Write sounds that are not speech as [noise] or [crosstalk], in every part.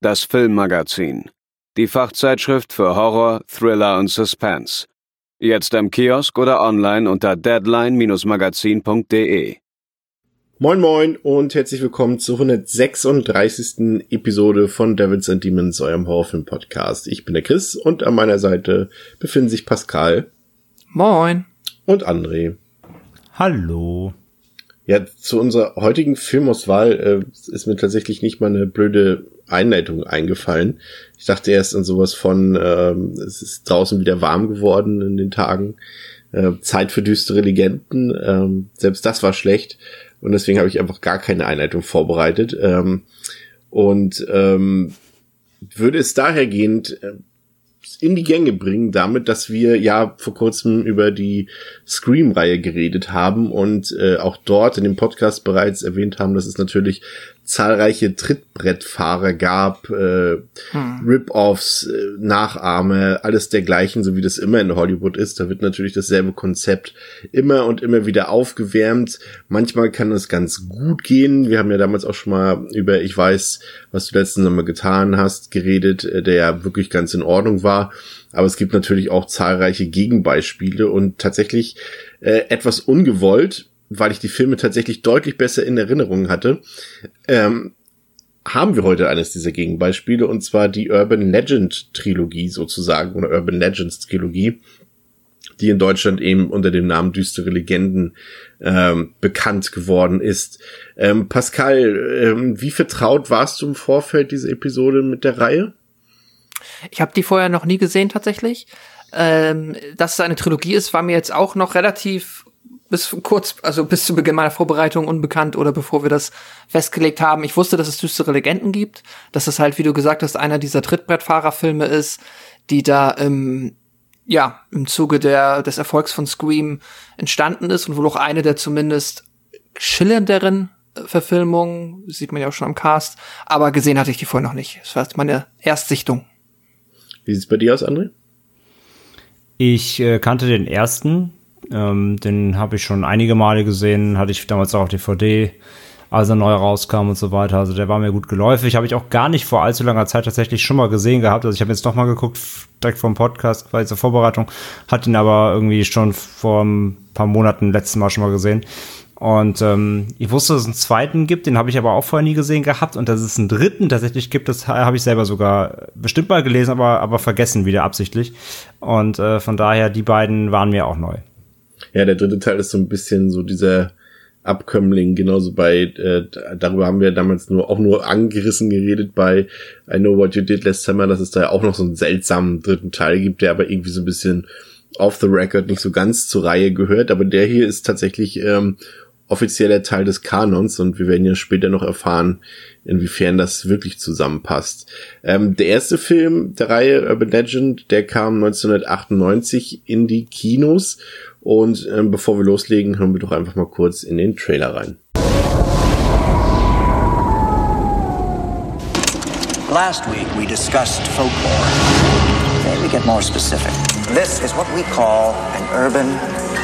das Filmmagazin, die Fachzeitschrift für Horror, Thriller und Suspense. Jetzt im Kiosk oder online unter deadline-magazin.de. Moin moin und herzlich willkommen zur 136. Episode von Devils and Demons, eurem Horrorfilm-Podcast. Ich bin der Chris und an meiner Seite befinden sich Pascal. Moin. Und André. Hallo. Ja, zu unserer heutigen Filmauswahl äh, ist mir tatsächlich nicht mal eine blöde Einleitung eingefallen. Ich dachte erst an sowas von, ähm, es ist draußen wieder warm geworden in den Tagen. Äh, Zeit für düstere Legenden. Ähm, selbst das war schlecht. Und deswegen habe ich einfach gar keine Einleitung vorbereitet. Ähm, und ähm, würde es dahergehend äh, in die Gänge bringen, damit, dass wir ja vor kurzem über die Scream-Reihe geredet haben und äh, auch dort in dem Podcast bereits erwähnt haben, dass es natürlich zahlreiche Trittbrettfahrer gab, äh, hm. Rip-Offs, äh, Nachahme, alles dergleichen, so wie das immer in Hollywood ist. Da wird natürlich dasselbe Konzept immer und immer wieder aufgewärmt. Manchmal kann es ganz gut gehen. Wir haben ja damals auch schon mal über Ich weiß, was du letzten Sommer getan hast, geredet, äh, der ja wirklich ganz in Ordnung war. Aber es gibt natürlich auch zahlreiche Gegenbeispiele und tatsächlich äh, etwas ungewollt weil ich die Filme tatsächlich deutlich besser in Erinnerung hatte, ähm, haben wir heute eines dieser Gegenbeispiele und zwar die Urban Legend Trilogie sozusagen oder Urban Legends Trilogie, die in Deutschland eben unter dem Namen Düstere Legenden ähm, bekannt geworden ist. Ähm, Pascal, ähm, wie vertraut warst du im Vorfeld dieser Episode mit der Reihe? Ich habe die vorher noch nie gesehen tatsächlich. Ähm, dass es eine Trilogie ist, war mir jetzt auch noch relativ bis kurz, also bis zu Beginn meiner Vorbereitung unbekannt oder bevor wir das festgelegt haben. Ich wusste, dass es düstere Legenden gibt, dass es halt, wie du gesagt hast, einer dieser Trittbrettfahrerfilme ist, die da im, ja, im Zuge der, des Erfolgs von Scream entstanden ist und wohl auch eine der zumindest schillernderen Verfilmungen, sieht man ja auch schon am Cast, aber gesehen hatte ich die vorher noch nicht. Das war meine Erstsichtung. Wie sieht's bei dir aus, André? Ich äh, kannte den ersten, ähm, den habe ich schon einige Male gesehen, hatte ich damals auch auf DVD, als er neu rauskam und so weiter. Also der war mir gut geläufig. Habe ich auch gar nicht vor allzu langer Zeit tatsächlich schon mal gesehen gehabt. Also ich habe jetzt noch mal geguckt, direkt vom Podcast, quasi zur Vorbereitung, hat ihn aber irgendwie schon vor ein paar Monaten letztes Mal schon mal gesehen. Und ähm, ich wusste, dass es einen zweiten gibt, den habe ich aber auch vorher nie gesehen gehabt. Und dass es einen dritten tatsächlich gibt, das habe ich selber sogar bestimmt mal gelesen, aber, aber vergessen wieder absichtlich. Und äh, von daher, die beiden waren mir auch neu. Ja, der dritte Teil ist so ein bisschen so dieser Abkömmling, genauso bei, äh, darüber haben wir damals nur auch nur angerissen geredet bei I Know What You Did Last Summer, dass es da ja auch noch so einen seltsamen dritten Teil gibt, der aber irgendwie so ein bisschen off the record nicht so ganz zur Reihe gehört, aber der hier ist tatsächlich ähm, offizieller Teil des Kanons und wir werden ja später noch erfahren, inwiefern das wirklich zusammenpasst. Ähm, der erste Film der Reihe Urban Legend, der kam 1998 in die Kinos und ähm, bevor wir loslegen, hören wir doch einfach mal kurz in den Trailer rein. Last week we discussed folklore. Today we get more specific. This is what we call an urban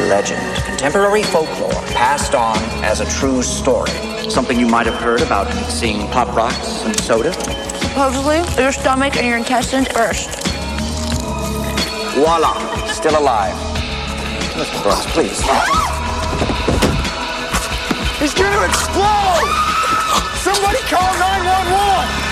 legend. Contemporary folklore passed on as a true story. Something you might have heard about mixing pop rocks and soda. Supposedly, your stomach and your intestines burst. Voila, still alive. Mr. Brooks, please. He's gonna explode! Somebody call 911!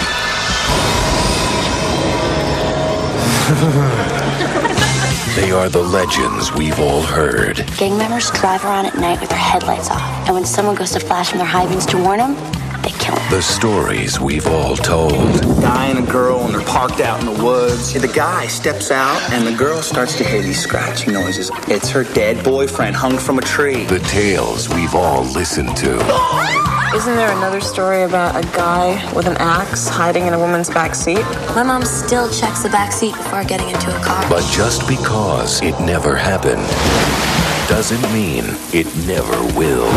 [laughs] they are the legends we've all heard. Gang members drive around at night with their headlights off, and when someone goes to flash from their high beams to warn them, they kill him. The stories we've all told. A guy and a girl, and they're parked out in the woods. The guy steps out, and the girl starts to hear these scratching noises. It's her dead boyfriend hung from a tree. The tales we've all listened to. Isn't there another story about a guy with an axe hiding in a woman's back seat? My mom still checks the back seat before getting into a car. But just because it never happened doesn't mean it never will.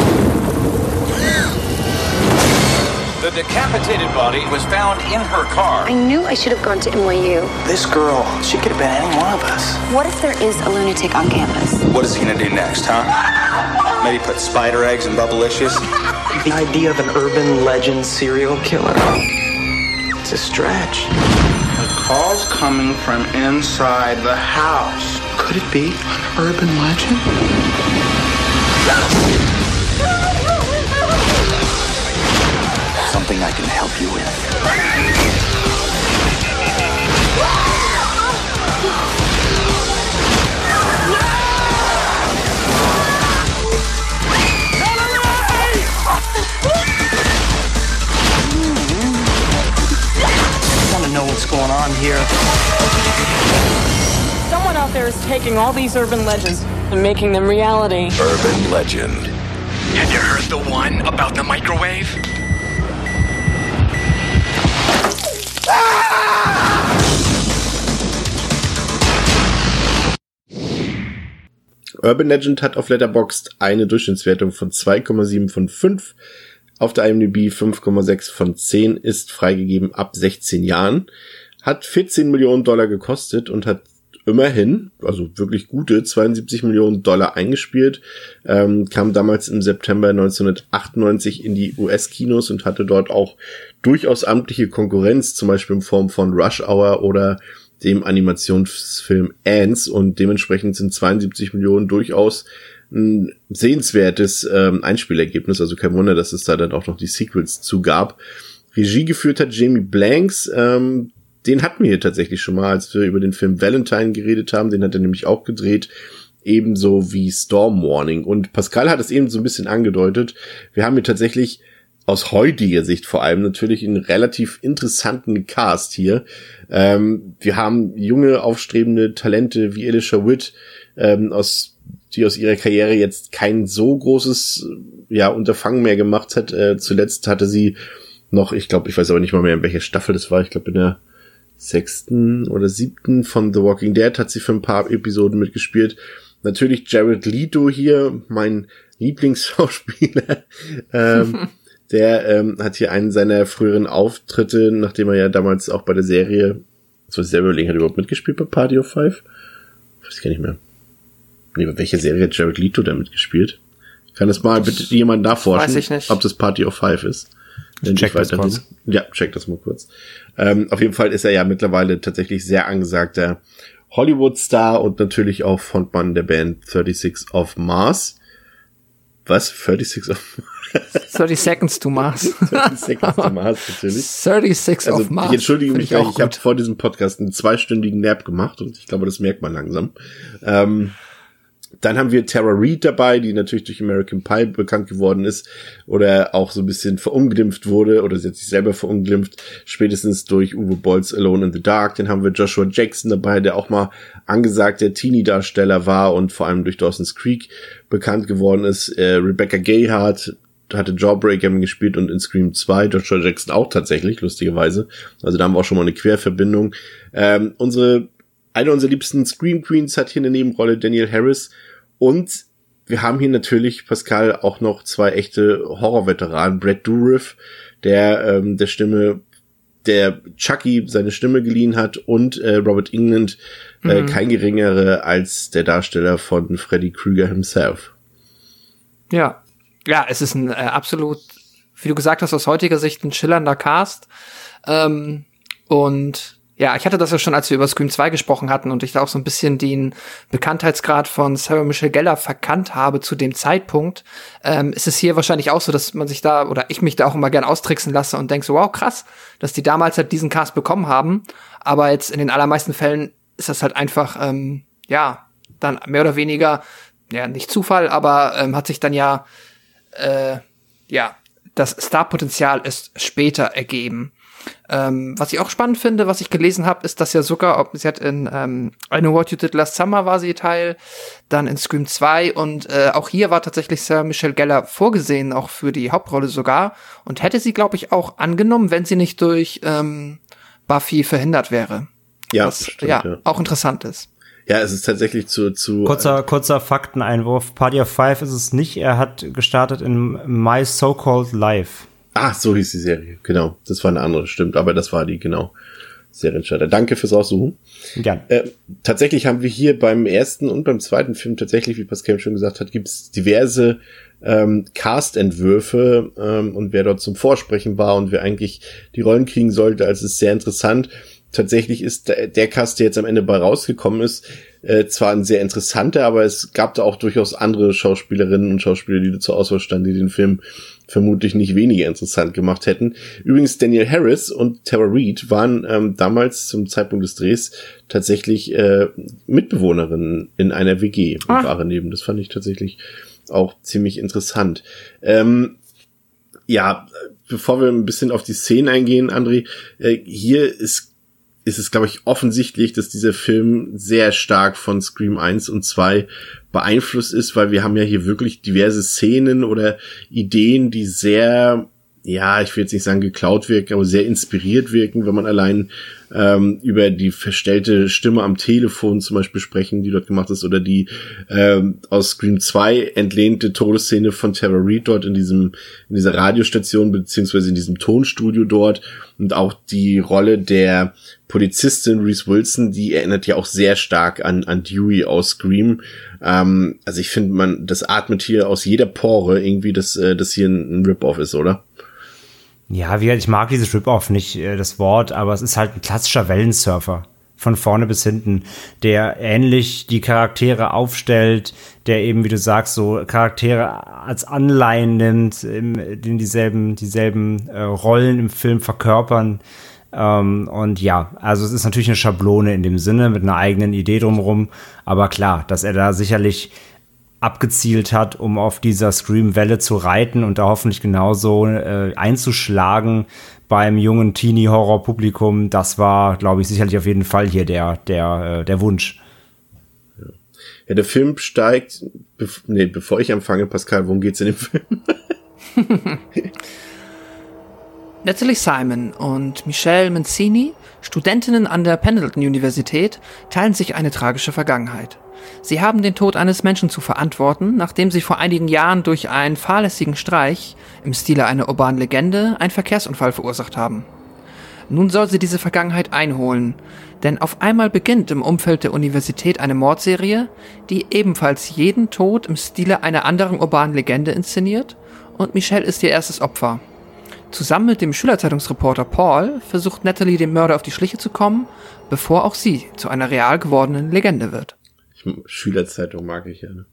The decapitated body was found in her car. I knew I should have gone to NYU. This girl, she could have been any one of us. What if there is a lunatic on campus? What is he gonna do next, huh? Maybe put spider eggs in Bubblicious? The idea of an urban legend serial killer. It's a stretch. The call's coming from inside the house. Could it be an urban legend? Help you with. I want to know what's going on here. Someone out there is taking all these urban legends and making them reality. Urban legend. Have you heard the one about the microwave? Urban Legend hat auf Letterboxd eine Durchschnittswertung von 2,7 von 5. Auf der IMDb 5,6 von 10 ist freigegeben ab 16 Jahren. Hat 14 Millionen Dollar gekostet und hat immerhin, also wirklich gute 72 Millionen Dollar eingespielt, ähm, kam damals im September 1998 in die US-Kinos und hatte dort auch durchaus amtliche Konkurrenz, zum Beispiel in Form von Rush Hour oder dem Animationsfilm Ants und dementsprechend sind 72 Millionen durchaus ein sehenswertes ähm, Einspielergebnis, also kein Wunder, dass es da dann auch noch die Sequels zu gab. Regie geführt hat Jamie Blanks, ähm, den hatten wir hier tatsächlich schon mal, als wir über den Film Valentine geredet haben, den hat er nämlich auch gedreht, ebenso wie Storm Warning. Und Pascal hat es eben so ein bisschen angedeutet, wir haben hier tatsächlich aus heutiger Sicht vor allem natürlich einen relativ interessanten Cast hier. Ähm, wir haben junge, aufstrebende Talente wie Elisha Witt, ähm, aus, die aus ihrer Karriere jetzt kein so großes ja, Unterfangen mehr gemacht hat. Äh, zuletzt hatte sie noch, ich glaube, ich weiß aber nicht mal mehr, in welcher Staffel das war. Ich glaube, in der sechsten oder siebten von The Walking Dead hat sie für ein paar Episoden mitgespielt. Natürlich Jared Leto hier, mein Lieblingsschauspieler. [laughs] ähm, der ähm, hat hier einen seiner früheren Auftritte, nachdem er ja damals auch bei der Serie, so ich selber überlegen, hat er überhaupt mitgespielt bei Party of Five? Weiß ich gar nicht mehr. Nee, bei welcher Serie hat Jared Leto da mitgespielt? Kann das mal bitte jemand nachforschen, Weiß ich nicht. ob das Party of Five ist? Wenn check ich das kurz. Ja, check das mal kurz. Ähm, auf jeden Fall ist er ja mittlerweile tatsächlich sehr angesagter Hollywood-Star und natürlich auch Frontmann der Band 36 of Mars. Was? 36 of 30 Seconds to Mars. [laughs] 30 Seconds to Mars natürlich. 36 Also of Mars. ich entschuldige mich ich gleich, ich habe vor diesem Podcast einen zweistündigen Nap gemacht und ich glaube, das merkt man langsam. Ähm, dann haben wir Tara Reid dabei, die natürlich durch American Pie bekannt geworden ist oder auch so ein bisschen verunglimpft wurde oder sie hat sich selber verunglimpft, spätestens durch Uwe Bolls Alone in the Dark. Dann haben wir Joshua Jackson dabei, der auch mal angesagter Teenie-Darsteller war und vor allem durch Dawson's Creek bekannt geworden ist. Äh, Rebecca Gayheart hatte Jawbreaker gespielt und in Scream 2 Joshua Jackson auch tatsächlich, lustigerweise. Also da haben wir auch schon mal eine Querverbindung. Ähm, unsere, eine unserer liebsten Scream Queens hat hier eine Nebenrolle, Daniel Harris. Und wir haben hier natürlich, Pascal, auch noch zwei echte Horrorveteranen. Brad Dourif, der ähm, der Stimme, der Chucky seine Stimme geliehen hat und äh, Robert England, äh, Mhm. kein geringere als der Darsteller von Freddy Krueger himself. Ja. Ja, es ist ein äh, absolut, wie du gesagt hast, aus heutiger Sicht ein schillernder Cast. Ähm, und ja, ich hatte das ja schon, als wir über Scream 2 gesprochen hatten und ich da auch so ein bisschen den Bekanntheitsgrad von Sarah Michelle Gellar verkannt habe zu dem Zeitpunkt, ähm, ist es hier wahrscheinlich auch so, dass man sich da oder ich mich da auch immer gern austricksen lasse und denke so, wow, krass, dass die damals halt diesen Cast bekommen haben. Aber jetzt in den allermeisten Fällen ist das halt einfach, ähm, ja, dann mehr oder weniger, ja, nicht Zufall, aber ähm, hat sich dann ja, äh, ja, das Starpotenzial ist später ergeben. Ähm, was ich auch spannend finde, was ich gelesen habe, ist, dass ja sogar, ob sie hat in ähm, I Know What You Did Last Summer war sie Teil, dann in Scream 2 und äh, auch hier war tatsächlich Sarah Michelle Geller vorgesehen, auch für die Hauptrolle sogar und hätte sie, glaube ich, auch angenommen, wenn sie nicht durch ähm, Buffy verhindert wäre. Ja, was stimmt, ja, ja. auch interessant ist. Ja, es ist tatsächlich zu, zu. Kurzer, kurzer Fakteneinwurf. Party of Five ist es nicht. Er hat gestartet in My So-Called Life. Ah, so hieß die Serie. Genau. Das war eine andere, stimmt. Aber das war die, genau. Serienschalter. Danke fürs Aussuchen. Ja. Äh, tatsächlich haben wir hier beim ersten und beim zweiten Film tatsächlich, wie Pascal schon gesagt hat, gibt es diverse ähm, Cast-Entwürfe ähm, und wer dort zum Vorsprechen war und wer eigentlich die Rollen kriegen sollte. Also es ist sehr interessant. Tatsächlich ist der, der Cast, der jetzt am Ende bei rausgekommen ist, äh, zwar ein sehr interessanter, aber es gab da auch durchaus andere Schauspielerinnen und Schauspieler, die zur Auswahl standen, die den Film vermutlich nicht weniger interessant gemacht hätten. Übrigens Daniel Harris und Tara Reid waren ähm, damals zum Zeitpunkt des Drehs tatsächlich äh, Mitbewohnerinnen in einer WG im Ah. wahren Leben. Das fand ich tatsächlich auch ziemlich interessant. Ähm, ja, bevor wir ein bisschen auf die Szenen eingehen, André, äh, hier ist ist es, glaube ich, offensichtlich, dass dieser Film sehr stark von Scream 1 und 2 beeinflusst ist, weil wir haben ja hier wirklich diverse Szenen oder Ideen, die sehr, ja, ich will jetzt nicht sagen geklaut wirken, aber sehr inspiriert wirken, wenn man allein ähm, über die verstellte Stimme am Telefon zum Beispiel sprechen, die dort gemacht ist, oder die ähm, aus Scream 2 entlehnte Todesszene von Tara Reid dort in diesem, in dieser Radiostation, beziehungsweise in diesem Tonstudio dort und auch die Rolle der Polizistin Reese Wilson, die erinnert ja auch sehr stark an, an Dewey aus Scream. Ähm, also ich finde, man, das atmet hier aus jeder Pore irgendwie, dass äh, das hier ein, ein Rip-Off ist, oder? Ja, wie ich mag dieses Rip-Off nicht, äh, das Wort, aber es ist halt ein klassischer Wellensurfer. Von vorne bis hinten, der ähnlich die Charaktere aufstellt, der eben, wie du sagst, so Charaktere als Anleihen nimmt, im, den dieselben, dieselben äh, Rollen im Film verkörpern. Ähm, und ja, also es ist natürlich eine Schablone in dem Sinne mit einer eigenen Idee drumherum. Aber klar, dass er da sicherlich abgezielt hat, um auf dieser Scream-Welle zu reiten und da hoffentlich genauso äh, einzuschlagen beim jungen Teenie-Horror-Publikum, das war, glaube ich, sicherlich auf jeden Fall hier der, der, äh, der Wunsch. Ja, der Film steigt, bev nee, bevor ich anfange, Pascal, worum geht's in dem Film? [laughs] Natalie Simon und Michelle Mancini, Studentinnen an der Pendleton-Universität, teilen sich eine tragische Vergangenheit. Sie haben den Tod eines Menschen zu verantworten, nachdem sie vor einigen Jahren durch einen fahrlässigen Streich im Stile einer urbanen Legende einen Verkehrsunfall verursacht haben. Nun soll sie diese Vergangenheit einholen, denn auf einmal beginnt im Umfeld der Universität eine Mordserie, die ebenfalls jeden Tod im Stile einer anderen urbanen Legende inszeniert und Michelle ist ihr erstes Opfer. Zusammen mit dem Schülerzeitungsreporter Paul versucht Natalie dem Mörder auf die Schliche zu kommen, bevor auch sie zu einer real gewordenen Legende wird. Schülerzeitung mag ich ja. Ne?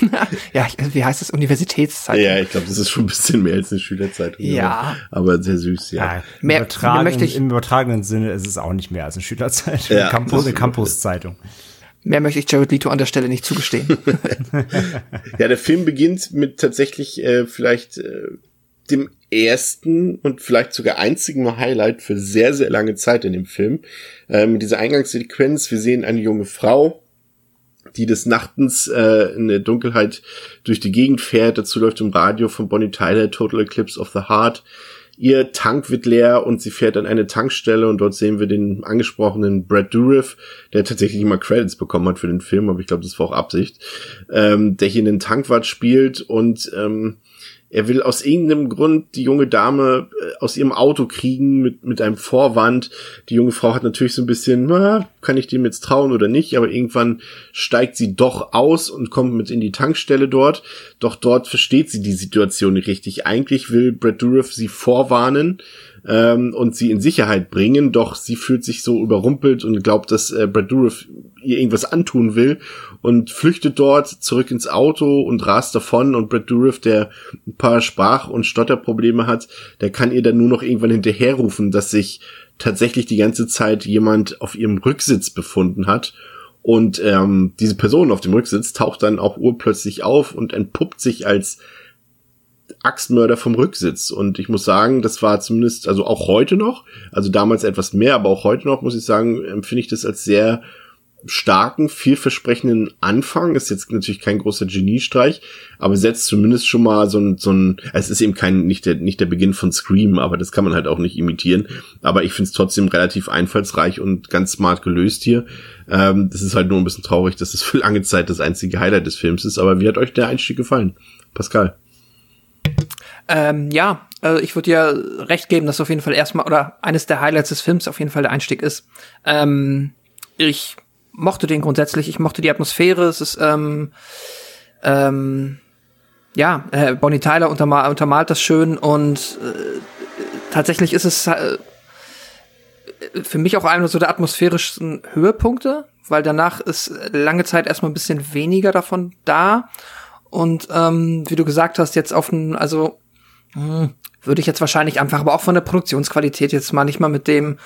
[laughs] ja, ich- wie heißt das? Universitätszeitung. Ja, ich glaube, das ist schon ein bisschen mehr als eine Schülerzeitung. Ja. Aber, aber sehr süß, ja. Im, Mehr- übertragenen, mehr möchte ich- Im übertragenen Sinne ist es auch nicht mehr als eine Schülerzeitung, Ja, eine Campus, eine. Campus-Zeitung. Mehr möchte ich Jared Leto an der Stelle nicht zugestehen. [laughs] Ja, der Film beginnt mit tatsächlich äh, vielleicht äh, dem ersten und vielleicht sogar einzigen Highlight für sehr, sehr lange Zeit in dem Film. Äh, mit dieser Eingangssequenz, wir sehen eine junge Frau, die des Nachtens äh, in der Dunkelheit durch die Gegend fährt. Dazu läuft im Radio von Bonnie Tyler Total Eclipse of the Heart. Ihr Tank wird leer und sie fährt an eine Tankstelle und dort sehen wir den angesprochenen Brad Dourif, der tatsächlich immer Credits bekommen hat für den Film, aber ich glaube, das war auch Absicht, ähm, der hier einen Tankwart spielt und ähm, er will aus irgendeinem Grund die junge Dame äh, aus ihrem Auto kriegen mit, mit einem Vorwand. Die junge Frau hat natürlich so ein bisschen, na, kann ich dem jetzt trauen oder nicht, aber irgendwann steigt sie doch aus und kommt mit in die Tankstelle dort. Doch dort versteht sie die Situation nicht richtig. Eigentlich will Brad Dourif sie vorwarnen ähm, und sie in Sicherheit bringen, doch sie fühlt sich so überrumpelt und glaubt, dass äh, Brad Dourif ihr irgendwas antun will und flüchtet dort zurück ins Auto und rast davon und Brad Dourif, der ein paar Sprach- und Stotterprobleme hat, der kann ihr dann nur noch irgendwann hinterherrufen, dass sich tatsächlich die ganze Zeit jemand auf ihrem Rücksitz befunden hat. Und ähm, diese Person auf dem Rücksitz taucht dann auch urplötzlich auf und entpuppt sich als Axtmörder vom Rücksitz. Und ich muss sagen, das war zumindest, also auch heute noch, also damals etwas mehr, aber auch heute noch, muss ich sagen, empfinde ich das als sehr starken, vielversprechenden Anfang. Ist jetzt natürlich kein großer Geniestreich, aber setzt zumindest schon mal so ein, so ein, es ist eben kein, nicht der, nicht der Beginn von Scream, aber das kann man halt auch nicht imitieren. Aber ich finde es trotzdem relativ einfallsreich und ganz smart gelöst hier. Ähm, das ist halt nur ein bisschen traurig, dass es für lange Zeit das einzige Highlight des Films ist. Aber wie hat euch der Einstieg gefallen? Pascal? Ähm, ja, also ich würde ja recht geben, dass auf jeden Fall erstmal, oder eines der Highlights des Films auf jeden Fall der Einstieg ist. Ähm, ich mochte den grundsätzlich, ich mochte die Atmosphäre, es ist, ähm, ähm, ja, äh, Bonnie Tyler untermal, untermalt das schön und äh, tatsächlich ist es äh, für mich auch einer so der atmosphärischen Höhepunkte, weil danach ist lange Zeit erstmal ein bisschen weniger davon da. Und ähm, wie du gesagt hast, jetzt auf also hm, würde ich jetzt wahrscheinlich einfach, aber auch von der Produktionsqualität jetzt mal nicht mal mit dem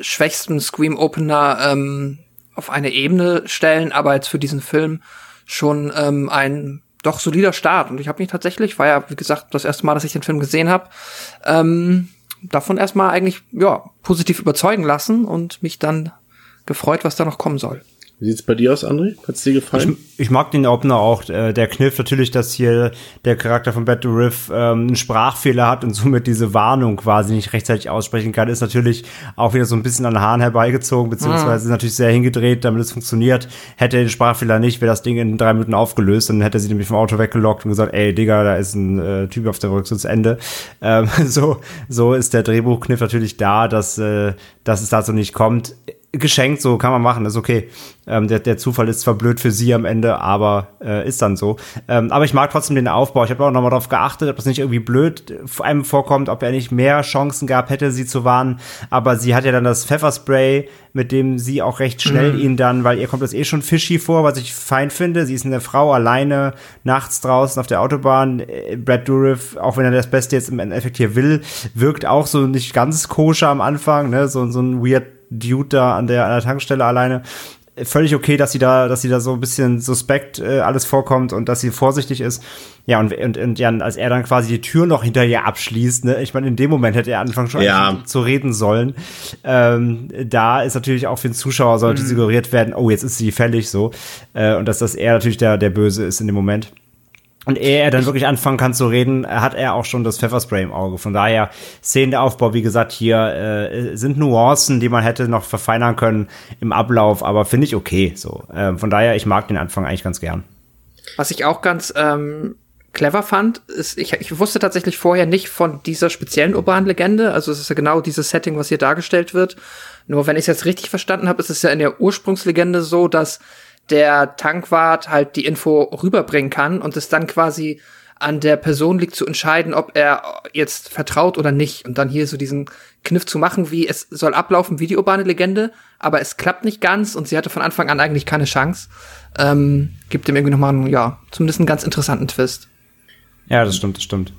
schwächsten Scream Opener ähm, auf eine Ebene stellen, aber jetzt für diesen Film schon ähm, ein doch solider Start. Und ich habe mich tatsächlich, war ja wie gesagt das erste Mal, dass ich den Film gesehen habe, ähm, davon erstmal eigentlich ja positiv überzeugen lassen und mich dann gefreut, was da noch kommen soll. Wie sieht's bei dir aus, André? Hat's dir gefallen? Ich, ich mag den Opener auch. Äh, der Kniff natürlich, dass hier der Charakter von Bad Riff ähm, einen Sprachfehler hat und somit diese Warnung quasi nicht rechtzeitig aussprechen kann, ist natürlich auch wieder so ein bisschen an den Haaren herbeigezogen, beziehungsweise mhm. natürlich sehr hingedreht, damit es funktioniert. Hätte er den Sprachfehler nicht, wäre das Ding in drei Minuten aufgelöst, dann hätte er sie nämlich vom Auto weggelockt und gesagt, ey, Digga, da ist ein äh, Typ auf der Rückzugsende. [laughs] Ähm, so, so ist der Drehbuchkniff natürlich da, dass, äh, dass es dazu nicht kommt geschenkt, so kann man machen, ist okay. Ähm, der, der Zufall ist zwar blöd für sie am Ende, aber äh, ist dann so. Ähm, aber ich mag trotzdem den Aufbau. Ich habe auch nochmal darauf geachtet, ob das nicht irgendwie blöd vor einem vorkommt, ob er nicht mehr Chancen gab hätte, sie zu warnen. Aber sie hat ja dann das Pfefferspray, mit dem sie auch recht schnell mhm. ihn dann, weil ihr kommt das eh schon fishy vor, was ich fein finde. Sie ist eine Frau alleine nachts draußen auf der Autobahn. Äh, Brad Dourif, auch wenn er das Beste jetzt im Endeffekt hier will, wirkt auch so nicht ganz koscher am Anfang, ne? So, so ein weird Dude da an der, an der Tankstelle alleine. Völlig okay, dass sie da, dass sie da so ein bisschen suspekt äh, alles vorkommt und dass sie vorsichtig ist. Ja, und, und, und ja, als er dann quasi die Tür noch hinter ihr abschließt, ne, ich meine, in dem Moment hätte er anfangen schon ja. zu reden sollen. Ähm, da ist natürlich auch für den Zuschauer sollte mhm. suggeriert werden, oh, jetzt ist sie fällig so. Äh, und dass das er natürlich der, der Böse ist in dem Moment. Und ehe er dann wirklich anfangen kann zu reden, hat er auch schon das Pfefferspray im Auge. Von daher, Szenenaufbau, wie gesagt, hier äh, sind Nuancen, die man hätte noch verfeinern können im Ablauf, aber finde ich okay. So, äh, von daher, ich mag den Anfang eigentlich ganz gern. Was ich auch ganz ähm, clever fand, ist, ich, ich wusste tatsächlich vorher nicht von dieser speziellen urbanen Legende. Also es ist ja genau dieses Setting, was hier dargestellt wird. Nur wenn ich es jetzt richtig verstanden habe, ist es ja in der Ursprungslegende so, dass der Tankwart halt die Info rüberbringen kann und es dann quasi an der Person liegt zu entscheiden, ob er jetzt vertraut oder nicht. Und dann hier so diesen Kniff zu machen, wie es soll ablaufen wie die urbane Legende, aber es klappt nicht ganz und sie hatte von Anfang an eigentlich keine Chance. Ähm, gibt dem irgendwie nochmal, ja, zumindest einen ganz interessanten Twist. Ja, das stimmt, das stimmt.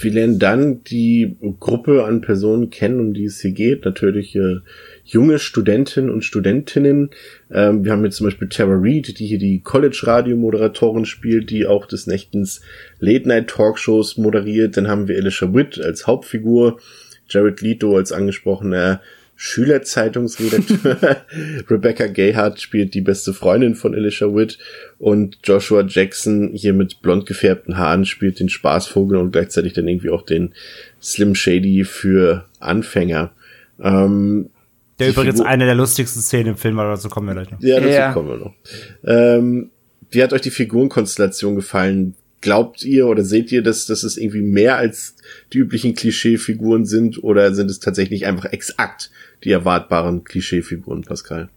Wir lernen dann die Gruppe an Personen kennen, um die es hier geht. Natürlich äh, junge Studentinnen und Studentinnen. Ähm, wir haben jetzt zum Beispiel Tara Reid, die hier die College-Radio-Moderatorin spielt, die auch des Nächtens Late-Night-Talkshows moderiert. Dann haben wir Elisha Witt als Hauptfigur, Jared Leto als angesprochener Schülerzeitungsredakteur. [laughs] Rebecca Gayhardt spielt die beste Freundin von Elisha Witt und Joshua Jackson hier mit blond gefärbten Haaren spielt den Spaßvogel und gleichzeitig dann irgendwie auch den Slim Shady für Anfänger. Ähm, der übrigens Figur eine der lustigsten Szenen im Film war, dazu kommen wir gleich noch. Ja, dazu ja. kommen wir noch. Ähm, wie hat euch die Figurenkonstellation gefallen? Glaubt ihr oder seht ihr, dass, dass es irgendwie mehr als die üblichen Klischeefiguren sind oder sind es tatsächlich einfach exakt die erwartbaren Klischeefiguren, Pascal?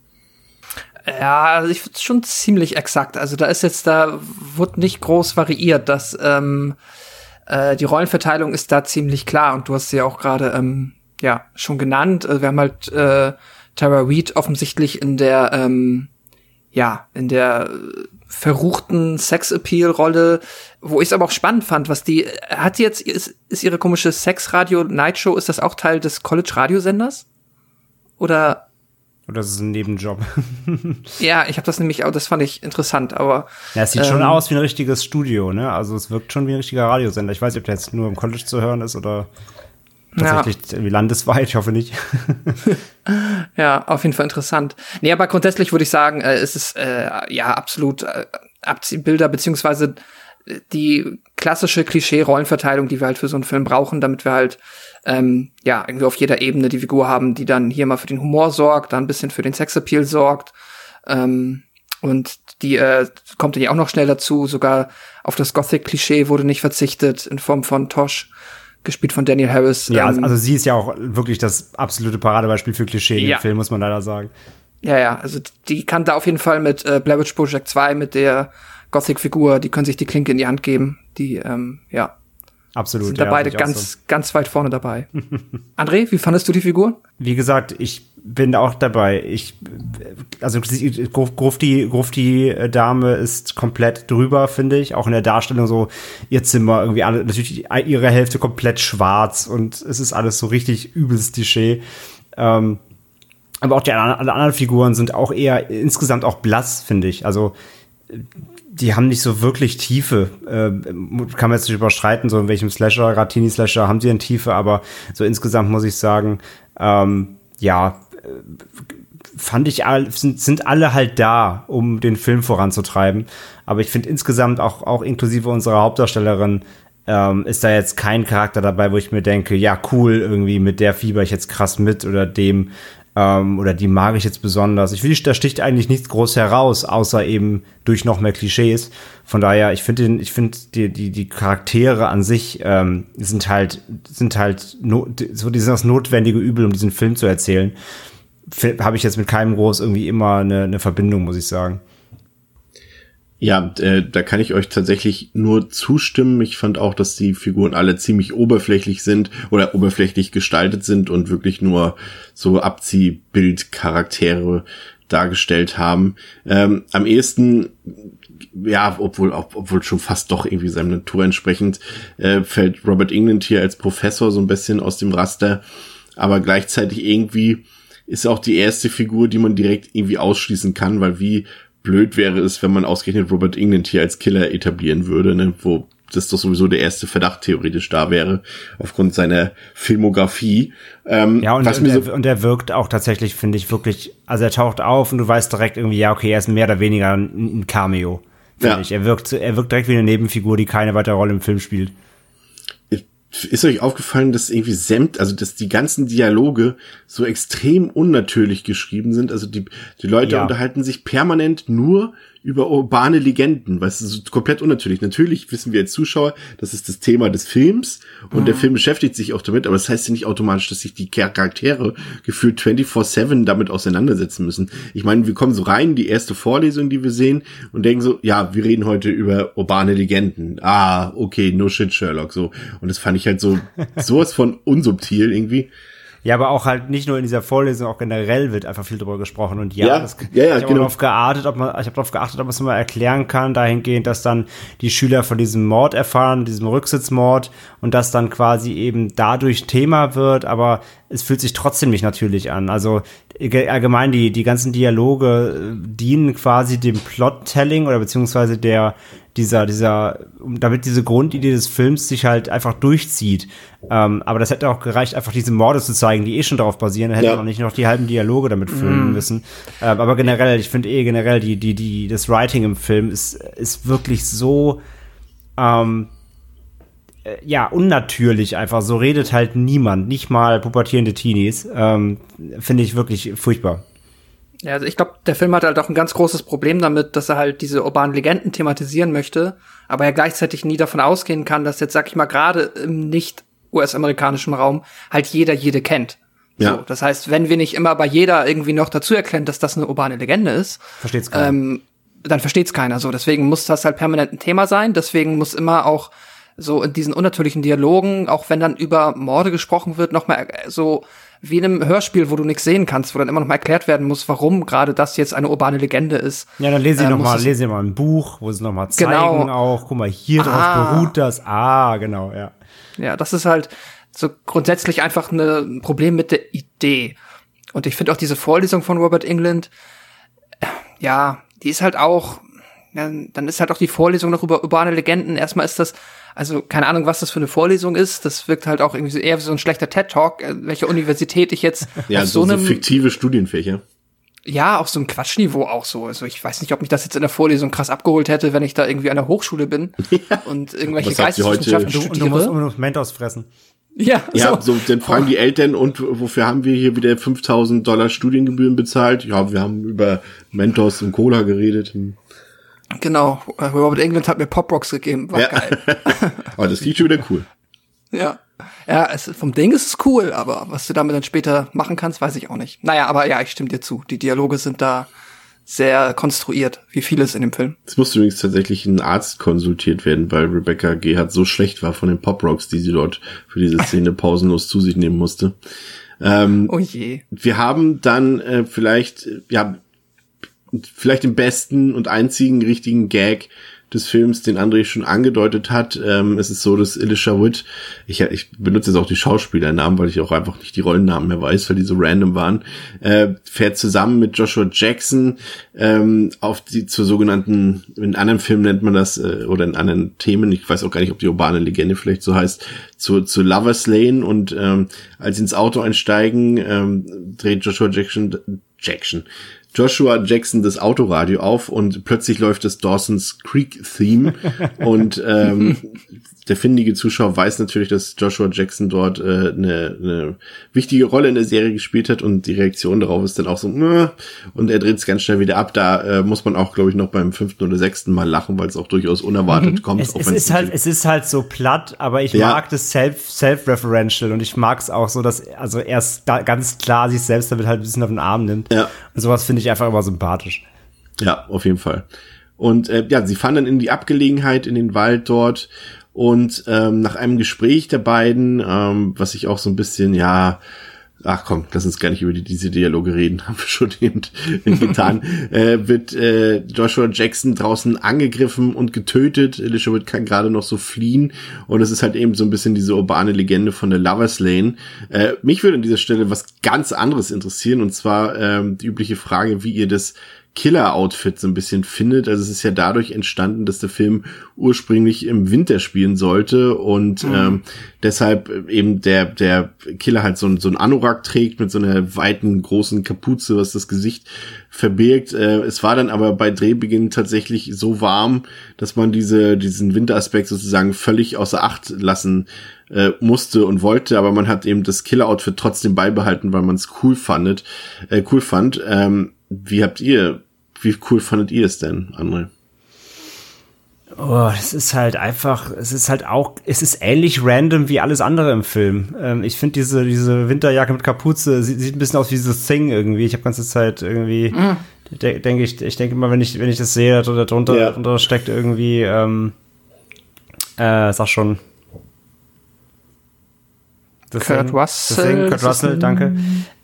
Ja, also ich finde es schon ziemlich exakt. Also da ist jetzt, da wird nicht groß variiert. dass ähm, äh, die Rollenverteilung ist da ziemlich klar und du hast ja auch gerade ähm, ja schon genannt. Also wir haben halt äh, Tara Reid offensichtlich in der ähm, ja in der verruchten Sex-Appeal-Rolle, wo ich es aber auch spannend fand, was die hat sie jetzt ist, ist ihre komische Sex-Radio Night Show ist das auch Teil des College Radiosenders oder Oder ist ein Nebenjob? [laughs] ja, ich habe das nämlich, auch, das fand ich interessant, aber. Ja, es sieht ähm, schon aus wie ein richtiges Studio, ne? Also es wirkt schon wie ein richtiger Radiosender. Ich weiß nicht, ob der jetzt nur im College zu hören ist oder tatsächlich ja. landesweit, ich hoffe nicht. [laughs] ja, auf jeden Fall interessant. Nee, aber grundsätzlich würde ich sagen, äh, es ist äh, ja absolut äh, Abziehbilder, beziehungsweise die klassische Klischee-Rollenverteilung, die wir halt für so einen Film brauchen, damit wir halt ähm, ja irgendwie auf jeder Ebene die Figur haben, die dann hier mal für den Humor sorgt, dann ein bisschen für den Sexappeal sorgt. Ähm, und die äh, kommt dann ja auch noch schnell dazu. Sogar auf das Gothic-Klischee wurde nicht verzichtet in Form von Tosh, gespielt von Daniel Harris. Ja, ähm, also sie ist ja auch wirklich das absolute Paradebeispiel für Klischee ja. dem Film, muss man leider sagen. Ja, ja, also die kann da auf jeden Fall mit äh, Blair Witch Project 2, mit der Gothic-Figur, die können sich die Klinke in die Hand geben. Die, ähm, ja. Absolut. Sind da ja, beide ganz, so. ganz weit vorne dabei. [laughs] André, wie fandest du die Figur? Wie gesagt, ich bin auch dabei. Ich, also Grufti, Grufti äh, Dame ist komplett drüber, finde ich. Auch in der Darstellung so ihr Zimmer irgendwie alle, natürlich ihre Hälfte komplett schwarz und es ist alles so richtig übelst Klischee. Ähm, aber auch die alle anderen Figuren sind auch eher insgesamt auch blass, finde ich. Also die haben nicht so wirklich Tiefe. Äh, kann man jetzt nicht überschreiten, so in welchem Slasher, Ratini-Slasher haben sie eine Tiefe, aber so insgesamt muss ich sagen, ähm, ja, fand ich, sind, sind alle halt da, um den Film voranzutreiben. Aber ich finde insgesamt auch, auch inklusive unserer Hauptdarstellerin, ähm, ist da jetzt kein Charakter dabei, wo ich mir denke, ja, cool, irgendwie mit der fieber ich jetzt krass mit oder dem ähm, oder die mag ich jetzt besonders. Ich finde, da sticht eigentlich nichts groß heraus, außer eben durch noch mehr Klischees. Von daher, ich finde, ich finde die, die, die Charaktere an sich ähm, sind halt, sind halt no, so dieses notwendige Übel, um diesen Film zu erzählen. Habe ich jetzt mit keinem groß irgendwie immer eine, eine Verbindung, muss ich sagen. Ja, äh, da kann ich euch tatsächlich nur zustimmen. Ich fand auch, dass die Figuren alle ziemlich oberflächlich sind oder oberflächlich gestaltet sind und wirklich nur so Abziehbildcharaktere dargestellt haben. Ähm, am ehesten, ja, obwohl, obwohl schon fast doch irgendwie seinem Natur entsprechend, äh, fällt Robert England hier als Professor so ein bisschen aus dem Raster, aber gleichzeitig irgendwie ist auch die erste Figur, die man direkt irgendwie ausschließen kann, weil wie blöd wäre es, wenn man ausgerechnet Robert England hier als Killer etablieren würde, ne, wo das doch sowieso der erste Verdacht theoretisch da wäre, aufgrund seiner Filmografie. Ähm, ja, und, und, so er, und er wirkt auch tatsächlich, finde ich, wirklich, also er taucht auf und du weißt direkt irgendwie, ja, okay, er ist mehr oder weniger ein, ein Cameo. Ja. Ich. Er wirkt, er wirkt direkt wie eine Nebenfigur, die keine weitere Rolle im Film spielt ist euch aufgefallen, dass irgendwie sämt, also dass die ganzen Dialoge so extrem unnatürlich geschrieben sind? Also die, die Leute ja. unterhalten sich permanent nur über urbane Legenden, weißt du, so komplett unnatürlich. Natürlich wissen wir als Zuschauer, das ist das Thema des Films und mhm. der Film beschäftigt sich auch damit, aber das heißt ja nicht automatisch, dass sich die Charaktere gefühlt 24-7 damit auseinandersetzen müssen. Ich meine, wir kommen so rein, die erste Vorlesung, die wir sehen und denken so, ja, wir reden heute über urbane Legenden. Ah, okay, no shit, Sherlock, so. Und das fand ich halt so, [laughs] sowas von unsubtil irgendwie. Ja, aber auch halt nicht nur in dieser Vorlesung, auch generell wird einfach viel drüber gesprochen. Und ja, ja, das, ja, ja ich habe genau. darauf geachtet, ob man, ich habe darauf geachtet, ob man es mal erklären kann, dahingehend, dass dann die Schüler von diesem Mord erfahren, diesem Rücksitzmord und das dann quasi eben dadurch Thema wird, aber es fühlt sich trotzdem nicht natürlich an. Also allgemein die, die ganzen Dialoge äh, dienen quasi dem Plot-Telling oder beziehungsweise der, dieser, dieser, damit diese Grundidee des Films sich halt einfach durchzieht. Ähm, aber das hätte auch gereicht, einfach diese Morde zu zeigen, die eh schon darauf basieren. Da hätte ja. man nicht noch die halben Dialoge damit füllen mm. müssen. Ähm, aber generell, ich finde eh generell, die, die, die, das Writing im Film ist, ist wirklich so, ähm, äh, ja, unnatürlich einfach. So redet halt niemand, nicht mal pubertierende Teenies. Ähm, finde ich wirklich furchtbar. Ja, also ich glaube, der Film hat halt auch ein ganz großes Problem damit, dass er halt diese urbanen Legenden thematisieren möchte, aber er gleichzeitig nie davon ausgehen kann, dass jetzt, sag ich mal, gerade im nicht US-amerikanischen Raum halt jeder jede kennt. Ja. So, das heißt, wenn wir nicht immer bei jeder irgendwie noch dazu erklären, dass das eine urbane Legende ist, versteht's keiner. Ähm, dann versteht's keiner. So, deswegen muss das halt permanent ein Thema sein. Deswegen muss immer auch so in diesen unnatürlichen Dialogen, auch wenn dann über Morde gesprochen wird, noch mal so wie in einem Hörspiel, wo du nichts sehen kannst, wo dann immer noch mal erklärt werden muss, warum gerade das jetzt eine urbane Legende ist. Ja, dann lese ich ähm, noch mal, lese ich mal ein Buch, wo sie noch mal zeigen genau. auch, guck mal, hier ah. drauf beruht das. Ah, genau, ja. Ja, das ist halt so grundsätzlich einfach ein Problem mit der Idee. Und ich finde auch diese Vorlesung von Robert England, äh, ja, die ist halt auch, ja, dann ist halt auch die Vorlesung noch über urbane Legenden. Erstmal ist das, also keine Ahnung, was das für eine Vorlesung ist. Das wirkt halt auch irgendwie eher wie so ein schlechter TED-Talk, äh, welche Universität ich jetzt [laughs] ja, auf so, so einem fiktive Studienfächer. ja, auf so einem Quatschniveau auch so. Also ich weiß nicht, ob mich das jetzt in der Vorlesung krass abgeholt hätte, wenn ich da irgendwie an der Hochschule bin [laughs] und irgendwelche Geisteswissenschaften Du, und du musst studiere. immer noch Mentos fressen. Ja, Ja, so. so, dann fragen die Eltern, und wofür haben wir hier wieder 5000 Dollar Studiengebühren bezahlt? Ja, wir haben über Mentos und Cola geredet. Genau. Robert England hat mir Pop Rocks gegeben. War Ja. geil. Aber [laughs] das klingt schon wieder cool. Ja. Ja, es, vom Ding ist es cool, aber was du damit dann später machen kannst, weiß ich auch nicht. Naja, aber ja, ich stimme dir zu. Die Dialoge sind da sehr konstruiert, wie vieles in dem Film. Es musste übrigens tatsächlich ein Arzt konsultiert werden, weil Rebecca Gerhardt so schlecht war von den Pop Rocks, die sie dort für diese [laughs] Szene pausenlos zu sich nehmen musste. Ähm, Oh je. wir haben dann äh, vielleicht, ja, vielleicht den besten und einzigen richtigen Gag des Films, den André schon angedeutet hat. Ähm, es ist so, dass Elisha Wood, ich, ich benutze jetzt auch die Schauspielernamen, weil ich auch einfach nicht die Rollennamen mehr weiß, weil die so random waren, äh, fährt zusammen mit Joshua Jackson ähm, auf die zur sogenannten, in anderen Filmen nennt man das, äh, oder in anderen Themen, ich weiß auch gar nicht, ob die urbane Legende vielleicht so heißt, zu, zu Lovers Lane und ähm, als sie ins Auto einsteigen, ähm, dreht Joshua Jackson, Jackson, Joshua Jackson das Autoradio auf und plötzlich läuft das Dawson's Creek Theme [laughs] und ähm, der findige Zuschauer weiß natürlich, dass Joshua Jackson dort äh, eine, eine wichtige Rolle in der Serie gespielt hat und die Reaktion darauf ist dann auch so "Meh", und er dreht es ganz schnell wieder ab. Da äh, muss man auch, glaube ich, noch beim fünften oder sechsten Mal lachen, weil es auch durchaus unerwartet kommt. Es, es ist halt, es ist halt so platt, aber ich Ja. mag das self, self-referential und ich mag es auch so, dass also er es da ganz klar sich selbst damit halt ein bisschen auf den Arm nimmt. Ja. Und sowas finde ich einfach immer sympathisch. Ja, auf jeden Fall. Und äh, ja, sie fahren dann in die Abgelegenheit, in den Wald dort. Und ähm, nach einem Gespräch der beiden, ähm, was ich auch so ein bisschen, ja, ach komm, lass uns gar nicht über die, diese Dialoge reden, [laughs] haben wir schon eben [laughs] getan, äh, wird äh, Joshua Jackson draußen angegriffen und getötet. Wood kann gerade noch so fliehen. Und es ist halt eben so ein bisschen diese urbane Legende von der Lovers Lane. Äh, mich würde an dieser Stelle was ganz anderes interessieren, und zwar ähm, die übliche Frage, wie ihr das Killer-Outfit so ein bisschen findet. Also es ist ja dadurch entstanden, dass der Film ursprünglich im Winter spielen sollte und ähm, deshalb eben der der Killer halt so ein, so ein Anorak trägt mit so einer weiten großen Kapuze, was das Gesicht verbirgt. Äh, es war dann aber bei Drehbeginn tatsächlich so warm, dass man diese diesen Winteraspekt sozusagen völlig außer Acht lassen äh, musste und wollte, aber man hat eben das Killer-Outfit trotzdem beibehalten, weil man es cool fandet, äh, cool fand. Ähm, wie habt ihr, wie cool fandet ihr es denn, André? Oh, es ist halt einfach, es ist halt auch, es ist ähnlich random wie alles andere im Film. Ähm, ich finde diese, diese Winterjacke mit Kapuze, sieht, sieht ein bisschen aus wie dieses Thing irgendwie. Ich habe ganze Zeit irgendwie, de denke ich, ich denke immer, wenn ich, wenn ich das sehe, da drunter, Ja. drunter steckt irgendwie, ähm, äh, sag schon. The Kurt. Russell, Thing, Kurt Russell, danke.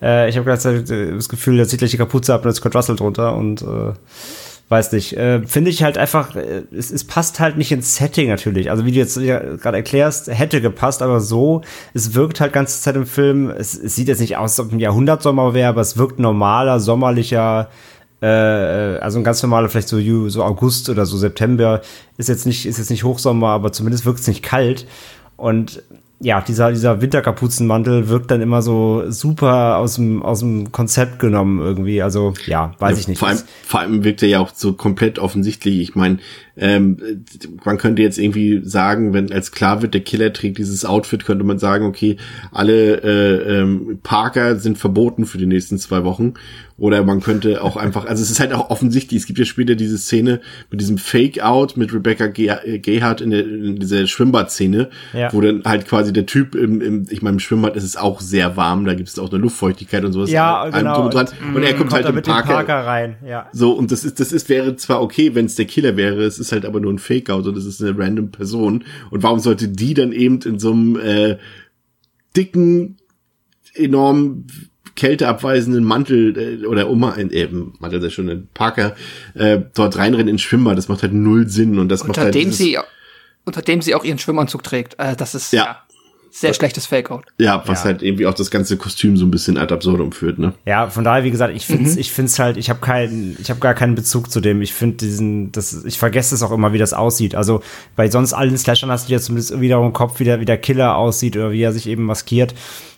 Äh, ich habe gerade das Gefühl, der zieht gleich die Kapuze ab und da ist Kurt Russell drunter und äh, weiß nicht. Äh, Finde ich halt einfach, äh, es, es passt halt nicht ins Setting natürlich. Also wie du jetzt ja gerade erklärst, hätte gepasst, aber so, es wirkt halt ganze Zeit im Film, es, es sieht jetzt nicht aus, als ob ein Jahrhundertsommer wäre, aber es wirkt normaler, sommerlicher, äh, also ein ganz normaler, vielleicht so, so August oder so September, ist jetzt nicht, ist jetzt nicht Hochsommer, aber zumindest wirkt es nicht kalt. Und ja, dieser, dieser Winterkapuzenmantel wirkt dann immer so super aus dem, aus dem Konzept genommen irgendwie. Also, ja, weiß Ja, ich nicht. Vor allem, vor allem wirkt er ja auch so komplett offensichtlich. Ich meine, ähm, man könnte jetzt irgendwie sagen, wenn als klar wird, der Killer trägt dieses Outfit, könnte man sagen, okay, alle äh, ähm, Parker sind verboten für die nächsten zwei Wochen. Oder man könnte auch einfach, also es ist halt auch offensichtlich, es gibt ja später diese Szene mit diesem Fake-Out mit Rebecca Ge äh, Gayhardt in, der, in dieser Schwimmbadszene, Ja. wo dann halt quasi der Typ im, im ich meine, im Schwimmbad ist es auch sehr warm, da gibt es auch eine Luftfeuchtigkeit und sowas. Ja, genau. drum und, dran. und er kommt, halt da im Parker, Parker rein, ja. so, und das ist, das ist, wäre zwar okay, wenn es der Killer wäre, es ist halt aber nur ein Fake-Out und es ist eine random Person. Und warum sollte die dann eben in so einem äh, dicken, enorm kälteabweisenden Mantel äh, oder Oma, äh, Mantel ist ja schon ein Parker, äh, dort reinrennen ins Schwimmbad, das macht halt null Sinn und das macht Unter halt dem sie, unter dem sie auch ihren Schwimmanzug trägt. Äh, das ist, Ja. ja. sehr schlechtes Fake-Out. Ja, was ja. halt irgendwie auch das ganze Kostüm so ein bisschen ad absurdum führt, ne? Ja, von daher, wie gesagt, ich finde mhm. ich find's halt, ich habe keinen, ich habe gar keinen Bezug zu dem. Ich finde diesen, das, ich vergesse es auch immer, wie das aussieht. Also bei sonst allen Slashern hast du ja zumindest wieder im Kopf, wie der, wie der Killer aussieht oder wie er sich eben maskiert.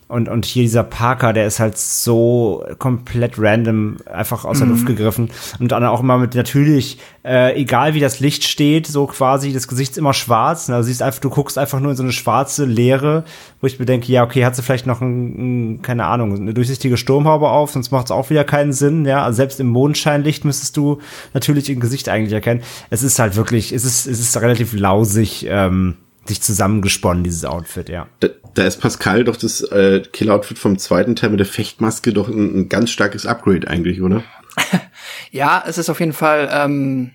Und, und hier dieser Parker, der ist halt so komplett random einfach aus der mhm. Luft gegriffen. Und dann auch immer mit natürlich, äh, egal wie das Licht steht, so quasi, das Gesicht ist immer schwarz. Also siehst einfach, du guckst einfach nur in so eine schwarze Leere, wo ich mir denke, ja, okay, hat sie vielleicht noch ein, ein keine Ahnung, eine durchsichtige Sturmhaube auf, sonst macht es auch wieder keinen Sinn. Ja, also selbst im Mondscheinlicht müsstest du natürlich ihr Gesicht eigentlich erkennen. Es ist halt wirklich, es ist, es ist relativ lausig. Ähm, sich zusammengesponnen, dieses Outfit, ja. Da, da ist Pascal doch das äh, Kill-Outfit vom zweiten Teil mit der Fechtmaske doch ein, ein ganz starkes Upgrade eigentlich, oder? [laughs] ja, es ist auf jeden Fall, ähm,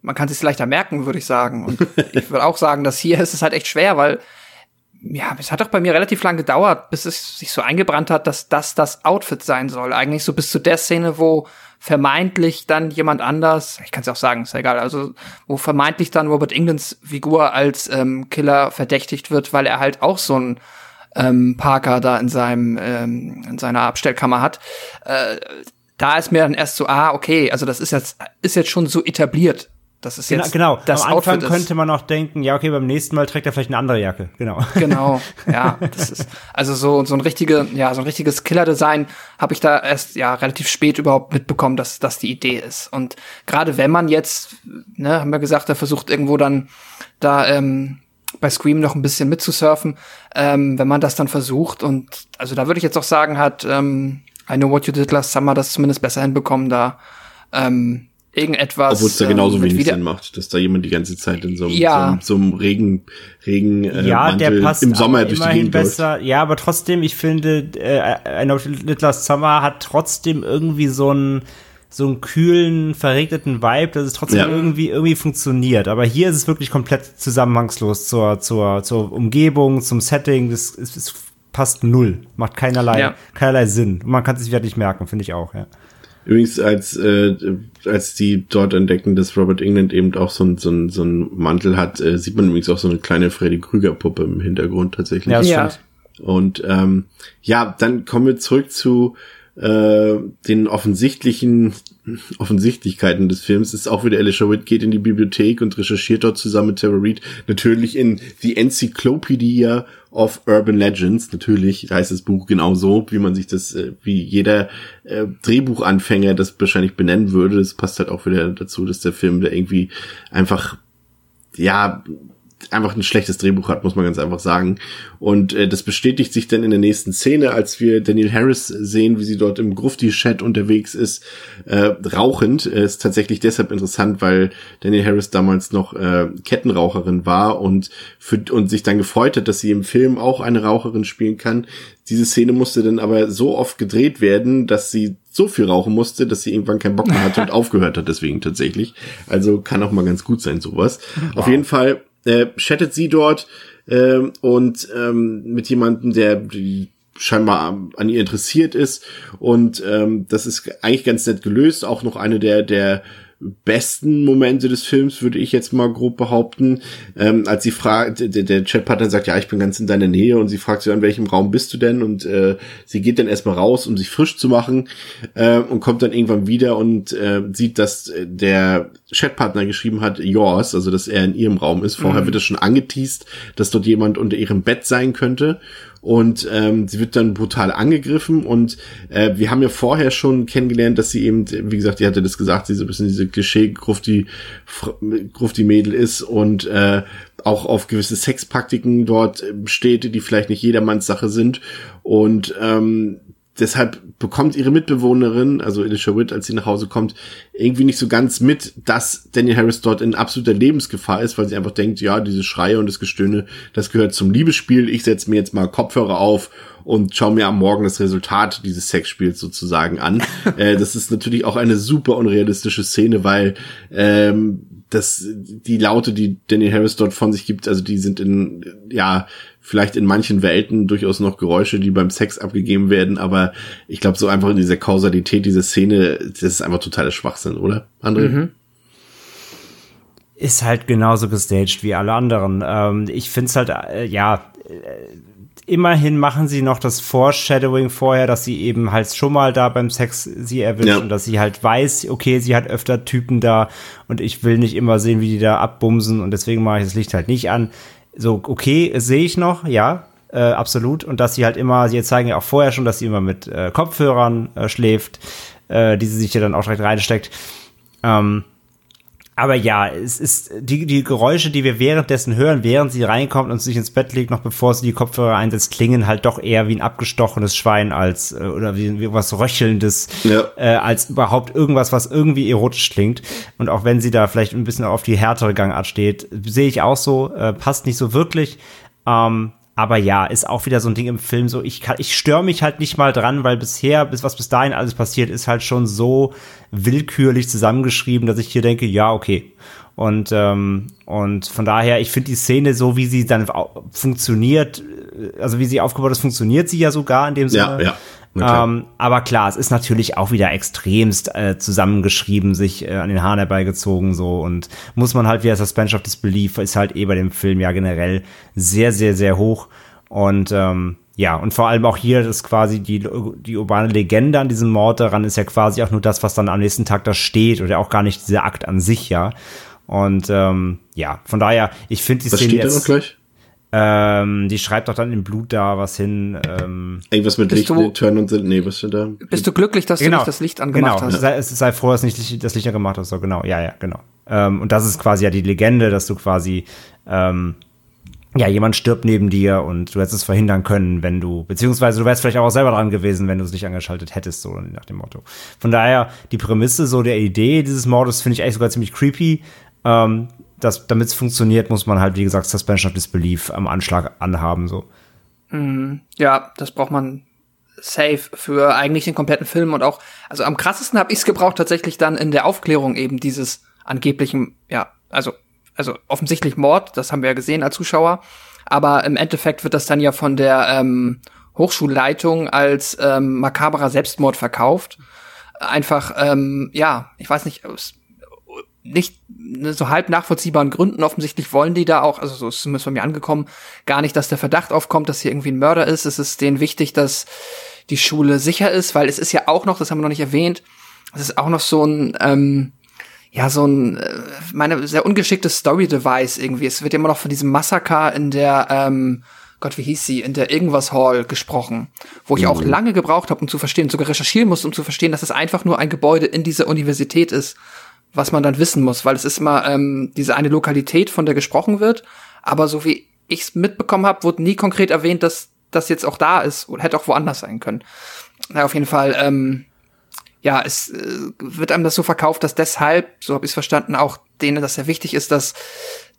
man kann es leichter merken, würde ich sagen. Und [laughs] ich würde auch sagen, dass hier ist es halt echt schwer, weil ja, es hat doch bei mir relativ lang gedauert, bis es sich so eingebrannt hat, dass das das Outfit sein soll. Eigentlich so bis zu der Szene, wo vermeintlich dann jemand anders, ich kann es auch sagen, ist ja egal, also wo vermeintlich dann Robert Englands Figur als ähm, Killer verdächtigt wird, weil er halt auch so ein ähm, Parker da in seinem ähm, in seiner Abstellkammer hat. Äh, da ist mir dann erst so, ah, okay, also das ist jetzt ist jetzt schon so etabliert. Das ist genau, jetzt genau. Das Am Anfang Outfit könnte man noch denken, ja, okay, beim nächsten Mal trägt er vielleicht eine andere Jacke. Genau. Genau. [laughs] Ja, das ist also so so ein richtige, ja, so ein richtiges Killer-Design habe ich da erst ja relativ spät überhaupt mitbekommen, dass das die Idee ist. Und gerade wenn man jetzt, ne, haben wir gesagt, er versucht irgendwo dann da ähm, bei Scream noch ein bisschen mitzusurfen, ähm, wenn man das dann versucht und also da würde ich jetzt auch sagen, hat ähm, I Know What You Did Last Summer das zumindest besser hinbekommen, da ähm, irgendetwas. Obwohl es da genauso ähm, wenig Sinn macht, dass da jemand die ganze Zeit in so einem, ja. so, so einem Regen, Regen äh, ja, Mantel der passt im Sommer durch die Gegend besser. Läuft. Ja, aber trotzdem, ich finde, äh, I Know Little Summer hat trotzdem irgendwie so einen so einen kühlen, verregneten Vibe, dass es trotzdem ja. irgendwie irgendwie funktioniert. Aber hier ist es wirklich komplett zusammenhangslos zur zur zur Umgebung, zum Setting. Das, das, das passt null, macht keinerlei ja. keinerlei Sinn. Und man kann es sich wirklich merken, finde ich auch. Ja. Übrigens, als, äh, als die dort entdecken, dass Robert England eben auch so ein, so ein, so ein Mantel hat, äh, sieht man übrigens auch so eine kleine Freddy Krüger-Puppe im Hintergrund tatsächlich. Ja, das ja. Und ähm, ja, dann kommen wir zurück zu äh, den offensichtlichen Offensichtlichkeiten des Films ist auch wieder Alicia Witt geht in die Bibliothek und recherchiert dort zusammen mit Tara Reid natürlich in The Encyclopedia of Urban Legends. Natürlich heißt das Buch genau so, wie man sich das, äh, wie jeder äh, Drehbuchanfänger das wahrscheinlich benennen würde. Das passt halt auch wieder dazu, dass der Film da irgendwie einfach ja einfach ein schlechtes Drehbuch hat, muss man ganz einfach sagen. Und äh, das bestätigt sich dann in der nächsten Szene, als wir Daniel Harris sehen, wie sie dort im Grufti-Chat unterwegs ist, äh, rauchend. Äh, ist tatsächlich deshalb interessant, weil Daniel Harris damals noch äh, Kettenraucherin war und, für, und sich dann gefreut hat, dass sie im Film auch eine Raucherin spielen kann. Diese Szene musste dann aber so oft gedreht werden, dass sie so viel rauchen musste, dass sie irgendwann keinen Bock mehr hatte und [laughs] aufgehört hat deswegen tatsächlich. Also kann auch mal ganz gut sein, sowas. Wow. Auf jeden Fall äh, chattet sie dort äh, und ähm, mit jemandem, der die scheinbar an ihr interessiert ist und ähm, das ist eigentlich ganz nett gelöst. Auch noch eine der der besten Momente des Films, würde ich jetzt mal grob behaupten. Ähm, als sie fragt, der, der Chatpartner sagt, ja, ich bin ganz in deiner Nähe und sie fragt sie, in welchem Raum bist du denn? Und äh, sie geht dann erstmal raus, um sich frisch zu machen äh, und kommt dann irgendwann wieder und äh, sieht, dass der Chatpartner geschrieben hat, yours, also dass er in ihrem Raum ist. Vorher mhm. wird es schon angeteased, dass dort jemand unter ihrem Bett sein könnte und ähm, sie wird dann brutal angegriffen und äh, wir haben ja vorher schon kennengelernt, dass sie eben, wie gesagt, die hatte das gesagt, sie so ein bisschen diese Klischee-Grufti Grufti Mädel ist und äh, auch auf gewisse Sexpraktiken dort steht, die vielleicht nicht jedermanns Sache sind. Und ähm, deshalb bekommt ihre Mitbewohnerin, also Alicia Witt, als sie nach Hause kommt, irgendwie nicht so ganz mit, dass Daniel Harris dort in absoluter Lebensgefahr ist, weil sie einfach denkt, ja, diese Schreie und das Gestöhne, das gehört zum Liebesspiel. Ich setze mir jetzt mal Kopfhörer auf und schaue mir am Morgen das Resultat dieses Sexspiels sozusagen an. [laughs] äh, das ist natürlich auch eine super unrealistische Szene, weil ähm, das die Laute, die Daniel Harris dort von sich gibt, also die sind in ja vielleicht in manchen Welten durchaus noch Geräusche, die beim Sex abgegeben werden, aber ich glaube, so einfach in dieser Kausalität, dieser Szene, das ist einfach totaler Schwachsinn, oder, André? Mhm. Ist halt genauso gestaged wie alle anderen. Ähm, ich find's halt, äh, ja, äh, immerhin machen sie noch das Foreshadowing vorher, dass sie eben halt schon mal da beim Sex sie erwischt ja. und dass sie halt weiß, okay, sie hat öfter Typen da und ich will nicht immer sehen, wie die da abbumsen und deswegen mache ich das Licht halt nicht an. So, okay, sehe ich noch, ja, äh, absolut. Und dass sie halt immer, sie zeigen ja auch vorher schon, dass sie immer mit äh, Kopfhörern äh, schläft, äh, die sie sich ja dann auch direkt reinsteckt. Ähm, aber ja, es ist die, die Geräusche, die wir währenddessen hören, während sie reinkommt und sich ins Bett legt, noch bevor sie die Kopfhörer einsetzt, klingen halt doch eher wie ein abgestochenes Schwein als äh, oder wie, wie was Röchelndes, ja. äh, als überhaupt irgendwas, was irgendwie erotisch klingt. Und auch wenn sie da vielleicht ein bisschen auf die härtere Gangart steht, sehe ich auch so, äh, passt nicht so wirklich. Ähm, aber ja, ist auch wieder so ein Ding im Film, so ich kann, ich störe mich halt nicht mal dran, weil bisher, bis was bis dahin alles passiert, ist halt schon so willkürlich zusammengeschrieben, dass ich hier denke, ja, okay. Und, ähm, und von daher, ich finde die Szene so, wie sie dann funktioniert, also wie sie aufgebaut ist, funktioniert sie ja sogar in dem Sinne. Ja, ja. Ähm, aber klar, es ist natürlich auch wieder extremst äh, zusammengeschrieben, sich äh, an den Haaren herbeigezogen so und muss man halt wieder Suspension of Disbelief ist halt eh bei dem Film ja generell sehr, sehr, sehr hoch und ähm, ja, und vor allem auch hier ist quasi die, die urbane Legende an diesem Mord daran ist ja quasi auch nur das, was dann am nächsten Tag da steht oder auch gar nicht dieser Akt an sich, ja. Und ähm, ja, von daher, ich finde die was Szene steht jetzt. Da noch gleich? Ähm, die schreibt doch dann im Blut da was hin. Ähm, Irgendwas mit Licht, du, Turn und nee, was steht da? Bist du glücklich, dass genau, du nicht das Licht angemacht genau. hast? Sei, sei froh, dass nicht das Licht angemacht hast. So, genau, ja, ja, genau. Ähm, und das ist quasi ja die Legende, dass du quasi ähm, ja, jemand stirbt neben dir und du hättest es verhindern können, wenn du, beziehungsweise du wärst vielleicht auch selber dran gewesen, wenn du es nicht angeschaltet hättest, so nach dem Motto. Von daher, die Prämisse, so der Idee dieses Mordes finde ich eigentlich sogar ziemlich creepy. Ähm, das, damit es funktioniert, muss man halt, wie gesagt, Suspension of Disbelief am Anschlag anhaben, so. Mm, ja, das braucht man safe für eigentlich den kompletten Film und auch, also am krassesten habe ich es gebraucht tatsächlich dann in der Aufklärung eben dieses angeblichen, ja, also, also offensichtlich Mord, das haben wir ja gesehen als Zuschauer, aber im Endeffekt wird das dann ja von der ähm, Hochschulleitung als ähm, makaberer Selbstmord verkauft. Einfach, ähm, ja, ich weiß nicht, nicht ne, so halb nachvollziehbaren Gründen offensichtlich wollen die da auch, also so ist es zumindest bei mir angekommen, gar nicht, dass der Verdacht aufkommt, dass hier irgendwie ein Mörder ist. Es ist denen wichtig, dass die Schule sicher ist, weil es ist ja auch noch, das haben wir noch nicht erwähnt, es ist auch noch so ein, ähm, ja, so ein, äh, meine, sehr ungeschicktes Story-Device irgendwie. Es wird immer noch von diesem Massaker in der, ähm, Gott, wie hieß sie, in der Irgendwas Hall gesprochen, wo ich mhm. auch lange gebraucht habe, um zu verstehen, sogar recherchieren musste, um zu verstehen, dass es einfach nur ein Gebäude in dieser Universität ist was man dann wissen muss, weil es ist mal ähm, diese eine Lokalität, von der gesprochen wird, aber so wie ich es mitbekommen habe, wurde nie konkret erwähnt, dass das jetzt auch da ist oder hätte auch woanders sein können. Na, auf jeden Fall, ähm, ja, es äh, wird einem das so verkauft, dass deshalb, so habe ich es verstanden, auch denen das sehr wichtig ist, dass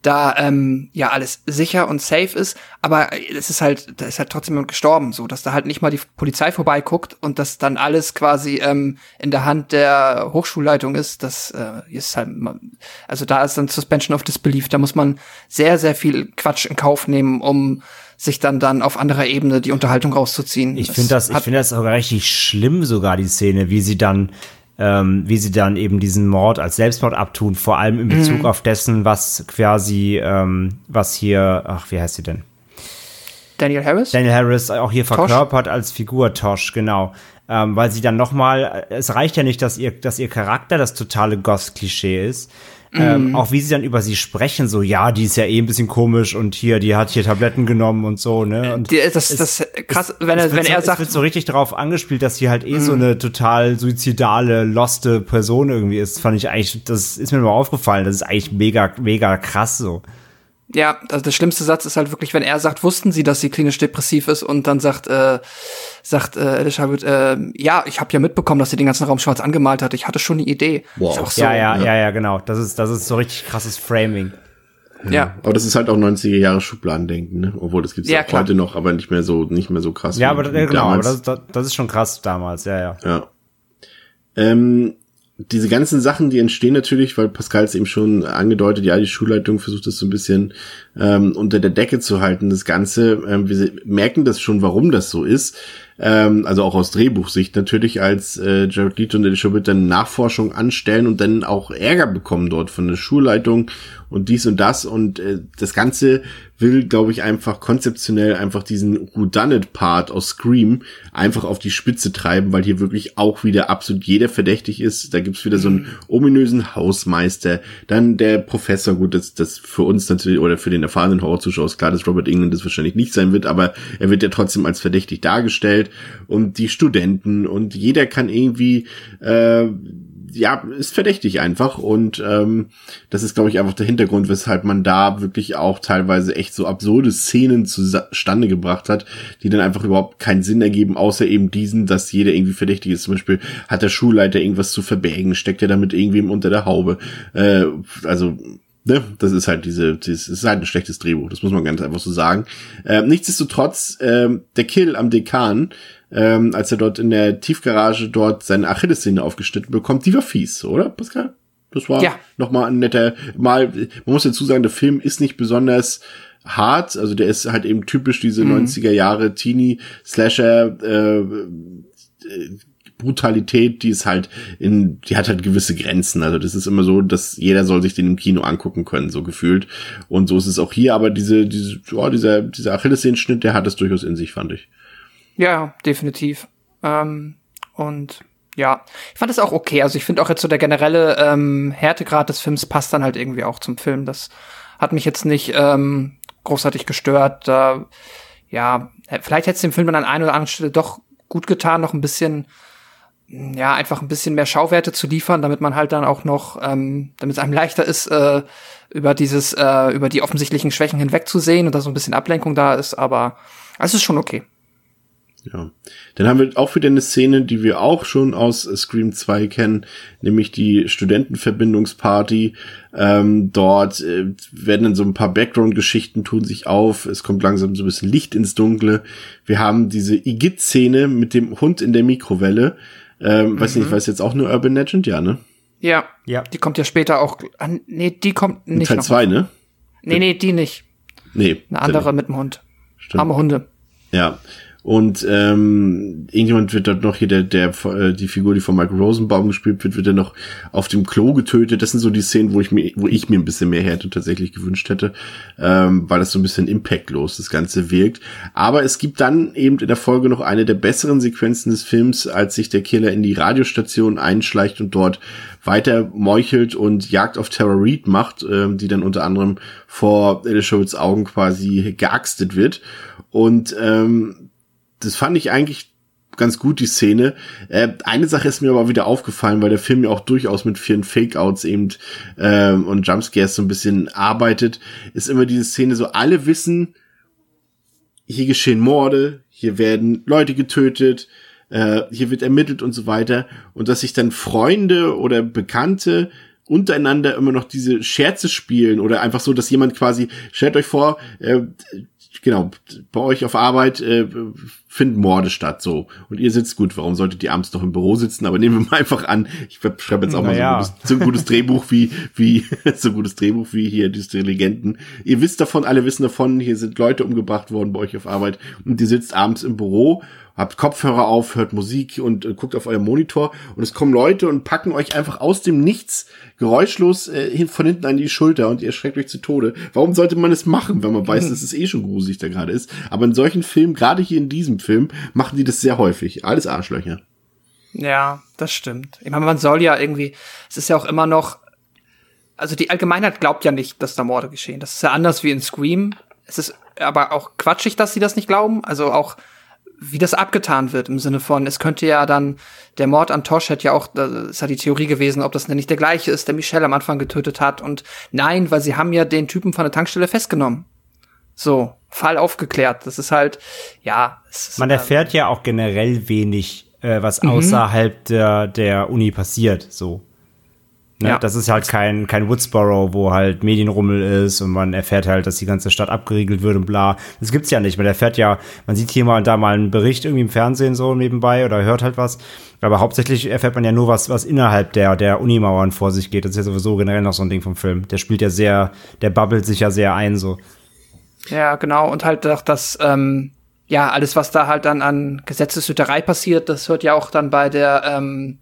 da ähm, ja alles sicher und safe ist, aber es ist halt, da ist halt trotzdem jemand gestorben, so dass da halt nicht mal die Polizei vorbeiguckt und dass dann alles quasi ähm, in der Hand der Hochschulleitung ist. Das äh, ist halt, also da ist dann Suspension of Disbelief. Da muss man sehr, sehr viel Quatsch in Kauf nehmen, um sich dann dann auf anderer Ebene die Unterhaltung rauszuziehen. Ich finde das, ich finde das sogar richtig schlimm sogar die Szene, wie sie dann ähm, wie sie dann eben diesen Mord als Selbstmord abtun, vor allem in Bezug mhm. auf dessen, was quasi, ähm, was hier, ach, wie heißt sie denn? Daniel Harris? Daniel Harris auch hier Tosh? verkörpert als Figur Tosh, genau. Ähm, weil sie dann noch mal, es reicht ja nicht, dass ihr, dass ihr Charakter das totale Goth-Klischee ist, ähm, mhm. auch wie sie dann über sie sprechen, so, ja, die ist ja eh ein bisschen komisch und hier, die hat hier Tabletten genommen und so, ne? Und die, das, ist das krass, wenn er, wenn er so, sagt. Es wird so richtig darauf angespielt, dass sie halt eh mhm. so eine total suizidale, loste Person irgendwie ist. Fand ich eigentlich, das ist mir mal aufgefallen. Das ist eigentlich mega, mega krass so. Ja, also der schlimmste Satz ist halt wirklich, wenn er sagt, wussten Sie, dass sie klinisch depressiv ist und dann sagt, äh, sagt äh, Elisabeth, äh, ja, ich habe ja mitbekommen, dass sie den ganzen Raum schwarz angemalt hat. Ich hatte schon eine Idee. Wow. So, ja, ja, ja, ja, genau. Das ist, das ist so richtig krasses Framing. Ja. ja. Aber das ist halt auch 90er Jahre Schubladendenken, ne? Obwohl das gibt's ja, auch heute noch, aber nicht mehr so, nicht mehr so krass. Ja, aber genau, aber das, das ist schon krass damals, ja, ja. Ja. Ähm, diese ganzen Sachen, die entstehen natürlich, weil Pascal es eben schon angedeutet, ja, die Schulleitung versucht das so ein bisschen ähm, unter der Decke zu halten, das Ganze. Ähm, wir merken das schon, warum das so ist. Ähm, also auch aus Drehbuchsicht natürlich, als äh, Jared Leto und Elisha Schubert dann Nachforschung anstellen und dann auch Ärger bekommen dort von der Schulleitung und dies und das. Und äh, das Ganze will, glaube ich, einfach konzeptionell einfach diesen Whodunit-Part aus Scream einfach auf die Spitze treiben, weil hier wirklich auch wieder absolut jeder verdächtig ist. Da gibt's wieder so einen ominösen Hausmeister, dann der Professor, gut, das, das für uns natürlich oder für den erfahrenen Horrorzuschauer ist klar, dass Robert England das wahrscheinlich nicht sein wird, aber er wird ja trotzdem als verdächtig dargestellt und die Studenten und jeder kann irgendwie äh, ja, ist verdächtig einfach und ähm, das ist, glaube ich, einfach der Hintergrund, weshalb man da wirklich auch teilweise echt so absurde Szenen zustande gebracht hat, die dann einfach überhaupt keinen Sinn ergeben, außer eben diesen, dass jeder irgendwie verdächtig ist. Zum Beispiel hat der Schulleiter irgendwas zu verbergen, steckt er damit irgendwem unter der Haube. Äh, also Ne, das ist halt diese, das ist halt ein schlechtes Drehbuch, das muss man ganz einfach so sagen. Äh, nichtsdestotrotz, äh, der Kill am Dekan ähm, als er dort in der Tiefgarage dort seine Achillessehne aufgeschnitten bekommt, die war fies, oder, Pascal? Das war ja. nochmal ein netter, mal, man muss dazu sagen, der Film ist nicht besonders hart, also der ist halt eben typisch diese mhm. 90er Jahre Teenie Slasher äh, äh, Brutalität, die ist halt in, die hat halt gewisse Grenzen. Also das ist immer so, dass jeder soll sich den im Kino angucken können, so gefühlt. Und so ist es auch hier, aber diese, diese, oh, dieser, dieser Achillessehenschnitt, der hat es durchaus in sich, fand ich. Ja, definitiv. Ähm, und ja, ich fand es auch okay. Also ich finde auch jetzt so der generelle ähm, Härtegrad des Films passt dann halt irgendwie auch zum Film. Das hat mich jetzt nicht ähm, großartig gestört. Da, ja, vielleicht hätte es dem Film an einer oder anderen Stelle doch gut getan, noch ein bisschen, ja, einfach ein bisschen mehr Schauwerte zu liefern, damit man halt dann auch noch, ähm, damit es einem leichter ist, äh, über dieses, äh, über die offensichtlichen Schwächen hinwegzusehen und da so ein bisschen Ablenkung da ist, aber es ist schon okay. Ja. Dann haben wir auch wieder eine Szene, die wir auch schon aus Scream 2 kennen, nämlich die Studentenverbindungsparty. Ähm, dort äh, werden dann so ein paar Background-Geschichten tun sich auf. Es kommt langsam so ein bisschen Licht ins Dunkle. Wir haben diese Igitt-Szene mit dem Hund in der Mikrowelle. Ähm, mhm. Weiß nicht, weiß jetzt auch nur Urban Legend, ja, ne? Ja, ja. Die kommt ja später auch. An, nee, die kommt nicht. Teil 2, ne? Nee, nee, die nicht. Nee. Eine andere mit dem Hund. Stimmt. Arme Hunde. Ja. Und ähm, irgendjemand wird dort noch hier, der, der äh, die Figur, die von Mike Rosenbaum gespielt wird, wird dann noch auf dem Klo getötet. Das sind so die Szenen, wo ich mir, wo ich mir ein bisschen mehr Härte tatsächlich gewünscht hätte, ähm, weil das so ein bisschen impactlos das Ganze wirkt. Aber es gibt dann eben in der Folge noch eine der besseren Sequenzen des Films, als sich der Killer in die Radiostation einschleicht und dort weiter meuchelt und Jagd auf Tara Reed macht, ähm, die dann unter anderem vor Elishawitz Augen quasi geaxtet wird. Und ähm, das fand ich eigentlich ganz gut, die Szene. Äh, eine Sache ist mir aber wieder aufgefallen, weil der Film ja auch durchaus mit vielen Fake-Outs eben ähm, und Jumpscares so ein bisschen arbeitet, ist immer diese Szene so, alle wissen, hier geschehen Morde, hier werden Leute getötet, äh, hier wird ermittelt und so weiter. Und dass sich dann Freunde oder Bekannte untereinander immer noch diese Scherze spielen oder einfach so, dass jemand quasi, stellt euch vor, äh, genau, bei euch auf Arbeit äh, finden Morde statt, so. Und ihr sitzt gut, warum solltet ihr abends noch im Büro sitzen? Aber nehmen wir mal einfach an, ich schreibe jetzt auch naja. mal so ein, gutes, so ein gutes Drehbuch wie, wie, [laughs] so ein gutes Drehbuch wie hier, diese Legenden. Ihr wisst davon, alle wissen davon, hier sind Leute umgebracht worden bei euch auf Arbeit und ihr sitzt abends im Büro habt Kopfhörer auf, hört Musik und äh, guckt auf euer Monitor und es kommen Leute und packen euch einfach aus dem Nichts geräuschlos äh, von hinten an die Schulter und ihr schreckt euch zu Tode. Warum sollte man es machen, wenn man weiß, dass es eh schon gruselig da gerade ist? Aber in solchen Filmen, gerade hier in diesem Film, machen die das sehr häufig. Alles Arschlöcher. Ja, das stimmt. Ich meine, man soll ja irgendwie, es ist ja auch immer noch, also die Allgemeinheit glaubt ja nicht, dass da Morde geschehen. Das ist ja anders wie in Scream. Es ist aber auch quatschig, dass sie das nicht glauben. Also auch wie das abgetan wird im Sinne von, es könnte ja dann, der Mord an Tosh hätte ja auch, das ist ja die Theorie gewesen, ob das denn nicht der gleiche ist, der Michelle am Anfang getötet hat. Und nein, weil sie haben ja den Typen von der Tankstelle festgenommen. So, Fall aufgeklärt. Das ist halt, ja. Ist, Man erfährt äh, ja auch generell wenig, äh, was mhm. außerhalb der, der Uni passiert, so. Ne? Ja. Das ist halt kein, kein Woodsboro, wo halt Medienrummel ist und man erfährt halt, dass die ganze Stadt abgeriegelt wird und bla. Das gibt's ja nicht. Man erfährt ja, man sieht hier mal und da mal einen Bericht irgendwie im Fernsehen so nebenbei oder hört halt was. Aber hauptsächlich erfährt man ja nur was, was innerhalb der, der Unimauern vor sich geht. Das ist ja sowieso generell noch so ein Ding vom Film. Der spielt ja sehr, der babbelt sich ja sehr ein so. Ja, genau. Und halt auch das, ähm, ja, alles, was da halt dann an Gesetzeshüterei passiert, das hört ja auch dann bei der, ähm,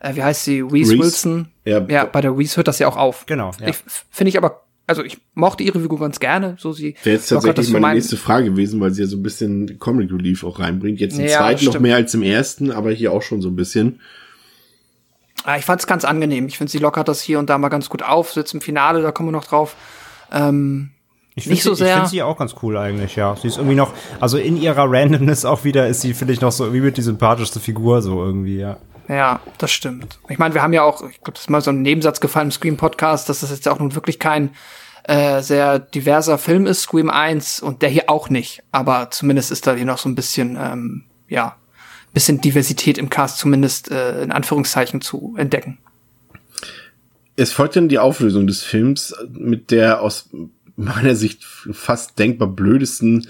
äh, wie heißt sie, Reese, Reese. Wilson. Ja. ja, bei der Reese hört das ja auch auf. Genau, ja. Ich Finde ich aber, also ich mochte ihre Figur ganz gerne, so sie. Wäre jetzt tatsächlich meine mein- nächste Frage gewesen, weil sie ja so ein bisschen Comic Relief auch reinbringt. Jetzt im Ja, zweiten noch mehr als im ersten, aber hier auch schon so ein bisschen. Ah, ich fand's ganz angenehm. Ich finde, sie lockert das hier und da mal ganz gut auf. Sitzt im Finale, da kommen wir noch drauf. Ähm, Ich nicht find so sie, Ich sehr. finde sie auch ganz cool eigentlich, ja. Sie ist irgendwie noch, also in ihrer Randomness auch wieder ist sie, finde ich, noch so irgendwie mit die sympathischste Figur so irgendwie, ja. Ja, das stimmt. Ich meine, wir haben ja auch, ich glaube, das ist mal so ein Nebensatz gefallen im Scream-Podcast, dass das jetzt auch nun wirklich kein äh, sehr diverser Film ist, Scream 1, und der hier auch nicht. Aber zumindest ist da hier noch so ein bisschen, ähm, ja, bisschen Diversität im Cast zumindest äh, in Anführungszeichen zu entdecken. Es folgt dann die Auflösung des Films mit der aus meiner Sicht fast denkbar blödesten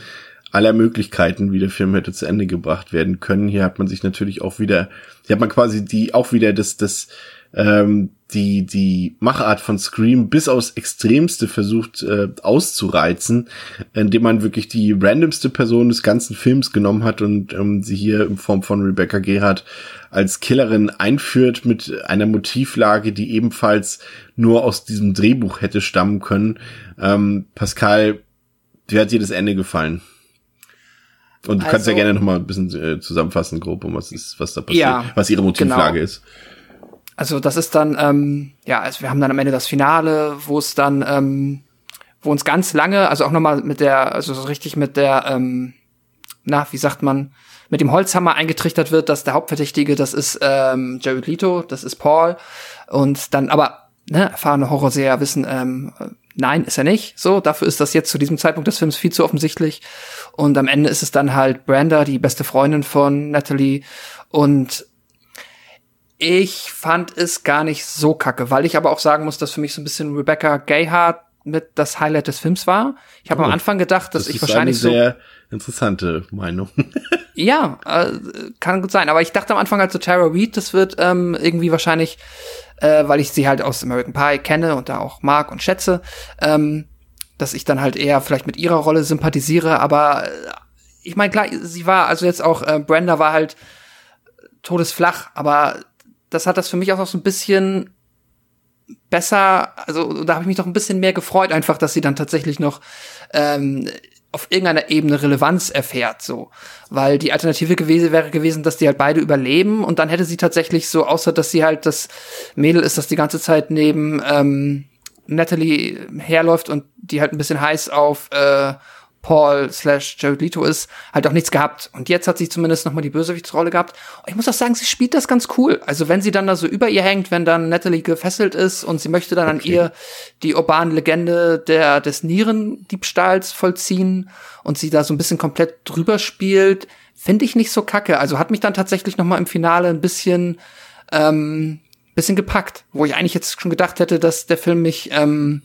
aller Möglichkeiten, wie der Film hätte zu Ende gebracht werden können. Hier hat man sich natürlich auch wieder, hier hat man quasi die auch wieder das das ähm, die die Machart von Scream bis aufs Extremste versucht äh, auszureizen, indem man wirklich die randomste Person des ganzen Films genommen hat und ähm, sie hier in Form von Rebecca Gerhardt als Killerin einführt mit einer Motivlage, die ebenfalls nur aus diesem Drehbuch hätte stammen können. Ähm, Pascal, wie hat dir das Ende gefallen? Und du kannst ja Also- gerne noch mal ein bisschen äh, zusammenfassen, grob, um was ist, was da passiert, Ja, was ihre Motivlage genau. ist. Also das ist dann, ähm, ja, also wir haben dann am Ende das Finale, wo es dann, ähm, wo uns ganz lange, also auch nochmal mit der, also so richtig mit der, ähm, na, wie sagt man, mit dem Holzhammer eingetrichtert wird, dass der Hauptverdächtige, das ist ähm, Jared Leto, das ist Paul. Und dann aber, ne, erfahrene Horrorseher wissen, ähm, äh, nein, ist er nicht. So, dafür ist das jetzt zu diesem Zeitpunkt des Films viel zu offensichtlich. Und am Ende ist es dann halt Brenda, die beste Freundin von Natalie. Und ich fand es gar nicht so kacke, weil ich aber auch sagen muss, dass für mich so ein bisschen Rebecca Gayheart mit das Highlight des Films war. Ich habe am Oh, Anfang gedacht, dass das ich ist wahrscheinlich eine so sehr interessante Meinung. [laughs] ja, äh, kann gut sein. Aber ich dachte am Anfang halt so Tara Reid, das wird ähm, irgendwie wahrscheinlich, äh, weil ich sie halt aus American Pie kenne und da auch mag und schätze, ähm, dass ich dann halt eher vielleicht mit ihrer Rolle sympathisiere. Aber äh, ich meine, klar, sie war, also jetzt auch, äh, Brenda war halt todesflach, aber das hat das für mich auch noch so ein bisschen besser, also da habe ich mich doch ein bisschen mehr gefreut, einfach, dass sie dann tatsächlich noch ähm, auf irgendeiner Ebene Relevanz erfährt, so. Weil die Alternative gewesen wäre gewesen, dass die halt beide überleben und dann hätte sie tatsächlich so, außer dass sie halt das Mädel ist, das die ganze Zeit neben ähm, Natalie herläuft und die halt ein bisschen heiß auf äh, Paul slash Jared Leto ist, halt auch nichts gehabt. Und jetzt hat sie zumindest noch mal die Bösewichtsrolle gehabt. Und ich muss auch sagen, sie spielt das ganz cool. Also wenn sie dann da so über ihr hängt, wenn dann Natalie gefesselt ist und sie möchte dann an ihr die urbane Legende der, des Nierendiebstahls vollziehen und sie da so ein bisschen komplett drüber spielt, finde ich nicht so kacke. Also hat mich dann tatsächlich noch mal im Finale ein bisschen, ähm, bisschen gepackt, wo ich eigentlich jetzt schon gedacht hätte, dass der Film mich, ähm,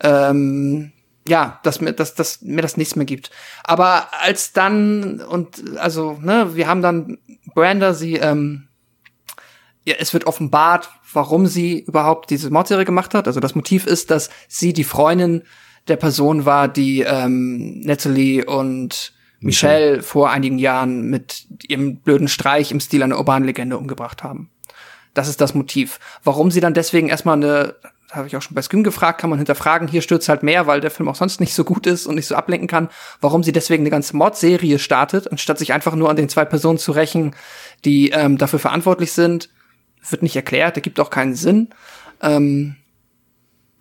ähm, ja, dass mir, dass, dass mir das nichts mehr gibt. Aber als dann, und also, ne, wir haben dann Branda, sie, ähm, ja, es wird offenbart, warum sie überhaupt diese Mordserie gemacht hat. Also das Motiv ist, dass sie die Freundin der Person war, die ähm, Natalie und Michelle vor einigen Jahren mit ihrem blöden Streich im Stil einer urbanen Legende umgebracht haben. Das ist das Motiv. Warum sie dann deswegen erstmal eine, habe ich auch schon bei Scream gefragt, kann man hinterfragen, hier stürzt halt mehr, weil der Film auch sonst nicht so gut ist und nicht so ablenken kann, warum sie deswegen eine ganze Mordserie startet, anstatt sich einfach nur an den zwei Personen zu rächen, die ähm, dafür verantwortlich sind, wird nicht erklärt, der gibt auch keinen Sinn. Ähm,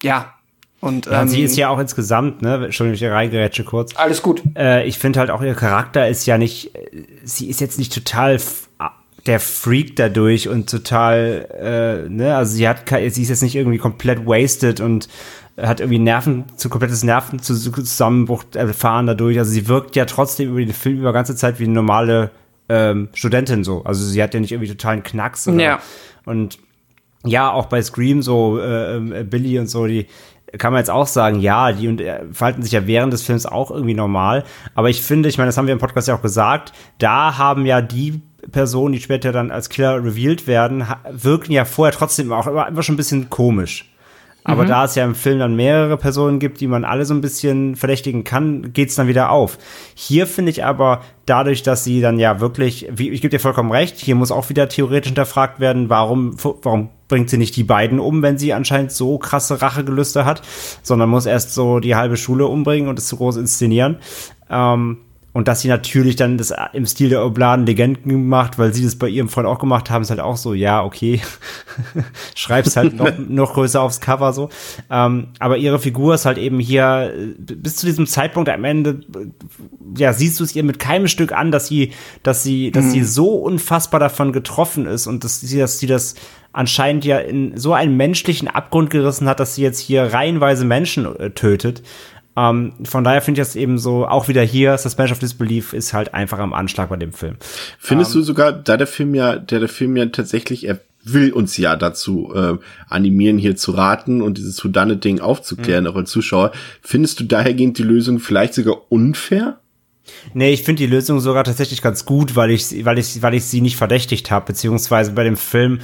ja. Und, Ja, ähm, sie ist ja auch insgesamt, ne, Entschuldigung, ich reingerätsche kurz. Alles gut. Äh, ich finde halt auch ihr Charakter ist ja nicht, äh, sie ist jetzt nicht total der Freak dadurch und total, äh, ne, also sie hat, sie ist jetzt nicht irgendwie komplett wasted und hat irgendwie Nerven, zu komplettes Nervenzusammenbruch erfahren dadurch. Also sie wirkt ja trotzdem über den Film über ganze Zeit wie eine normale ähm, Studentin so. Also sie hat ja nicht irgendwie totalen Knacks oder, Ja. und ja, auch bei Scream so äh, äh, Billy und so, die kann man jetzt auch sagen, ja, die und, äh, verhalten sich ja während des Films auch irgendwie normal. Aber ich finde, ich meine, das haben wir im Podcast ja auch gesagt, da haben ja die Personen, die später dann als Killer revealed werden, wirken ja vorher trotzdem auch immer, immer schon ein bisschen komisch. Aber mhm. da es ja im Film dann mehrere Personen gibt, die man alle so ein bisschen verdächtigen kann, geht's dann wieder auf. Hier finde ich aber, dadurch, dass sie dann ja wirklich, wie, ich gebe dir vollkommen recht, hier muss auch wieder theoretisch hinterfragt werden, warum, warum bringt sie nicht die beiden um, wenn sie anscheinend so krasse Rachegelüste hat, sondern muss erst so die halbe Schule umbringen und es zu groß inszenieren. Ähm, und dass sie natürlich dann das im Stil der Obladen Legenden macht, weil sie das bei ihrem Freund auch gemacht haben, ist halt auch so, ja, okay, [laughs] schreib's halt noch, [laughs] noch größer aufs Cover so. Ähm, aber ihre Figur ist halt eben hier bis zu diesem Zeitpunkt am Ende, ja, siehst du es ihr mit keinem Stück an, dass sie, dass sie, dass mhm. sie so unfassbar davon getroffen ist und dass sie, dass sie das anscheinend ja in so einen menschlichen Abgrund gerissen hat, dass sie jetzt hier reihenweise Menschen äh, tötet. Ähm, von daher finde ich das eben so, auch wieder hier, Suspension of Disbelief ist halt einfach am Anschlag bei dem Film. Findest ähm, du sogar, da der Film ja, der der Film ja tatsächlich, er will uns ja dazu äh, animieren, hier zu raten und dieses Houdanet-Ding aufzuklären, mhm. auch als Zuschauer. Findest du dahergehend die Lösung vielleicht sogar unfair? Nee, ich finde die Lösung sogar tatsächlich ganz gut, weil ich, weil ich, weil ich sie nicht verdächtigt habe, beziehungsweise bei dem Film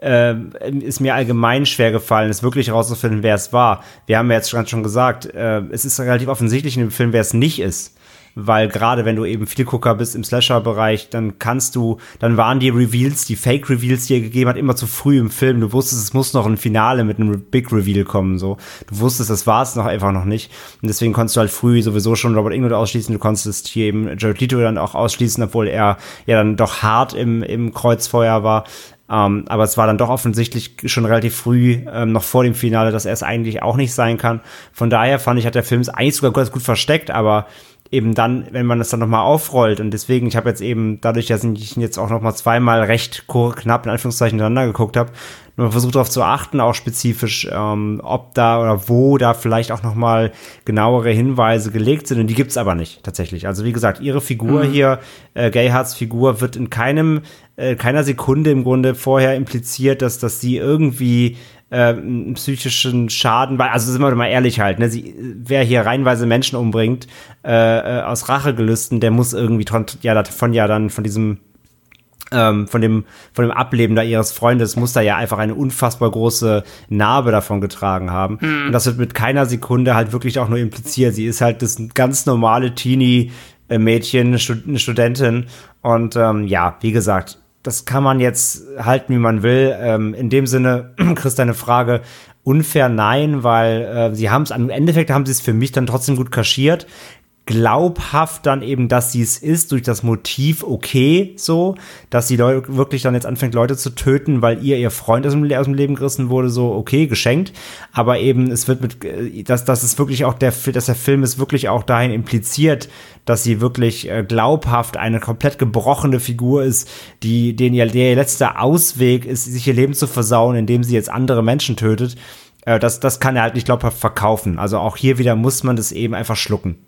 äh, ist mir allgemein schwer gefallen, es wirklich herauszufinden, wer es war. Wir haben ja jetzt schon gesagt, äh, es ist relativ offensichtlich in dem Film, wer es nicht ist weil gerade wenn du eben viel Gucker bist im Slasher-Bereich, dann kannst du, dann waren die Reveals, die Fake-Reveals, die er gegeben hat, immer zu früh im Film. Du wusstest, es muss noch ein Finale mit einem Big Reveal kommen, so. Du wusstest, das war es noch einfach noch nicht. Und deswegen konntest du halt früh sowieso schon Robert England ausschließen. Du konntest hier eben Jared Leto dann auch ausschließen, obwohl er ja dann doch hart im, im Kreuzfeuer war. Ähm, aber es war dann doch offensichtlich schon relativ früh, ähm, noch vor dem Finale, dass er es eigentlich auch nicht sein kann. Von daher fand ich, hat der Film es eigentlich sogar ganz gut versteckt, aber eben dann, wenn man das dann nochmal aufrollt und deswegen, ich habe jetzt eben, dadurch, dass ich ihn jetzt auch nochmal zweimal recht knapp in Anführungszeichen hintereinander geguckt habe, nur versucht darauf zu achten, auch spezifisch, ähm, ob da oder wo da vielleicht auch nochmal genauere Hinweise gelegt sind und die gibt's aber nicht tatsächlich. Also wie gesagt, ihre Figur mhm. hier, äh, Gayhards Figur, wird in keinem, äh, keiner Sekunde im Grunde vorher impliziert, dass, dass sie irgendwie äh, psychischen Schaden, weil, also sind wir mal ehrlich halt, ne, sie, wer hier reinweise Menschen umbringt, äh, äh, aus Rachegelüsten, der muss irgendwie ja davon ja dann von diesem ähm, von dem von dem Ableben da ihres Freundes muss da ja einfach eine unfassbar große Narbe davon getragen haben mhm. und das wird mit keiner Sekunde halt wirklich auch nur impliziert. Sie ist halt das ganz normale Teenie Mädchen, eine Studentin und ähm, ja, wie gesagt, das kann man jetzt halten, wie man will. Ähm, in dem Sinne, [clears throat] Chris, deine Frage, unfair nein, weil äh, sie haben es, im Endeffekt haben sie es für mich dann trotzdem gut kaschiert glaubhaft dann eben, dass sie es ist, durch das Motiv okay, so, dass sie wirklich dann jetzt anfängt, Leute zu töten, weil ihr ihr Freund aus dem, aus dem Leben gerissen wurde, so okay, geschenkt. Aber eben, es wird mit, äh, dass, dass es wirklich auch der, dass der Film es wirklich auch dahin impliziert, dass sie wirklich äh, glaubhaft eine komplett gebrochene Figur ist, die, den ihr, der ihr letzter Ausweg ist, sich ihr Leben zu versauen, indem sie jetzt andere Menschen tötet. Äh, das, das kann er halt nicht glaubhaft verkaufen. Also auch hier wieder muss man das eben einfach schlucken.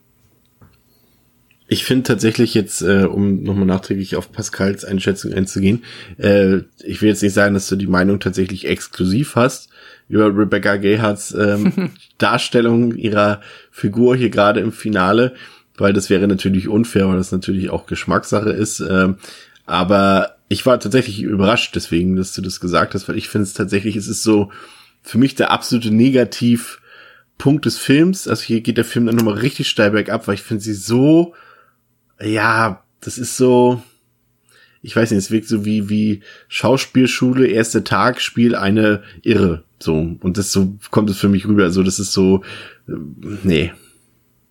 Ich finde tatsächlich jetzt, äh, um nochmal nachträglich auf Pascals Einschätzung einzugehen, äh, ich will jetzt nicht sagen, dass du die Meinung tatsächlich exklusiv hast über Rebecca Gayhards ähm, [laughs] Darstellung ihrer Figur hier gerade im Finale, weil das wäre natürlich unfair, weil das natürlich auch Geschmackssache ist. Ähm, aber ich war tatsächlich überrascht deswegen, dass du das gesagt hast, weil ich finde es tatsächlich, es ist so für mich der absolute Negativpunkt des Films. Also hier geht der Film dann nochmal richtig steil bergab, weil ich finde sie so ja, das ist so, ich weiß nicht, es wirkt so wie, wie Schauspielschule, erster Tag, Spiel eine Irre. So. Und das so kommt es für mich rüber. Also, das ist so, äh, nee.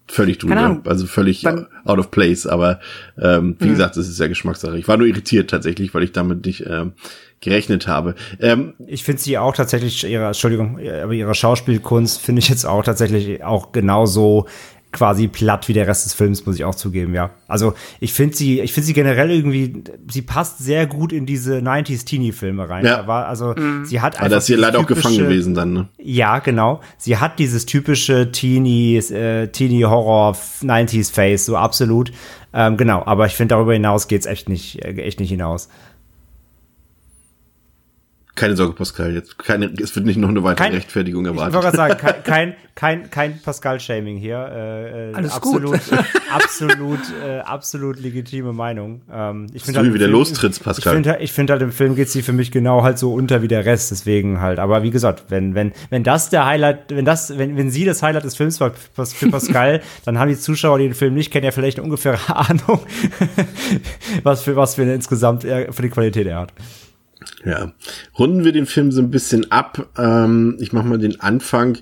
Völlig drüber. Also völlig Dann, out of place. Aber ähm, wie mh. gesagt, das ist ja Geschmackssache. Ich war nur irritiert tatsächlich, weil ich damit nicht ähm, gerechnet habe. Ähm, ich finde sie auch tatsächlich, ihre, Entschuldigung, aber ihre Schauspielkunst finde ich jetzt auch tatsächlich auch genauso quasi platt wie der Rest des Films, muss ich auch zugeben, ja. Also ich finde sie, ich finde sie generell irgendwie, sie passt sehr gut in diese 90s Teenie-Filme rein. Ja. war, also mhm. sie hat einfach. Aber das ist hier leider auch gefangen gewesen dann, ne? Ja, genau. Sie hat dieses typische Teenie, äh, Teenie-Horror 90s-Face, so absolut. Ähm, genau, aber ich finde darüber hinaus geht's echt nicht, äh, echt nicht hinaus. Keine Sorge, Pascal. Jetzt keine, es wird nicht noch eine weitere kein, Rechtfertigung erwartet. Ich wollte gerade sagen, kein, kein, kein Pascal-Shaming hier. Äh, Alles absolut, gut. absolut, äh, absolut legitime Meinung. Ähm, ich finde halt wieder Film, lostrittst, Pascal. Ich finde ich find halt im Film geht sie für mich genau halt so unter wie der Rest, deswegen halt. Aber wie gesagt, wenn, wenn, wenn das der Highlight, wenn das, wenn, wenn sie das Highlight des Films war für Pascal, [laughs] dann haben die Zuschauer, die den Film nicht kennen, ja vielleicht eine ungefähre [laughs] Ahnung, was für was für eine insgesamt für die Qualität er hat. Ja, runden wir den Film so ein bisschen ab. Ähm, ich mache mal den Anfang.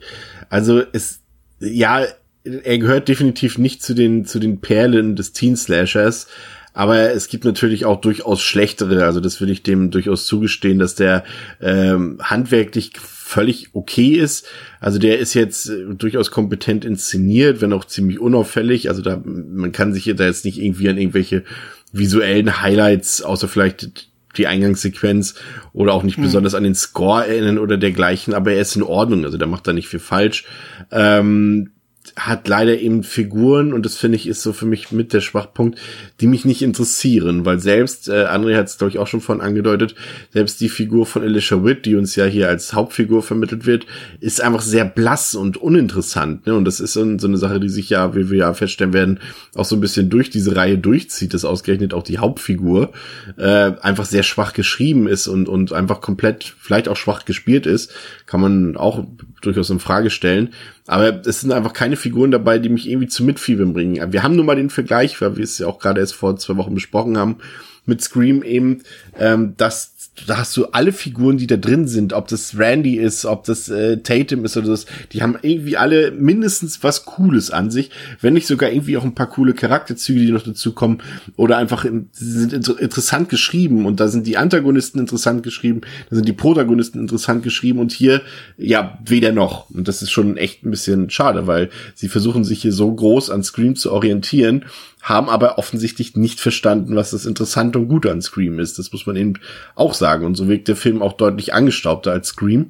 Also es, ja, er gehört definitiv nicht zu den zu den Perlen des Teen Slashers. Aber es gibt natürlich auch durchaus schlechtere. Also das will ich dem durchaus zugestehen, dass der ähm, handwerklich völlig okay ist. Also der ist jetzt äh, durchaus kompetent inszeniert, wenn auch ziemlich unauffällig. Also da man kann sich da jetzt nicht irgendwie an irgendwelche visuellen Highlights, außer vielleicht die Eingangssequenz oder auch nicht hm. besonders an den Score erinnern oder dergleichen, aber er ist in Ordnung, also der macht da nicht viel falsch. Ähm, hat leider eben Figuren und das finde ich ist so für mich mit der Schwachpunkt, die mich nicht interessieren, weil selbst, äh, André hat es glaube ich auch schon vorhin angedeutet, selbst die Figur von Alicia Witt, die uns ja hier als Hauptfigur vermittelt wird, ist einfach sehr blass und uninteressant. Ne? Und das ist so, so eine Sache, die sich ja, wie wir ja feststellen werden, auch so ein bisschen durch diese Reihe durchzieht, dass ausgerechnet auch die Hauptfigur äh, einfach sehr schwach geschrieben ist und, und einfach komplett vielleicht auch schwach gespielt ist, kann man auch durchaus in Frage stellen. Aber es sind einfach keine Figuren dabei, die mich irgendwie zu Mitfiebern bringen. Wir haben nun mal den Vergleich, weil wir es ja auch gerade erst vor zwei Wochen besprochen haben, mit Scream eben, ähm, dass da hast du alle Figuren, die da drin sind, ob das Randy ist, ob das äh, Tatum ist oder das, die haben irgendwie alle mindestens was Cooles an sich, wenn nicht sogar irgendwie auch ein paar coole Charakterzüge, die noch dazu kommen oder einfach in, sind inter interessant geschrieben und da sind die Antagonisten interessant geschrieben, da sind die Protagonisten interessant geschrieben und hier ja weder noch. Und das ist schon echt ein bisschen schade, weil sie versuchen sich hier so groß an Scream zu orientieren haben aber offensichtlich nicht verstanden, was das Interessante und Gute an Scream ist. Das muss man eben auch sagen. Und so wirkt der Film auch deutlich angestaubter als Scream.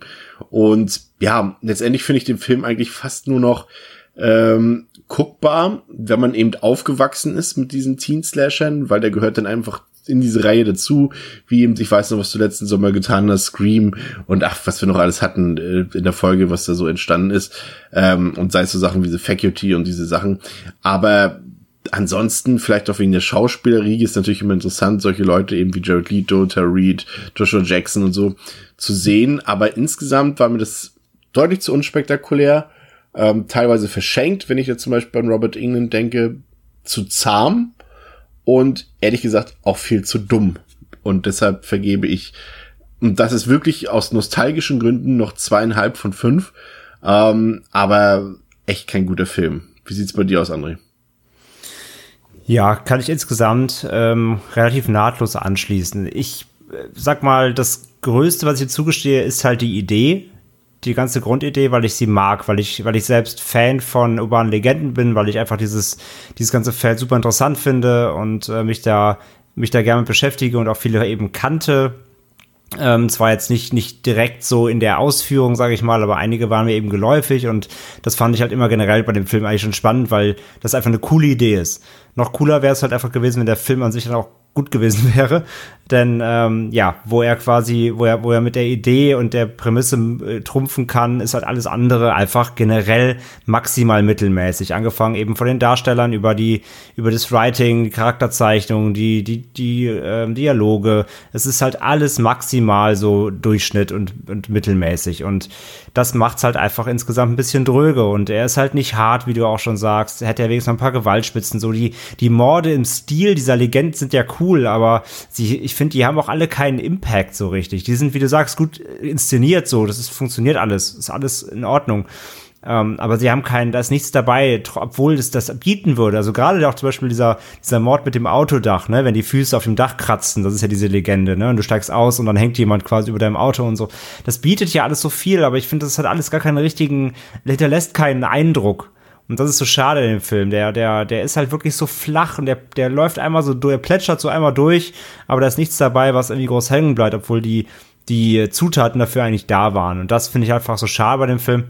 Und ja, letztendlich finde ich den Film eigentlich fast nur noch ähm, guckbar, wenn man eben aufgewachsen ist mit diesen Teen-Slashern, weil der gehört dann einfach in diese Reihe dazu, wie eben, ich weiß noch, was du letzten Sommer getan hast, Scream und ach, was wir noch alles hatten äh, in der Folge, was da so entstanden ist, ähm, und sei es so Sachen wie The Faculty und diese Sachen, aber ansonsten, vielleicht auch wegen der Schauspielerie, ist natürlich immer interessant, solche Leute eben wie Jared Leto, Terry Reed, Joshua Jackson und so zu sehen. Aber insgesamt war mir das deutlich zu unspektakulär, ähm, teilweise verschenkt, wenn ich jetzt zum Beispiel an Robert England denke, zu zahm und ehrlich gesagt auch viel zu dumm. Und deshalb vergebe ich, und das ist wirklich aus nostalgischen Gründen noch zweieinhalb von fünf, ähm, aber echt kein guter Film. Wie sieht's bei dir aus, André? Ja, kann ich insgesamt ähm, relativ nahtlos anschließen. Ich äh, sag mal, das Größte, was ich hier zugestehe, ist halt die Idee, die ganze Grundidee, weil ich sie mag, weil ich, weil ich selbst Fan von urbanen Legenden bin, weil ich einfach dieses, dieses ganze Feld super interessant finde und äh, mich da, mich da gerne beschäftige und auch viele eben kannte. Ähm, zwar jetzt nicht, nicht direkt so in der Ausführung, sage ich mal, aber einige waren mir eben geläufig und das fand ich halt immer generell bei dem Film eigentlich schon spannend, weil das einfach eine coole Idee ist. Noch cooler wäre es halt einfach gewesen, wenn der Film an sich dann auch gut gewesen [laughs] wäre. Denn ähm, ja, wo er quasi, wo er, wo er mit der Idee und der Prämisse äh, trumpfen kann, ist halt alles andere einfach generell maximal mittelmäßig. Angefangen eben von den Darstellern über die, über das Writing, die Charakterzeichnung, die, die, die ähm, Dialoge. Es ist halt alles maximal so Durchschnitt und, und mittelmäßig. Und das macht's halt einfach insgesamt ein bisschen dröge. Und er ist halt nicht hart, wie du auch schon sagst. Hätte er wenigstens ein paar Gewaltspitzen. So die, die Morde im Stil dieser Legend sind ja cool, aber sie, ich finde, die haben auch alle keinen Impact so richtig. Die sind, wie du sagst, gut inszeniert so. Das ist, funktioniert alles. Ist alles in Ordnung. Ähm, aber sie haben keinen, da ist nichts dabei, obwohl es das bieten würde. Also gerade auch zum Beispiel dieser, dieser Mord mit dem Autodach, ne, wenn die Füße auf dem Dach kratzen, das ist ja diese Legende, ne, und du steigst aus und dann hängt jemand quasi über deinem Auto und so. Das bietet ja alles so viel, aber ich finde, das hat alles gar keinen richtigen, hinterlässt keinen Eindruck. Und das ist so schade in dem Film. Der, der, der ist halt wirklich so flach und der, der läuft einmal so, der plätschert so einmal durch, aber da ist nichts dabei, was irgendwie groß hängen bleibt, obwohl die, die Zutaten dafür eigentlich da waren. Und das finde ich einfach so schade bei dem Film.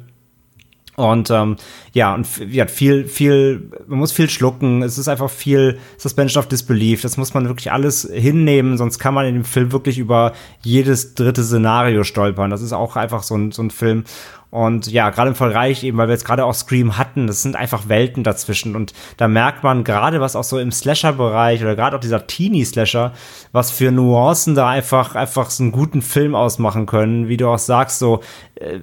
Und ähm, ja, und ja, viel, viel, man muss viel schlucken. Es ist einfach viel Suspension of Disbelief. Das muss man wirklich alles hinnehmen, sonst kann man in dem Film wirklich über jedes dritte Szenario stolpern. Das ist auch einfach so ein, so ein Film. Und ja, gerade im Vergleich eben, weil wir jetzt gerade auch Scream hatten, das sind einfach Welten dazwischen. Und da merkt man gerade, was auch so im Slasher-Bereich oder gerade auch dieser Teenie-Slasher, was für Nuancen da einfach, einfach so einen guten Film ausmachen können. Wie du auch sagst, so,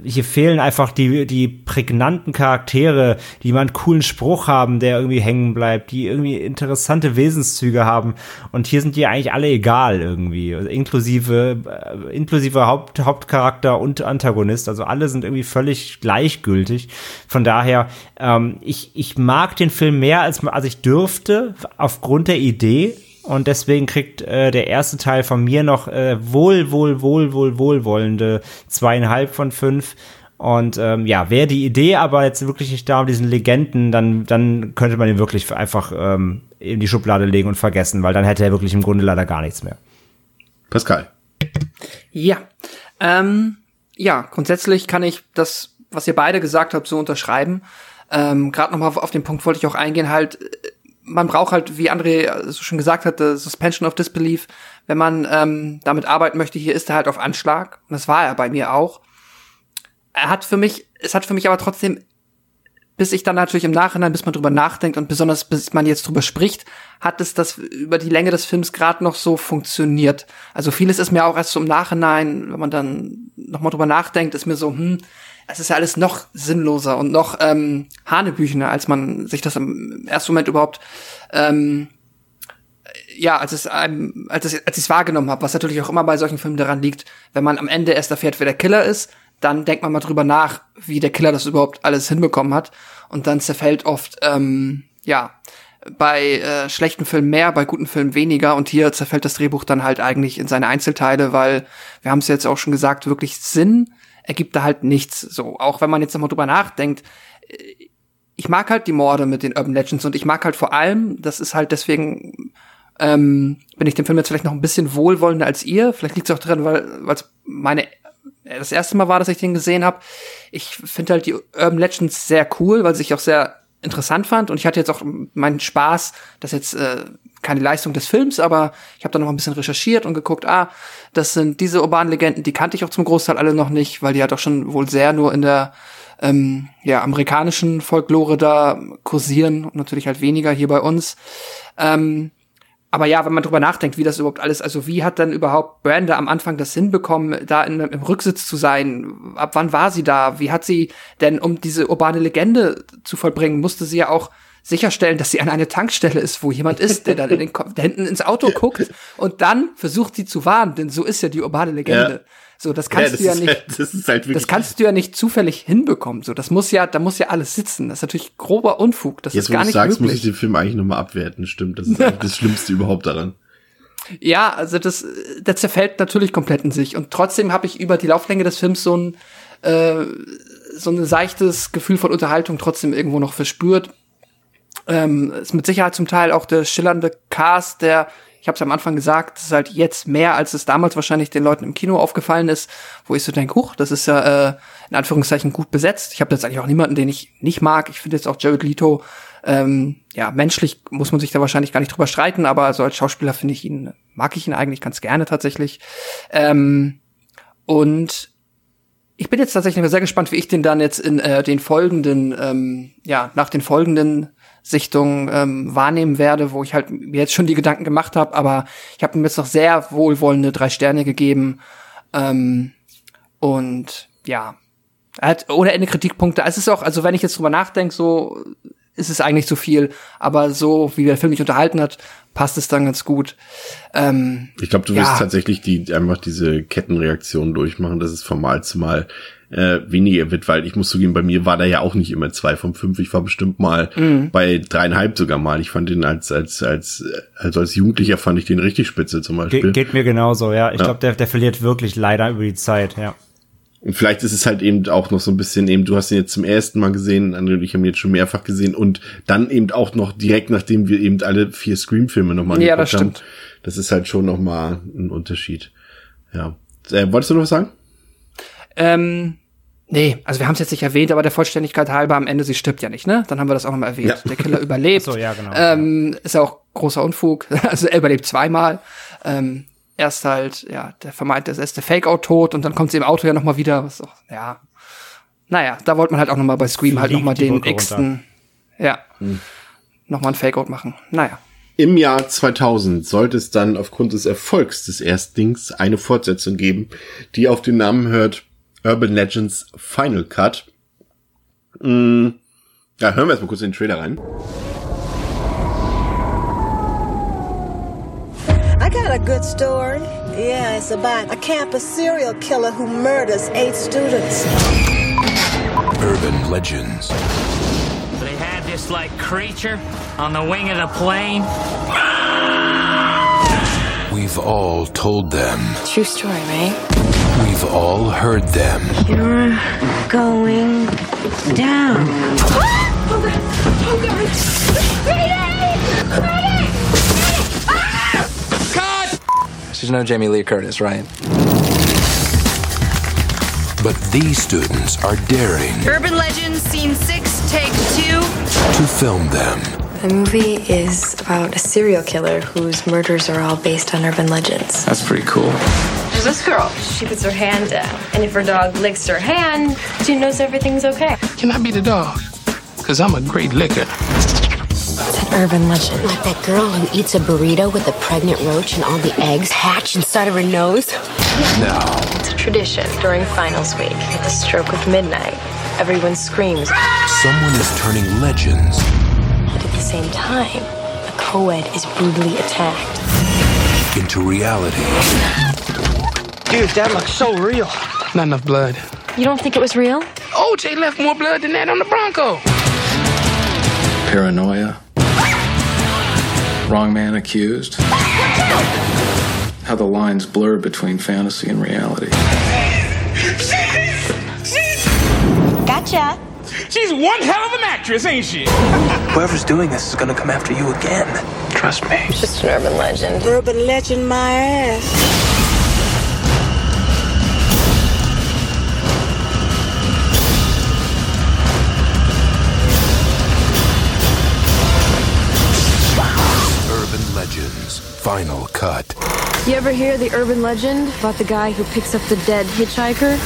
hier fehlen einfach die, die prägnanten Charaktere, die mal einen coolen Spruch haben, der irgendwie hängen bleibt, die irgendwie interessante Wesenszüge haben. Und hier sind die eigentlich alle egal irgendwie. Also inklusive, äh, inklusive Haupt, Hauptcharakter und Antagonist. Also alle sind irgendwie völlig gleichgültig. Von daher, ähm, ich, ich mag den Film mehr als, als ich dürfte, aufgrund der Idee. Und deswegen kriegt äh, der erste Teil von mir noch äh, wohl, wohl, wohl, wohl, wohlwollende zweieinhalb von fünf. Und ähm, ja, wäre die Idee aber jetzt wirklich nicht da um diesen Legenden, dann, dann könnte man ihn wirklich einfach ähm, in die Schublade legen und vergessen, weil dann hätte er wirklich im Grunde leider gar nichts mehr. Pascal. Ja. Ähm, ja, grundsätzlich kann ich das, was ihr beide gesagt habt, so unterschreiben. Ähm, Gerade nochmal auf, auf den Punkt wollte ich auch eingehen, halt, man braucht halt, wie André so schon gesagt hatte, Suspension of Disbelief. Wenn man ähm, damit arbeiten möchte, hier ist er halt auf Anschlag. Und das war er bei mir auch. Er hat für mich, es hat für mich aber trotzdem bis ich dann natürlich im Nachhinein, bis man drüber nachdenkt und besonders bis man jetzt drüber spricht, hat es das über die Länge des Films gerade noch so funktioniert. Also vieles ist mir auch erst so im Nachhinein, wenn man dann nochmal drüber nachdenkt, ist mir so, hm, es ist ja alles noch sinnloser und noch ähm, hanebüchener, als man sich das im ersten Moment überhaupt ähm, ja, als es einem, als, es, als ich es wahrgenommen habe, was natürlich auch immer bei solchen Filmen daran liegt, wenn man am Ende erst erfährt, wer der Killer ist, dann denkt man mal drüber nach, wie der Killer das überhaupt alles hinbekommen hat. Und dann zerfällt oft, ähm, ja, bei äh, schlechten Filmen mehr, bei guten Filmen weniger. Und hier zerfällt das Drehbuch dann halt eigentlich in seine Einzelteile, weil, wir haben es jetzt auch schon gesagt, wirklich Sinn ergibt da halt nichts. So, auch wenn man jetzt nochmal drüber nachdenkt, äh, ich mag halt die Morde mit den Urban Legends und ich mag halt vor allem, das ist halt deswegen, ähm, bin ich dem Film jetzt vielleicht noch ein bisschen wohlwollender als ihr. Vielleicht liegt es auch drin, weil es meine äh, das erste Mal war, dass ich den gesehen habe. Ich finde halt die Urban Legends sehr cool, weil ich auch sehr interessant fand und ich hatte jetzt auch meinen Spaß, das jetzt äh, keine Leistung des Films, aber ich habe da noch ein bisschen recherchiert und geguckt, ah, das sind diese urbanen Legenden, die kannte ich auch zum Großteil alle noch nicht, weil die halt auch schon wohl sehr nur in der ähm, ja, amerikanischen Folklore da kursieren und natürlich halt weniger hier bei uns. Ähm, aber ja, wenn man drüber nachdenkt, wie das überhaupt alles, also wie hat dann überhaupt Branda am Anfang das hinbekommen, da in, im Rücksitz zu sein? Ab wann war sie da? Wie hat sie denn, um diese urbane Legende zu vollbringen, musste sie ja auch sicherstellen, dass sie an eine Tankstelle ist, wo jemand ist, der dann in den Kopf, der hinten ins Auto guckt und dann versucht sie zu warnen, denn so ist ja die urbane Legende. Ja. So, das kannst ja, das du ja nicht. Halt, das, halt das kannst du ja nicht zufällig hinbekommen. So, das muss ja, da muss ja alles sitzen. Das ist natürlich grober Unfug. Das Jetzt, ist gar nicht Jetzt, wo du sagst, möglich. muss ich den Film eigentlich nochmal abwerten. Stimmt, das ist eigentlich das Schlimmste überhaupt daran. Ja, also das, der zerfällt natürlich komplett in sich. Und trotzdem habe ich über die Lauflänge des Films so ein, äh, so ein seichtes Gefühl von Unterhaltung trotzdem irgendwo noch verspürt. Ähm, ist mit Sicherheit zum Teil auch der schillernde Cast, der ich habe es am Anfang gesagt, es ist halt jetzt mehr, als es damals wahrscheinlich den Leuten im Kino aufgefallen ist, wo ich so denke, huch, das ist ja äh, in Anführungszeichen gut besetzt. Ich habe jetzt eigentlich auch niemanden, den ich nicht mag. Ich finde jetzt auch Jared Leto, ähm, ja, menschlich muss man sich da wahrscheinlich gar nicht drüber streiten, aber so als Schauspieler finde ich ihn, mag ich ihn eigentlich ganz gerne tatsächlich. Ähm, und ich bin jetzt tatsächlich sehr gespannt, wie ich den dann jetzt in äh, den folgenden, ähm, ja, nach den folgenden Sichtung ähm, wahrnehmen werde, wo ich halt mir jetzt schon die Gedanken gemacht habe, aber ich habe ihm jetzt noch sehr wohlwollende drei Sterne gegeben. Ähm, und ja, er hat ohne Ende Kritikpunkte. Es ist auch, also wenn ich jetzt drüber nachdenke, so ist es eigentlich zu viel, aber so wie der Film mich unterhalten hat, passt es dann ganz gut. Ähm, ich glaube, du wirst ja. tatsächlich die einfach diese Kettenreaktion durchmachen, dass es von Mal zu Mal äh, weniger wird, weil ich muss zugeben, bei mir war da ja auch nicht immer zwei von fünf. Ich war bestimmt mal mhm. bei dreieinhalb sogar mal. Ich fand den als, als, als, also als Jugendlicher fand ich den richtig spitze zum Beispiel. Ge geht mir genauso, ja. Ich ja. glaube, der, der verliert wirklich leider über die Zeit, ja. Und vielleicht ist es halt eben auch noch so ein bisschen eben, du hast ihn jetzt zum ersten Mal gesehen, André und ich haben ihn jetzt schon mehrfach gesehen und dann eben auch noch direkt, nachdem wir eben alle vier Scream-Filme nochmal ja, das stimmt. Das ist halt schon nochmal ein Unterschied. Ja. Äh, wolltest du noch was sagen? Ähm, Nee, also wir haben es jetzt nicht erwähnt, aber der Vollständigkeit halber am Ende, sie stirbt ja nicht, ne? Dann haben wir das auch nochmal erwähnt. Ja. Der Killer überlebt. so, ja, genau. Ähm, ist ja auch großer Unfug. [laughs] Also er überlebt zweimal. Ähm, erst halt, ja, der vermeint, das ist der Fake-Out tot und dann kommt sie im Auto ja nochmal wieder. Was auch, ja. Naja, da wollte man halt auch nochmal bei Scream halt nochmal den x-ten, ja, hm. nochmal ein Fake-Out machen. Naja. Im Jahr 2000 sollte es dann aufgrund des Erfolgs des Erstdings eine Fortsetzung geben, die auf den Namen hört Urban Legends Final Cut. Mm, ja, hören wir erstmal kurz in den Trailer rein. I got a good story. Yeah, it's about a campus serial killer who murders eight students. Urban Legends. They had this like creature on the wing of the plane. We've all told them. True story, right? We've all heard them. You're going down. Oh god! Oh god! Ready! Ready! Cut! She's no Jamie Lee Curtis, right? But these students are daring. Urban Legends, Scene 6, Take 2. To film them. The movie is about a serial killer whose murders are all based on urban legends. That's pretty cool. Who's this girl? She puts her hand down, and if her dog licks her hand, she knows everything's okay. Can I be the dog? Because I'm a great licker. It's an urban legend. Like that girl who eats a burrito with a pregnant roach and all the eggs hatch inside of her nose? No. It's a tradition during finals week. At the stroke of midnight, everyone screams. Someone is turning legends And at the same time, a co-ed is brutally attacked. into reality. Dude, that looks so real. Not enough blood. You don't think it was real? OJ left more blood than that on the Bronco. Paranoia. Wrong man accused. How the lines blur between fantasy and reality. Gotcha. She's one hell of an actress, ain't she? Whoever's doing this is gonna come after you again. Trust me. It's just an urban legend. Urban legend, my ass. Final Cut. You ever hear the urban legend about the guy who picks up the dead hitchhiker?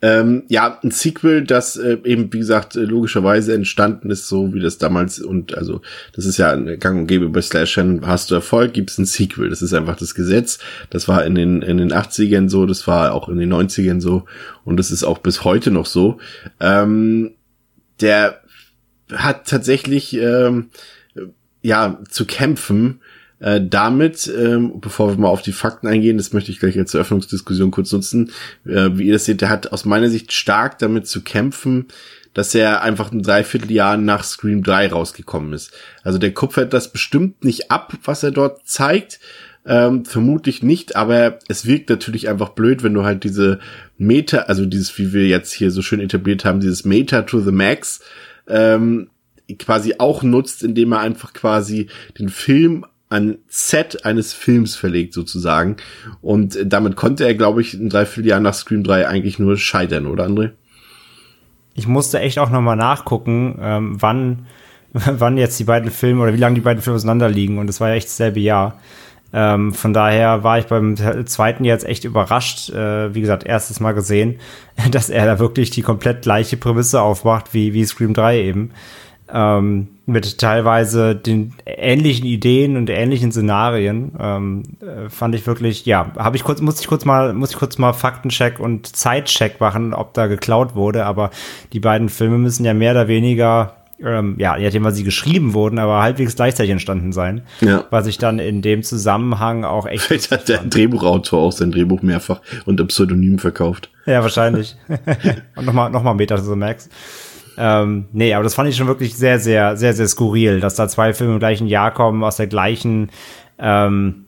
Ähm, ja, ein Sequel, das äh, eben, wie gesagt, äh, logischerweise entstanden ist, so wie das damals, und also das ist ja ein Gang und Gäbe bei Slashern, hast du Erfolg, gibt's ein Sequel. Das ist einfach das Gesetz. Das war in den, in den 80ern so, das war auch in den 90ern so und das ist auch bis heute noch so. Ähm, der hat tatsächlich ähm, ja zu kämpfen äh, damit, ähm, bevor wir mal auf die Fakten eingehen, das möchte ich gleich als Eröffnungsdiskussion kurz nutzen, äh, wie ihr das seht, der hat aus meiner Sicht stark damit zu kämpfen, dass er einfach ein Dreivierteljahr nach Scream 3 rausgekommen ist. Also der kupfert das bestimmt nicht ab, was er dort zeigt, ähm, vermutlich nicht, aber es wirkt natürlich einfach blöd, wenn du halt diese Meta, also dieses, wie wir jetzt hier so schön etabliert haben, dieses Meta to the Max, ähm, quasi auch nutzt, indem er einfach quasi den Film an Set eines Films verlegt sozusagen. Und damit konnte er, glaube ich, ein Dreivierteljahr nach Scream 3 eigentlich nur scheitern, oder André? Ich musste echt auch nochmal nachgucken, ähm, wann, [laughs] wann jetzt die beiden Filme oder wie lange die beiden Filme auseinander liegen. Und es war ja echt dasselbe Jahr. Ähm, von daher war ich beim zweiten jetzt echt überrascht, äh, wie gesagt, erstes Mal gesehen, [laughs] dass er da wirklich die komplett gleiche Prämisse aufmacht wie, wie Scream 3 eben ähm, mit teilweise den ähnlichen Ideen und ähnlichen Szenarien ähm, äh, fand ich wirklich ja habe ich kurz muss ich kurz mal muss ich kurz mal Faktencheck und Zeitcheck machen ob da geklaut wurde aber die beiden Filme müssen ja mehr oder weniger ähm, ja, je nachdem, was sie geschrieben wurden, aber halbwegs gleichzeitig entstanden sein. Ja. Was ich dann in dem Zusammenhang auch echt. Vielleicht hat der Drehbuchautor auch sein Drehbuch mehrfach unter Pseudonym verkauft. Ja, wahrscheinlich. [laughs] und nochmal noch mal Meta the Max. Ähm, nee, aber das fand ich schon wirklich sehr, sehr, sehr, sehr skurril, dass da zwei Filme im gleichen Jahr kommen, aus der gleichen, ähm,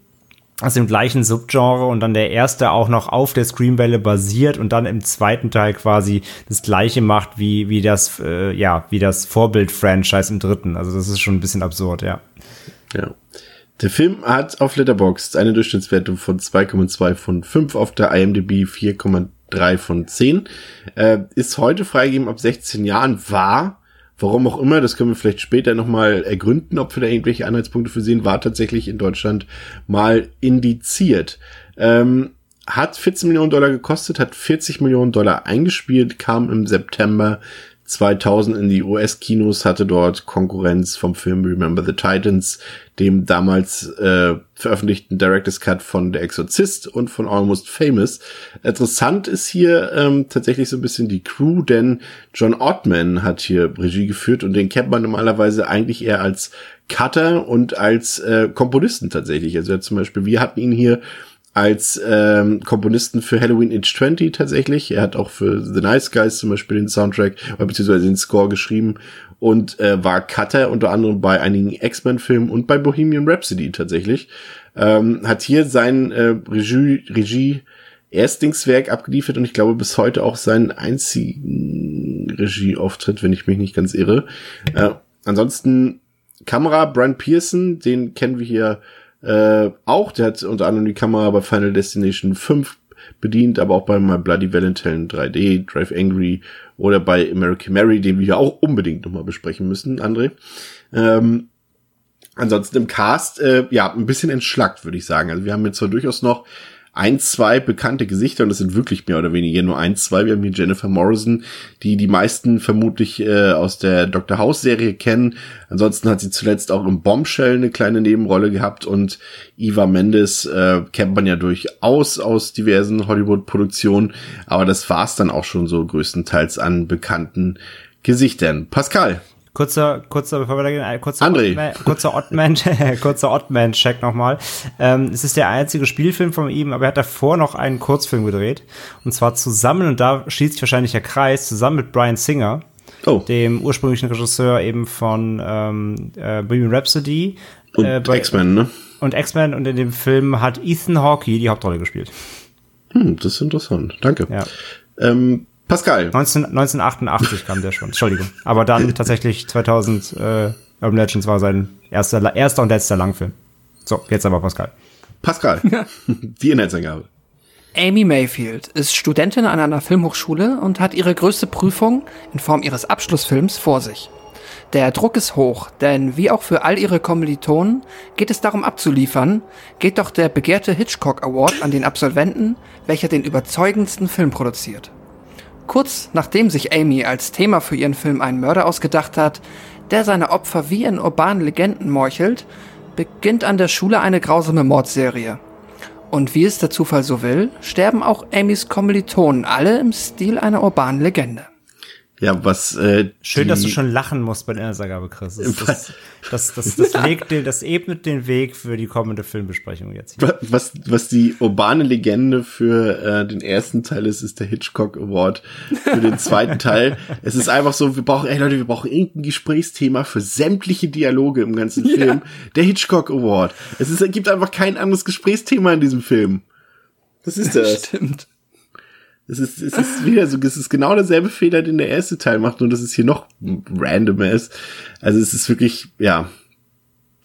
aus dem gleichen Subgenre und dann der erste auch noch auf der Screamwelle basiert und dann im zweiten Teil quasi das gleiche macht wie, wie das, äh, ja, wie das Vorbild-Franchise im dritten. Also das ist schon ein bisschen absurd, ja. Ja. Der Film hat auf Letterboxd eine Durchschnittswertung von 2,2 von 5, auf der IMDb 4,3 von 10. Äh, ist heute freigegeben ab 16 Jahren, war, warum auch immer, das können wir vielleicht später nochmal ergründen, ob wir da irgendwelche Anhaltspunkte für sehen, war tatsächlich in Deutschland mal indiziert. Ähm, hat 14 Millionen Dollar gekostet, hat 40 Millionen Dollar eingespielt, kam im September 2000 in die US-Kinos, hatte dort Konkurrenz vom Film Remember the Titans, dem damals äh, veröffentlichten Director's Cut von Der Exorzist und von Almost Famous. Interessant ist hier ähm, tatsächlich so ein bisschen die Crew, denn John Ottman hat hier Regie geführt und den kennt man normalerweise eigentlich eher als Cutter und als äh, Komponisten tatsächlich. Also zum Beispiel, wir hatten ihn hier als ähm, Komponisten für Halloween Age 20 tatsächlich. Er hat auch für The Nice Guys zum Beispiel den Soundtrack oder beziehungsweise den Score geschrieben und äh, war Cutter unter anderem bei einigen X-Men-Filmen und bei Bohemian Rhapsody tatsächlich. Ähm, hat hier sein äh, Regie, Regie Erstlingswerk abgeliefert und ich glaube bis heute auch seinen einzigen Regieauftritt, wenn ich mich nicht ganz irre. Äh, ansonsten Kamera, Brian Pearson, den kennen wir hier äh, auch, der hat unter anderem die Kamera bei Final Destination 5 bedient, aber auch bei My Bloody Valentine 3D, Drive Angry oder bei American Mary, den wir ja auch unbedingt nochmal besprechen müssen, André. Ähm, ansonsten im Cast, äh, ja, ein bisschen entschlackt, würde ich sagen. Also wir haben jetzt zwar durchaus noch ein, zwei bekannte Gesichter und das sind wirklich mehr oder weniger nur ein, zwei. Wir haben hier Jennifer Morrison, die die meisten vermutlich äh, aus der Dr. House Serie kennen. Ansonsten hat sie zuletzt auch im Bombshell eine kleine Nebenrolle gehabt und Eva Mendes äh, kennt man ja durchaus aus diversen Hollywood-Produktionen, aber das war's dann auch schon so größtenteils an bekannten Gesichtern. Pascal, Kurzer, kurzer, bevor wir da gehen, kurzer André. Oddman, kurzer Oddman-Check [laughs] nochmal. Ähm, es ist der einzige Spielfilm von ihm, aber er hat davor noch einen Kurzfilm gedreht. Und zwar zusammen, und da schließt sich wahrscheinlich der Kreis, zusammen mit Brian Singer, oh. dem ursprünglichen Regisseur eben von ähm, äh, Bohemian Rhapsody. Und äh, X-Men, ne? Und X-Men und in dem Film hat Ethan Hawke die Hauptrolle gespielt. Hm, das ist interessant. Danke. Ja. Ähm, Pascal. 19, 1988 kam der schon, Entschuldigung. Aber dann [laughs] tatsächlich 2000 äh, Urban Legends war sein erster, erster und letzter Langfilm. So, jetzt aber Pascal. Pascal, [laughs] die Inhaltsangabe. Amy Mayfield ist Studentin an einer Filmhochschule und hat ihre größte Prüfung in Form ihres Abschlussfilms vor sich. Der Druck ist hoch, denn wie auch für all ihre Kommilitonen geht es darum abzuliefern, geht doch der begehrte Hitchcock Award an den Absolventen, welcher den überzeugendsten Film produziert. Kurz nachdem sich Amy als Thema für ihren Film einen Mörder ausgedacht hat, der seine Opfer wie in urbanen Legenden meuchelt, beginnt an der Schule eine grausame Mordserie. Und wie es der Zufall so will, sterben auch Amys Kommilitonen alle im Stil einer urbanen Legende. Ja, was äh, Schön, dass du schon lachen musst bei der Inhaltsangabe, Chris. Das, das, das, das, [laughs] legt den, das ebnet den Weg für die kommende Filmbesprechung jetzt. Hier. was was die urbane Legende für äh, den ersten Teil ist, ist der Hitchcock Award für den zweiten [laughs] Teil. Es ist einfach so, wir brauchen, ey Leute, wir brauchen irgendein Gesprächsthema für sämtliche Dialoge im ganzen Film. Der Hitchcock Award. Es ist, es gibt einfach kein anderes Gesprächsthema in diesem Film. Das ist [laughs] das. Stimmt. Es ist, es ist wieder so, es ist genau derselbe Fehler, den der erste Teil macht, nur dass es hier noch randomer ist. Also es ist wirklich, ja.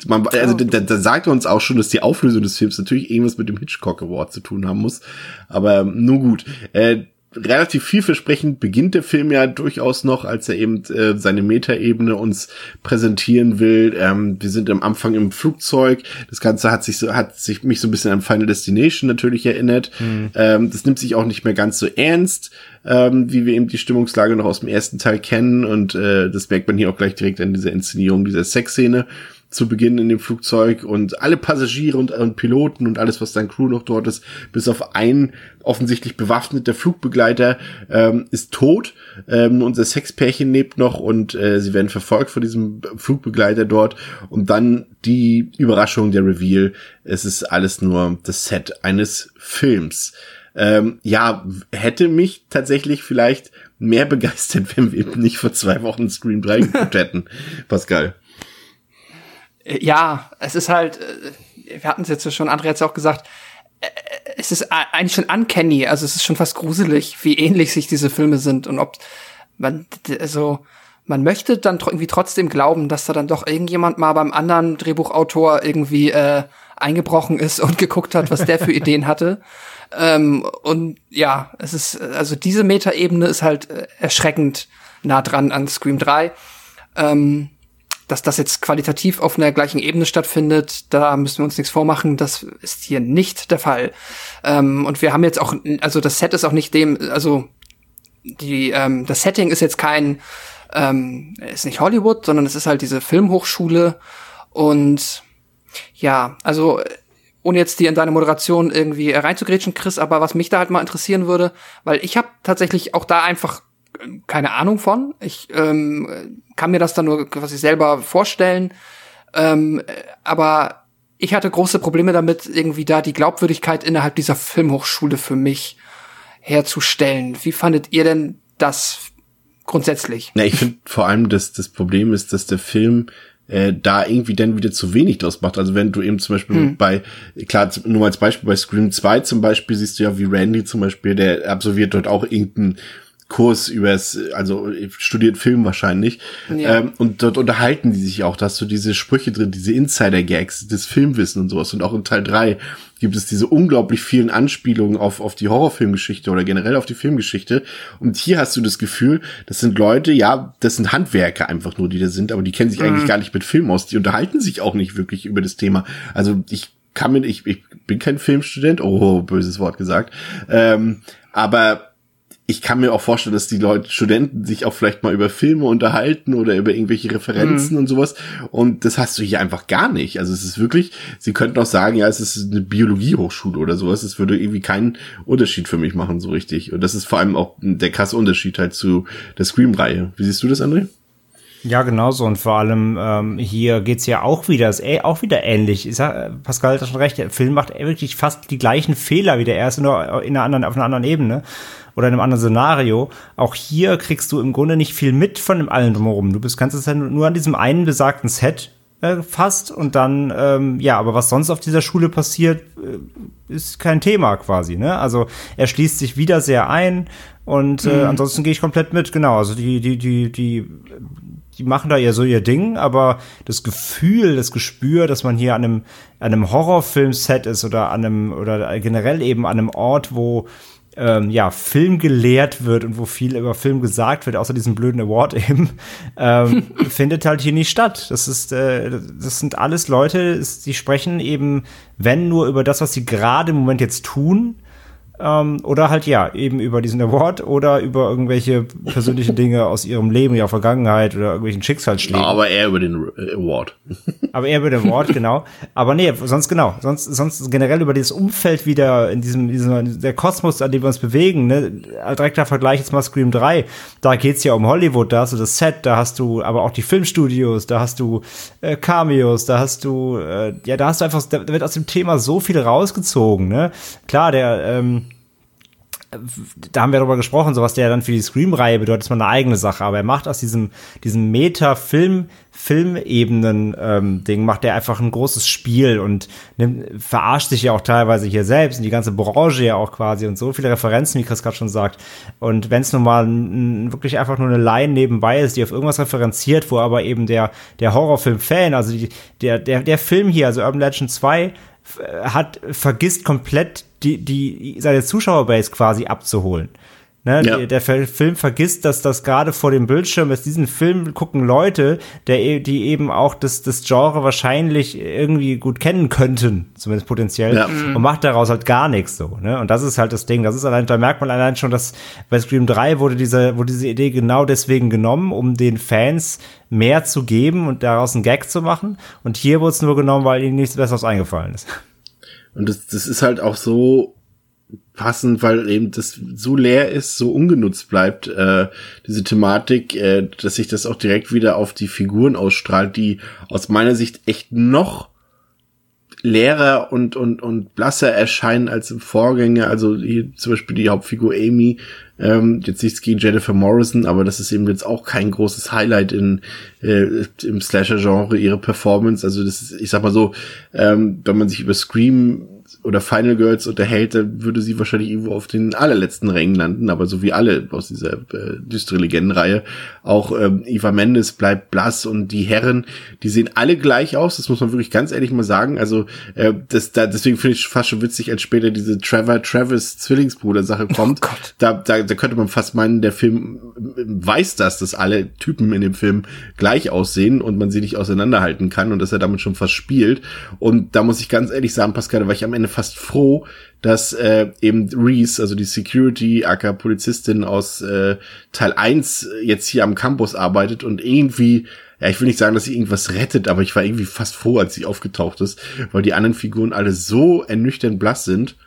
Man, also da, da sagt er uns auch schon, dass die Auflösung des Films natürlich irgendwas mit dem Hitchcock Award zu tun haben muss. Aber nur gut. Äh, relativ vielversprechend beginnt der Film ja durchaus noch, als er eben äh, seine Metaebene uns präsentieren will. Ähm, wir sind am Anfang im Flugzeug. Das Ganze hat sich so, hat sich mich so ein bisschen an Final Destination natürlich erinnert. Ähm, das nimmt sich auch nicht mehr ganz so ernst, ähm, wie wir eben die Stimmungslage noch aus dem ersten Teil kennen. Und äh, das merkt man hier auch gleich direkt an dieser Inszenierung dieser Sexszene zu Beginn in dem Flugzeug und alle Passagiere und, und Piloten und alles, was dann Crew noch dort ist, bis auf einen offensichtlich bewaffneter Flugbegleiter ähm, ist tot. Ähm, unser Sexpärchen lebt noch und äh, sie werden verfolgt von diesem Flugbegleiter dort und dann die Überraschung, der Reveal, es ist alles nur das Set eines Films. Ähm, ja, hätte mich tatsächlich vielleicht mehr [laughs] begeistert, wenn wir eben nicht vor zwei Wochen Scream 3 geguckt [laughs] hätten. Pascal. Äh, Ja, es ist halt, äh, wir hatten es jetzt schon, André hat es auch gesagt, äh, es ist eigentlich schon uncanny, also es ist schon fast gruselig, wie ähnlich sich diese Filme sind und ob man, also, man möchte dann irgendwie trotzdem glauben, dass da dann doch irgendjemand mal beim anderen Drehbuchautor irgendwie äh, eingebrochen ist und [laughs] geguckt hat, was der für [laughs] Ideen hatte. Ähm, und ja, es ist, also diese Metaebene ist halt erschreckend nah dran an Scream 3. Ähm, dass das jetzt qualitativ auf einer gleichen Ebene stattfindet, da müssen wir uns nichts vormachen. Das ist hier nicht der Fall. Ähm, und wir haben jetzt auch, also das Set ist auch nicht dem, also die, ähm, das Setting ist jetzt kein, ähm, ist nicht Hollywood, sondern es ist halt diese Filmhochschule und ja, also ohne jetzt dir in deine Moderation irgendwie reinzugrätschen, Chris, aber was mich da halt mal interessieren würde, weil ich habe tatsächlich auch da einfach keine Ahnung von. Ich ähm, kann mir das dann nur quasi selber vorstellen. Ähm, aber ich hatte große Probleme damit, irgendwie da die Glaubwürdigkeit innerhalb dieser Filmhochschule für mich herzustellen. Wie fandet ihr denn das grundsätzlich? Na, ich finde vor allem, dass das Problem ist, dass der Film äh, da irgendwie dann wieder zu wenig draus macht. Also wenn du eben zum Beispiel hm. bei, klar, nur als Beispiel bei Scream 2 zum Beispiel siehst du ja, wie Randy zum Beispiel, der absolviert dort auch irgendeinen Kurs übers, also studiert Film wahrscheinlich. Ja. Ähm, und dort unterhalten die sich auch, da hast du diese Sprüche drin, diese Insider-Gags, das Filmwissen und sowas. Und auch in Teil drei gibt es diese unglaublich vielen Anspielungen auf, auf die Horrorfilmgeschichte oder generell auf die Filmgeschichte. Und hier hast du das Gefühl, das sind Leute, ja, das sind Handwerker einfach nur, die da sind, aber die kennen sich mhm. eigentlich gar nicht mit Film aus. Die unterhalten sich auch nicht wirklich über das Thema. Also ich kann mir, ich, ich bin kein Filmstudent, oh, böses Wort gesagt. Ähm, aber ich kann mir auch vorstellen, dass die Leute, Studenten sich auch vielleicht mal über Filme unterhalten oder über irgendwelche Referenzen mhm. und sowas. Und das hast du hier einfach gar nicht. Also es ist wirklich, sie könnten auch sagen, ja, es ist eine Biologiehochschule oder sowas. Es würde irgendwie keinen Unterschied für mich machen, so richtig. Und das ist vor allem auch der krasse Unterschied halt zu der Scream-Reihe. Wie siehst du das, André? Ja, genauso. Und vor allem ähm, hier geht's ja auch wieder, ist äh, auch wieder ähnlich. Ich sag, Pascal hat schon recht, der Film macht wirklich fast die gleichen Fehler wie der erste, nur in einer anderen, auf einer anderen Ebene oder in einem anderen Szenario. Auch hier kriegst du im Grunde nicht viel mit von dem allen drumherum. Du bist kannst es ja nur an diesem einen besagten Set äh, fast und dann ähm, ja, aber was sonst auf dieser Schule passiert, äh, ist kein Thema quasi. Ne? Also er schließt sich wieder sehr ein und äh, mhm. ansonsten gehe ich komplett mit. Genau, also die die die die die machen da ja so ihr Ding, aber das Gefühl, das Gespür, dass man hier an einem, an einem Horrorfilm-Set ist oder an einem, oder generell eben an einem Ort, wo ähm, ja, Film gelehrt wird und wo viel über Film gesagt wird, außer diesem blöden Award [laughs] eben, ähm, [laughs] findet halt hier nicht statt. Das ist, äh, das sind alles Leute, die sprechen eben, wenn nur über das, was sie gerade im Moment jetzt tun, ähm, oder halt ja, eben über diesen Award oder über irgendwelche persönlichen [laughs] Dinge aus ihrem Leben, ihrer Vergangenheit oder irgendwelchen Schicksalsschlägen. Aber eher über den Award. [laughs] Aber eher über den Award, genau. Aber nee, sonst genau. Sonst, sonst generell über dieses Umfeld wieder in diesem, diesem der Kosmos, an dem wir uns bewegen, ne? Direkter Vergleich jetzt mal Scream 3. Da geht's ja um Hollywood, da hast du das Set, da hast du aber auch die Filmstudios, da hast du äh, Cameos, da hast du, äh, ja, da hast du einfach, da wird aus dem Thema so viel rausgezogen, ne? Klar, der, ähm, da haben wir darüber gesprochen, so was der dann für die Scream-Reihe bedeutet, ist mal eine eigene Sache. Aber er macht aus diesem, diesem Meta-Film, Filmebenen-Ding, ähm, macht er einfach ein großes Spiel und nimmt, verarscht sich ja auch teilweise hier selbst und die ganze Branche ja auch quasi und so viele Referenzen, wie Chris gerade schon sagt. Und wenn es nun mal n, wirklich einfach nur eine Line nebenbei ist, die auf irgendwas referenziert, wo aber eben der, der Horrorfilm-Fan, also die, der, der, der Film hier, also Urban Legend 2, hat, vergisst komplett die, die, seine Zuschauerbase quasi abzuholen. Ne, ja. der, der Film vergisst, dass das gerade vor dem Bildschirm ist. Diesen Film gucken Leute, der, e, die eben auch das, das Genre wahrscheinlich irgendwie gut kennen könnten, zumindest potenziell, ja. und macht daraus halt gar nichts so. Ne? Und das ist halt das Ding. Das ist allein, da merkt man allein schon, dass bei Scream 3 wurde diese, wurde diese Idee genau deswegen genommen, um den Fans mehr zu geben und daraus einen Gag zu machen. Und hier wurde es nur genommen, weil ihnen nichts Besseres eingefallen ist. Und das, das ist halt auch so passend, weil eben das so leer ist, so ungenutzt bleibt, äh, diese Thematik, äh, dass sich das auch direkt wieder auf die Figuren ausstrahlt, die aus meiner Sicht echt noch leerer und, und, und blasser erscheinen als im Vorgänger. Also hier zum Beispiel die Hauptfigur Amy, ähm, jetzt nichts gegen Jennifer Morrison, aber das ist eben jetzt auch kein großes Highlight in, äh, im Slasher-Genre, ihre Performance. Also das ist, ich sag mal so, ähm, wenn man sich über Scream oder Final Girls unterhält, dann würde sie wahrscheinlich irgendwo auf den allerletzten Rängen landen, aber so wie alle aus dieser äh, düstere Legendenreihe, auch ähm, Eva Mendes bleibt blass und die Herren, die sehen alle gleich aus, das muss man wirklich ganz ehrlich mal sagen, also äh, das, da, deswegen finde ich fast schon witzig, als später diese Trevor Travis Zwillingsbruder Sache kommt, oh da, da, da könnte man fast meinen, der Film weiß das, dass alle Typen in dem Film gleich aussehen und man sie nicht auseinanderhalten kann und dass er damit schon fast spielt. Und da muss ich ganz ehrlich sagen, Pascal, war ich am Ende fast froh, dass äh, eben Reese, also die Security, aka Polizistin aus äh, Teil 1 jetzt hier am Campus arbeitet und irgendwie ja, ich will nicht sagen, dass sie irgendwas rettet, aber ich war irgendwie fast froh, als sie aufgetaucht ist, weil die anderen Figuren alle so ernüchternd blass sind,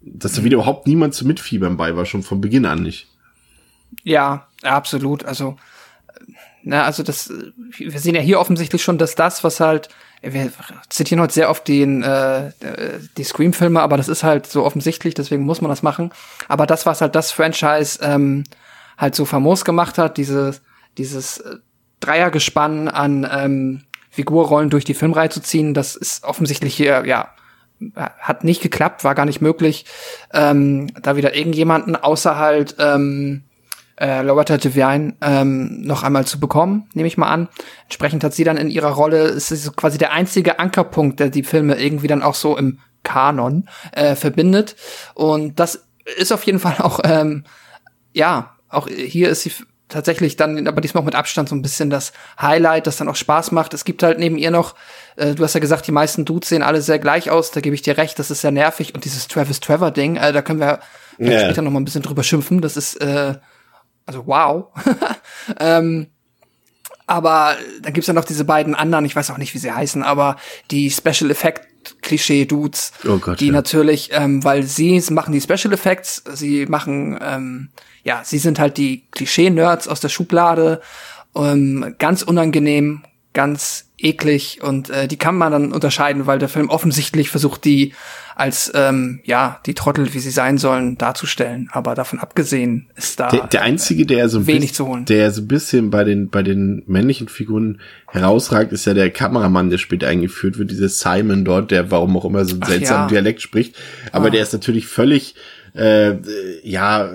dass da wieder überhaupt niemand zu mitfiebern bei war, schon von Beginn an nicht. Ja, absolut. Also, na, also das, wir sehen ja hier offensichtlich schon, dass das, was halt wir zitieren heute sehr oft den, äh, die Scream-Filme, aber das ist halt so offensichtlich, deswegen muss man das machen. Aber das, was halt das Franchise ähm, halt so famos gemacht hat, dieses, dieses äh, Dreiergespann an ähm, Figurrollen durch die Filmreihe zu ziehen, das ist offensichtlich hier, ja, hat nicht geklappt, war gar nicht möglich, ähm, da wieder irgendjemanden außer halt ähm, äh, Loretta Devine ähm, noch einmal zu bekommen, nehme ich mal an. Entsprechend hat sie dann in ihrer Rolle, es ist quasi der einzige Ankerpunkt, der die Filme irgendwie dann auch so im Kanon äh, verbindet. Und das ist auf jeden Fall auch, ähm, ja, auch hier ist sie tatsächlich dann, aber diesmal auch mit Abstand so ein bisschen das Highlight, das dann auch Spaß macht. Es gibt halt neben ihr noch, äh, du hast ja gesagt, die meisten Dudes sehen alle sehr gleich aus, da gebe ich dir recht, das ist sehr nervig. Und dieses Travis Trevor-Ding, äh, da können wir yeah. später noch mal ein bisschen drüber schimpfen. Das ist äh, also wow. [laughs] ähm, aber dann gibt's ja noch diese beiden anderen, ich weiß auch nicht, wie sie heißen, aber die Special Effect Klischee-Dudes, oh Gott, die ja. natürlich, ähm, weil sie machen die Special Effects, sie machen, ähm, ja, sie sind halt die Klischee-Nerds aus der Schublade, ähm, ganz unangenehm, ganz eklig und äh, die kann man dann unterscheiden, weil der Film offensichtlich versucht, die als ähm, ja die Trottel, wie sie sein sollen, darzustellen. Aber davon abgesehen ist da der, der einzige, der so wenig zu holen. Der so ein bisschen bei den bei den männlichen Figuren herausragt, ist ja der Kameramann, der später eingeführt wird, dieser Simon dort, der warum auch immer so einen seltsamen ja. Dialekt spricht. Aber ah. der ist natürlich völlig äh, ja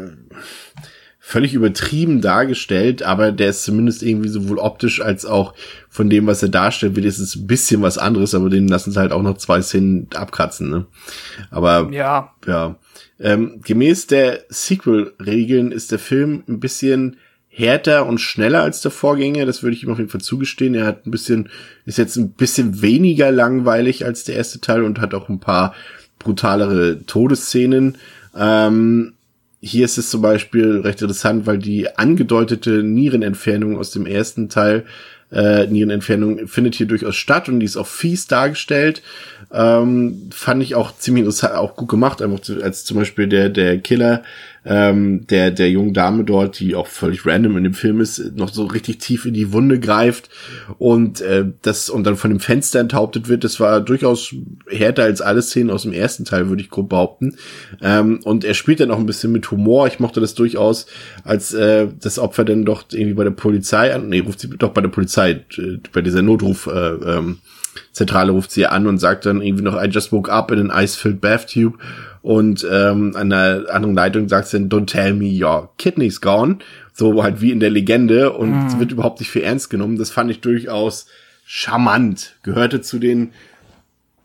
völlig übertrieben dargestellt, aber der ist zumindest irgendwie sowohl optisch als auch von dem, was er darstellt, wird es ein bisschen was anderes, aber den lassen sie halt auch noch zwei Szenen abkratzen, ne? Aber ja, ja. Ähm, gemäß der Sequel-Regeln ist der Film ein bisschen härter und schneller als der Vorgänger. Das würde ich ihm auf jeden Fall zugestehen. Er hat ein bisschen, ist jetzt ein bisschen weniger langweilig als der erste Teil und hat auch ein paar brutalere Todesszenen. Ähm, hier ist es zum Beispiel recht interessant, weil die angedeutete Nierenentfernung aus dem ersten Teil äh, Nierenentfernung findet hier durchaus statt und die ist auch fies dargestellt. Ähm, fand ich auch ziemlich interessant, auch gut gemacht, einfach zu, als zum Beispiel der, der Killer ähm, der, der jungen Dame dort, die auch völlig random in dem Film ist, noch so richtig tief in die Wunde greift und äh, das und dann von dem Fenster enthauptet wird. Das war durchaus härter als alle Szenen aus dem ersten Teil, würde ich grob behaupten. Ähm, und er spielt dann auch ein bisschen mit Humor. Ich mochte das durchaus, als äh, das Opfer dann doch irgendwie bei der Polizei an, nee, ruft sie doch bei der Polizei, äh, bei dieser Notruf, äh, ähm, Zentrale ruft sie an und sagt dann irgendwie noch, I just woke up in an ice-filled bathtube und ähm, an einer anderen Leitung sagt sie dann, don't tell me your kidney's gone. So halt wie in der Legende und mhm. wird überhaupt nicht für ernst genommen. Das fand ich durchaus charmant. Gehörte zu den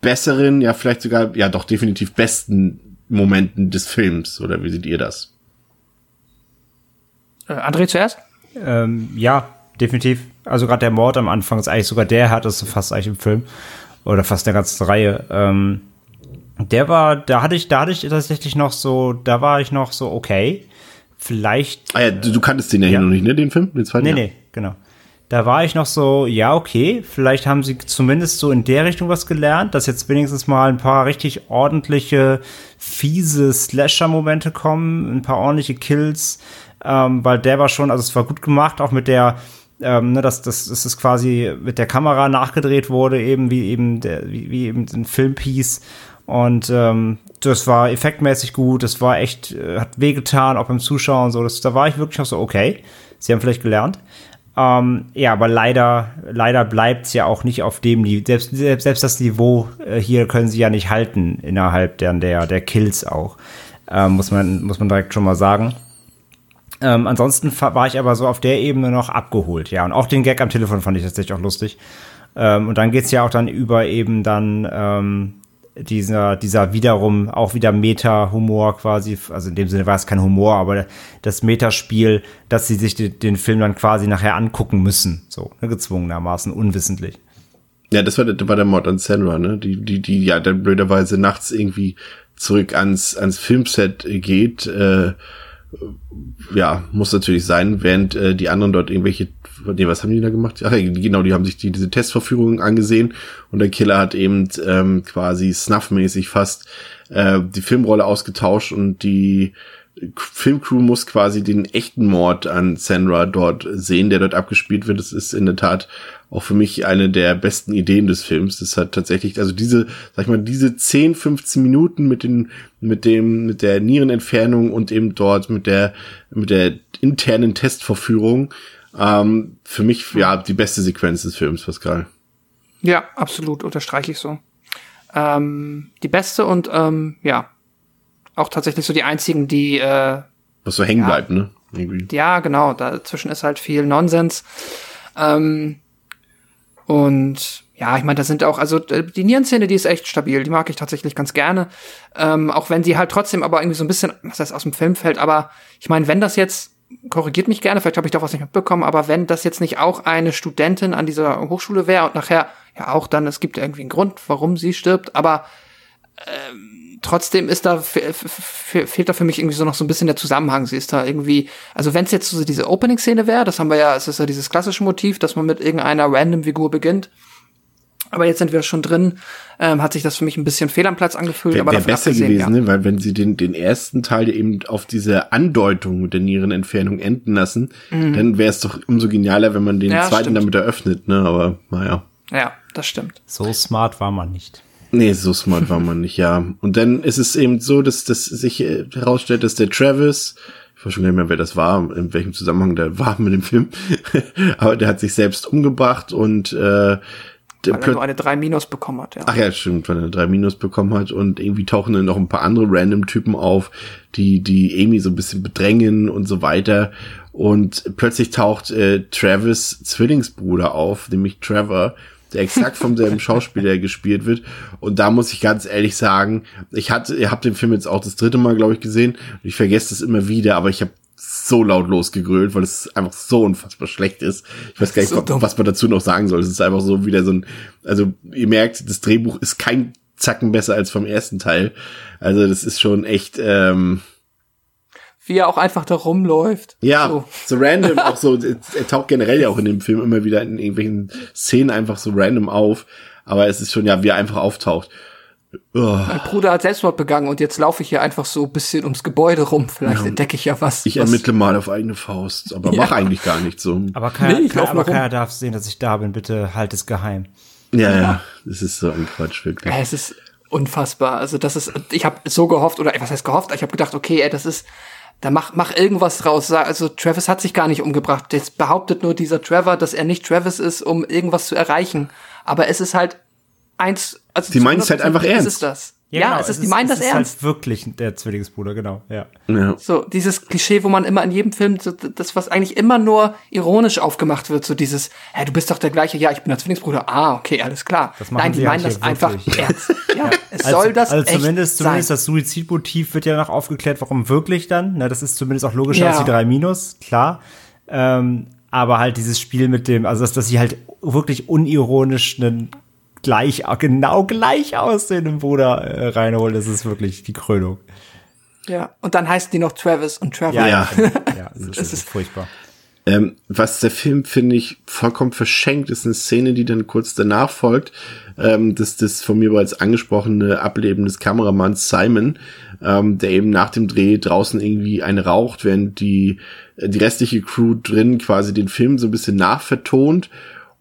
besseren, ja vielleicht sogar, ja doch definitiv besten Momenten des Films. Oder wie seht ihr das? Äh, André zuerst? Ähm, ja, definitiv. Also gerade der Mord am Anfang ist eigentlich sogar der härteste fast eigentlich im Film. Oder fast der ganzen Reihe. Ähm, der war, da hatte ich, da hatte ich tatsächlich noch so, da war ich noch so, okay, vielleicht. Ah ja, du, du kanntest den ja, ja. hier noch nicht, ne, den Film, den zweiten? Nee, Jahr. nee, genau. Da war ich noch so, ja, okay, vielleicht haben sie zumindest so in der Richtung was gelernt, dass jetzt wenigstens mal ein paar richtig ordentliche, fiese Slasher-Momente kommen, ein paar ordentliche Kills, ähm, weil der war schon, also es war gut gemacht, auch mit der, ähm, ne, dass, dass, dass es quasi mit der Kamera nachgedreht wurde, eben wie eben der, wie, wie eben ein Filmpiece und ähm, das war effektmäßig gut, das war echt, äh, hat wehgetan, auch beim Zuschauen so. Das, da war ich wirklich noch so, okay, sie haben vielleicht gelernt. Ähm, ja, aber leider, leider bleibt's ja auch nicht auf dem Niveau. Selbst, selbst, selbst das Niveau äh, hier können sie ja nicht halten innerhalb der, der, der Kills auch. Ähm, muss man, muss man direkt schon mal sagen. Ähm, ansonsten war ich aber so auf der Ebene noch abgeholt, ja. Und auch den Gag am Telefon fand ich tatsächlich auch lustig. Ähm, und dann geht's ja auch dann über eben dann ähm, dieser, dieser wiederum auch wieder Meta-Humor quasi, also in dem Sinne war es kein Humor, aber das Metaspiel, dass sie sich den, den Film dann quasi nachher angucken müssen, so, ne, gezwungenermaßen, unwissentlich. Ja, das war, das war der Mord an Sandra, ne? Die, die, die ja dann blöderweise nachts irgendwie zurück ans, ans Filmset geht, äh, ja, muss natürlich sein, während äh, die anderen dort irgendwelche, nee, was haben die da gemacht? Ach, genau, die haben sich die, diese Testverführungen angesehen und der Killer hat eben ähm, quasi snuffmäßig fast äh, die Filmrolle ausgetauscht und die Filmcrew muss quasi den echten Mord an Sandra dort sehen, der dort abgespielt wird. Das ist in der Tat auch für mich eine der besten Ideen des Films. Das hat tatsächlich, also diese, sag ich mal, diese 10, 15 Minuten mit den, mit dem, mit der Nierenentfernung und eben dort mit der, mit der internen Testverführung, ähm, für mich, ja, die beste Sequenz des Films, Pascal. Ja, absolut, unterstreiche ich so. Ähm, die beste und, ähm, ja, auch tatsächlich so die einzigen, die, äh, was so hängen ja, bleibt, ne? Irgendwie. Ja, genau, dazwischen ist halt viel Nonsens. Ähm, und ja, ich meine, da sind auch, also die Nierenszene, die ist echt stabil, die mag ich tatsächlich ganz gerne. Ähm, auch wenn sie halt trotzdem aber irgendwie so ein bisschen, was heißt aus dem Film fällt, aber ich meine, wenn das jetzt, korrigiert mich gerne, vielleicht habe ich doch was nicht mitbekommen, aber wenn das jetzt nicht auch eine Studentin an dieser Hochschule wäre und nachher ja auch dann, es gibt irgendwie einen Grund, warum sie stirbt, aber ähm, trotzdem ist da fehlt da für mich irgendwie so noch so ein bisschen der Zusammenhang. Sie ist da irgendwie, also wenn es jetzt so diese Opening-Szene wäre, das haben wir ja, es ist ja dieses klassische Motiv, dass man mit irgendeiner random Figur beginnt. Aber jetzt sind wir schon drin, ähm, hat sich das für mich ein bisschen fehl am Platz angefühlt. Wär, aber wär besser gewesen, ja. ne? weil wenn sie den, den ersten Teil eben auf diese Andeutung mit der Nierenentfernung enden lassen, mhm. dann wäre es doch umso genialer, wenn man den ja, zweiten stimmt. damit eröffnet, ne? Aber naja. Ja, das stimmt. So smart war man nicht. Nee, so smart war man nicht, ja. Und dann ist es eben so, dass, dass sich äh, herausstellt, dass der Travis, ich weiß schon gar nicht mehr, wer das war, in welchem Zusammenhang der war mit dem Film, [laughs] aber der hat sich selbst umgebracht und äh, weil er nur eine 3 Minus bekommen hat, ja. Ach ja, stimmt, weil er eine 3 Minus bekommen hat und irgendwie tauchen dann noch ein paar andere random Typen auf, die, die Amy so ein bisschen bedrängen und so weiter. Und plötzlich taucht äh, Travis Zwillingsbruder auf, nämlich Trevor, der exakt vom selben [laughs] Schauspieler gespielt wird. Und da muss ich ganz ehrlich sagen, ich hatte, ihr habt den Film jetzt auch das dritte Mal, glaube ich, gesehen. Und ich vergesse das immer wieder, aber ich habe so laut losgegrölt, weil es einfach so unfassbar schlecht ist. Ich weiß gar nicht, so was man dazu noch sagen soll. Es ist einfach so wieder so ein, also ihr merkt, das Drehbuch ist kein Zacken besser als vom ersten Teil. Also das ist schon echt, ähm, wie er auch einfach da rumläuft. Ja, so, so random, auch so, [laughs] er taucht generell ja auch in dem Film immer wieder in irgendwelchen Szenen einfach so random auf, aber es ist schon ja, wie er einfach auftaucht. Oh. Mein Bruder hat Selbstmord begangen und jetzt laufe ich hier einfach so ein bisschen ums Gebäude rum. Vielleicht ja, entdecke ich ja was. Ich ermittle mal auf eigene Faust, aber ja. mach eigentlich gar nichts so. Aber keiner, nee, keiner, aber keiner darf sehen, dass ich da bin. Bitte halt es geheim. Ja, ja, ja, das ist so ein Quatsch, wirklich. Es ist unfassbar. Also das ist, ich habe so gehofft, oder was heißt gehofft? Ich habe gedacht, okay, ey, das ist da mach, mach irgendwas draus. Also Travis hat sich gar nicht umgebracht. Jetzt behauptet nur dieser Trevor, dass er nicht Travis ist, um irgendwas zu erreichen. Aber es ist halt eins, also die meinen es halt einfach ernst. ist das. Ja, ja genau, es ist, die meinen das ernst. Es ist halt wirklich der Zwillingsbruder, genau, ja. ja. So, dieses Klischee, wo man immer in jedem Film, so, das, was eigentlich immer nur ironisch aufgemacht wird, so dieses, hä, du bist doch der gleiche, ja, ich bin der Zwillingsbruder, ah, okay, alles klar. Nein, die meinen das einfach [laughs] ernst. Ja, es also, soll das Also zumindest, zumindest das Suizidmotiv wird ja noch aufgeklärt, warum wirklich dann, na, das ist zumindest auch logischer ja. als die drei Minus, klar. Ähm, aber halt dieses Spiel mit dem, also dass, dass sie halt wirklich unironisch einen gleich, genau gleich aussehenden Bruder äh, reinholen, das ist wirklich die Krönung. Ja, und dann heißen die noch Travis und Trevor. Ja, ja, [laughs] ja das, ist, das ist furchtbar. Ähm, was der Film, finde ich, vollkommen verschenkt, ist eine Szene, die dann kurz danach folgt. Ähm, das, das von mir bereits angesprochene Ableben des Kameramanns Simon, ähm, der eben nach dem Dreh draußen irgendwie eine raucht, während die, die restliche Crew drin quasi den Film so ein bisschen nachvertont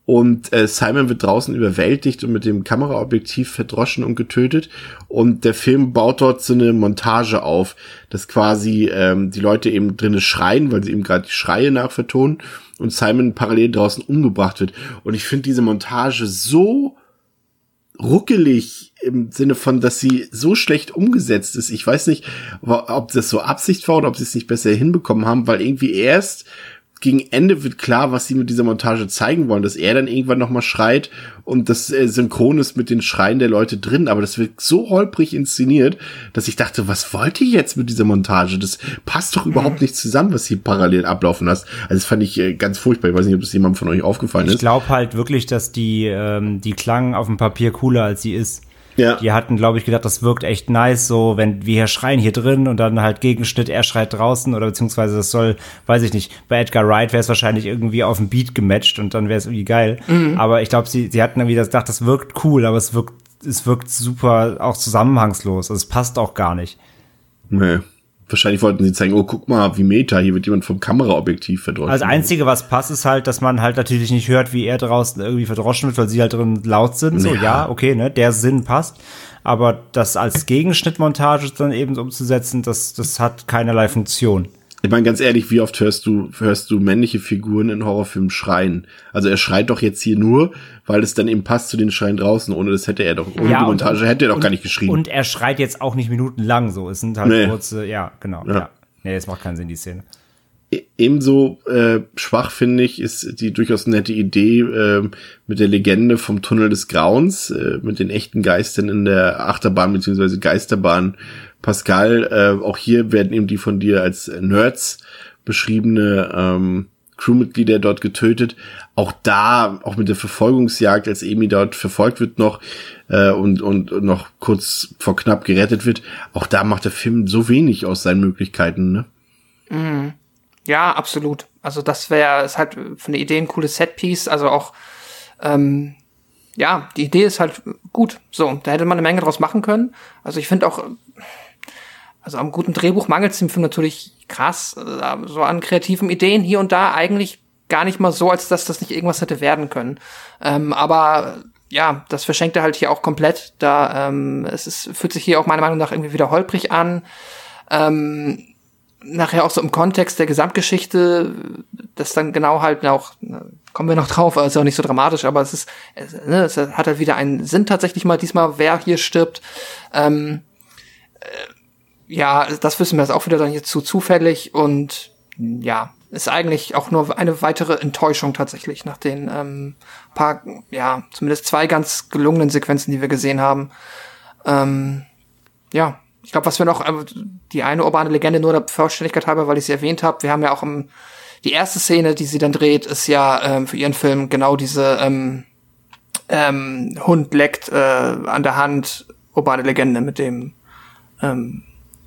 und äh, Simon wird draußen überwältigt und mit dem Kameraobjektiv verdroschen und getötet und der Film baut dort so eine Montage auf, dass quasi ähm, die Leute eben drinnen schreien, weil sie eben gerade die Schreie nachvertonen und Simon parallel draußen umgebracht wird und ich finde diese Montage so ruckelig im Sinne von, dass sie so schlecht umgesetzt ist. Ich weiß nicht, ob das so Absicht war oder ob sie es nicht besser hinbekommen haben, weil irgendwie erst gegen Ende wird klar, was sie mit dieser Montage zeigen wollen, dass er dann irgendwann nochmal schreit und das äh, synchron ist mit den Schreien der Leute drin, aber das wird so holprig inszeniert, dass ich dachte, was wollt ihr jetzt mit dieser Montage? Das passt doch überhaupt nicht zusammen, was hier parallel ablaufen lässt. Also das fand ich äh, ganz furchtbar. Ich weiß nicht, ob das jemandem von euch aufgefallen ich ist. Ich glaube halt wirklich, dass die, ähm, die klang auf dem Papier cooler, als sie ist. Ja. Die hatten, glaube ich, gedacht, das wirkt echt nice, so wenn wir hier schreien hier drin und dann halt Gegenschnitt, er schreit draußen oder beziehungsweise das soll, weiß ich nicht, bei Edgar Wright wäre es wahrscheinlich irgendwie auf dem Beat gematcht und dann wäre es irgendwie geil. Mhm. Aber ich glaube, sie, sie hatten irgendwie gedacht, das wirkt cool, aber es wirkt, es wirkt super auch zusammenhangslos. Also es passt auch gar nicht. Nee. Wahrscheinlich wollten sie zeigen, oh, guck mal, wie Meta, hier wird jemand vom Kameraobjektiv verdroschen. Also das Einzige, was passt, ist halt, dass man halt natürlich nicht hört, wie er draußen irgendwie verdroschen wird, weil sie halt drin laut sind. So, ja, ja okay, ne, der Sinn passt. Aber das als Gegenschnittmontage dann eben umzusetzen, das, das hat keinerlei Funktion. Ich meine, ganz ehrlich, wie oft hörst du, hörst du männliche Figuren in Horrorfilmen schreien? Also er schreit doch jetzt hier nur, weil es dann eben passt zu den Schreien draußen. Ohne das hätte er doch, ohne ja, die Montage und, hätte er doch und, gar nicht geschrien. Und er schreit jetzt auch nicht minutenlang so. Es sind halt nee. kurze, ja, genau, ja. ja. Nee, es macht keinen Sinn, die Szene. E, ebenso äh, schwach finde ich ist die durchaus nette Idee äh, mit der Legende vom Tunnel des Grauens, äh, mit den echten Geistern in der Achterbahn beziehungsweise Geisterbahn Pascal, äh, auch hier werden eben die von dir als Nerds beschriebene ähm, Crewmitglieder dort getötet. Auch da, auch mit der Verfolgungsjagd, als Amy dort verfolgt wird noch äh, und, und, noch kurz vor knapp gerettet wird, auch da macht der Film so wenig aus seinen Möglichkeiten, ne? Mhm. Ja, absolut. Also das wäre, ist halt von der Idee ein cooles Setpiece, also auch ähm, ja, die Idee ist halt gut. So, da hätte man eine Menge draus machen können. Also ich finde auch, also am guten Drehbuch mangelt es dem Film natürlich krass, äh, so an kreativen Ideen hier und da eigentlich gar nicht mal so, als dass das nicht irgendwas hätte werden können. Ähm, aber ja, das verschenkt er halt hier auch komplett. Da ähm, es ist, fühlt sich hier auch meiner Meinung nach irgendwie wieder holprig an. Ähm, nachher auch so im Kontext der Gesamtgeschichte, das dann genau halt auch, kommen wir noch drauf, also auch nicht so dramatisch, aber es ist, es, ne, es hat halt wieder einen Sinn tatsächlich mal diesmal, wer hier stirbt. Ähm, äh, ja, das wissen wir jetzt auch wieder dann jetzt zu zufällig und ja, ist eigentlich auch nur eine weitere Enttäuschung tatsächlich nach den ähm, paar, ja, zumindest zwei ganz gelungenen Sequenzen, die wir gesehen haben. Ähm, ja, ich glaube, was wir noch, äh, die eine urbane Legende nur der Vollständigkeit halber, weil ich sie erwähnt habe, wir haben ja auch im, die erste Szene, die sie dann dreht, ist ja ähm, für ihren Film genau diese ähm, ähm, Hund leckt äh, an der Hand urbane Legende mit dem ähm,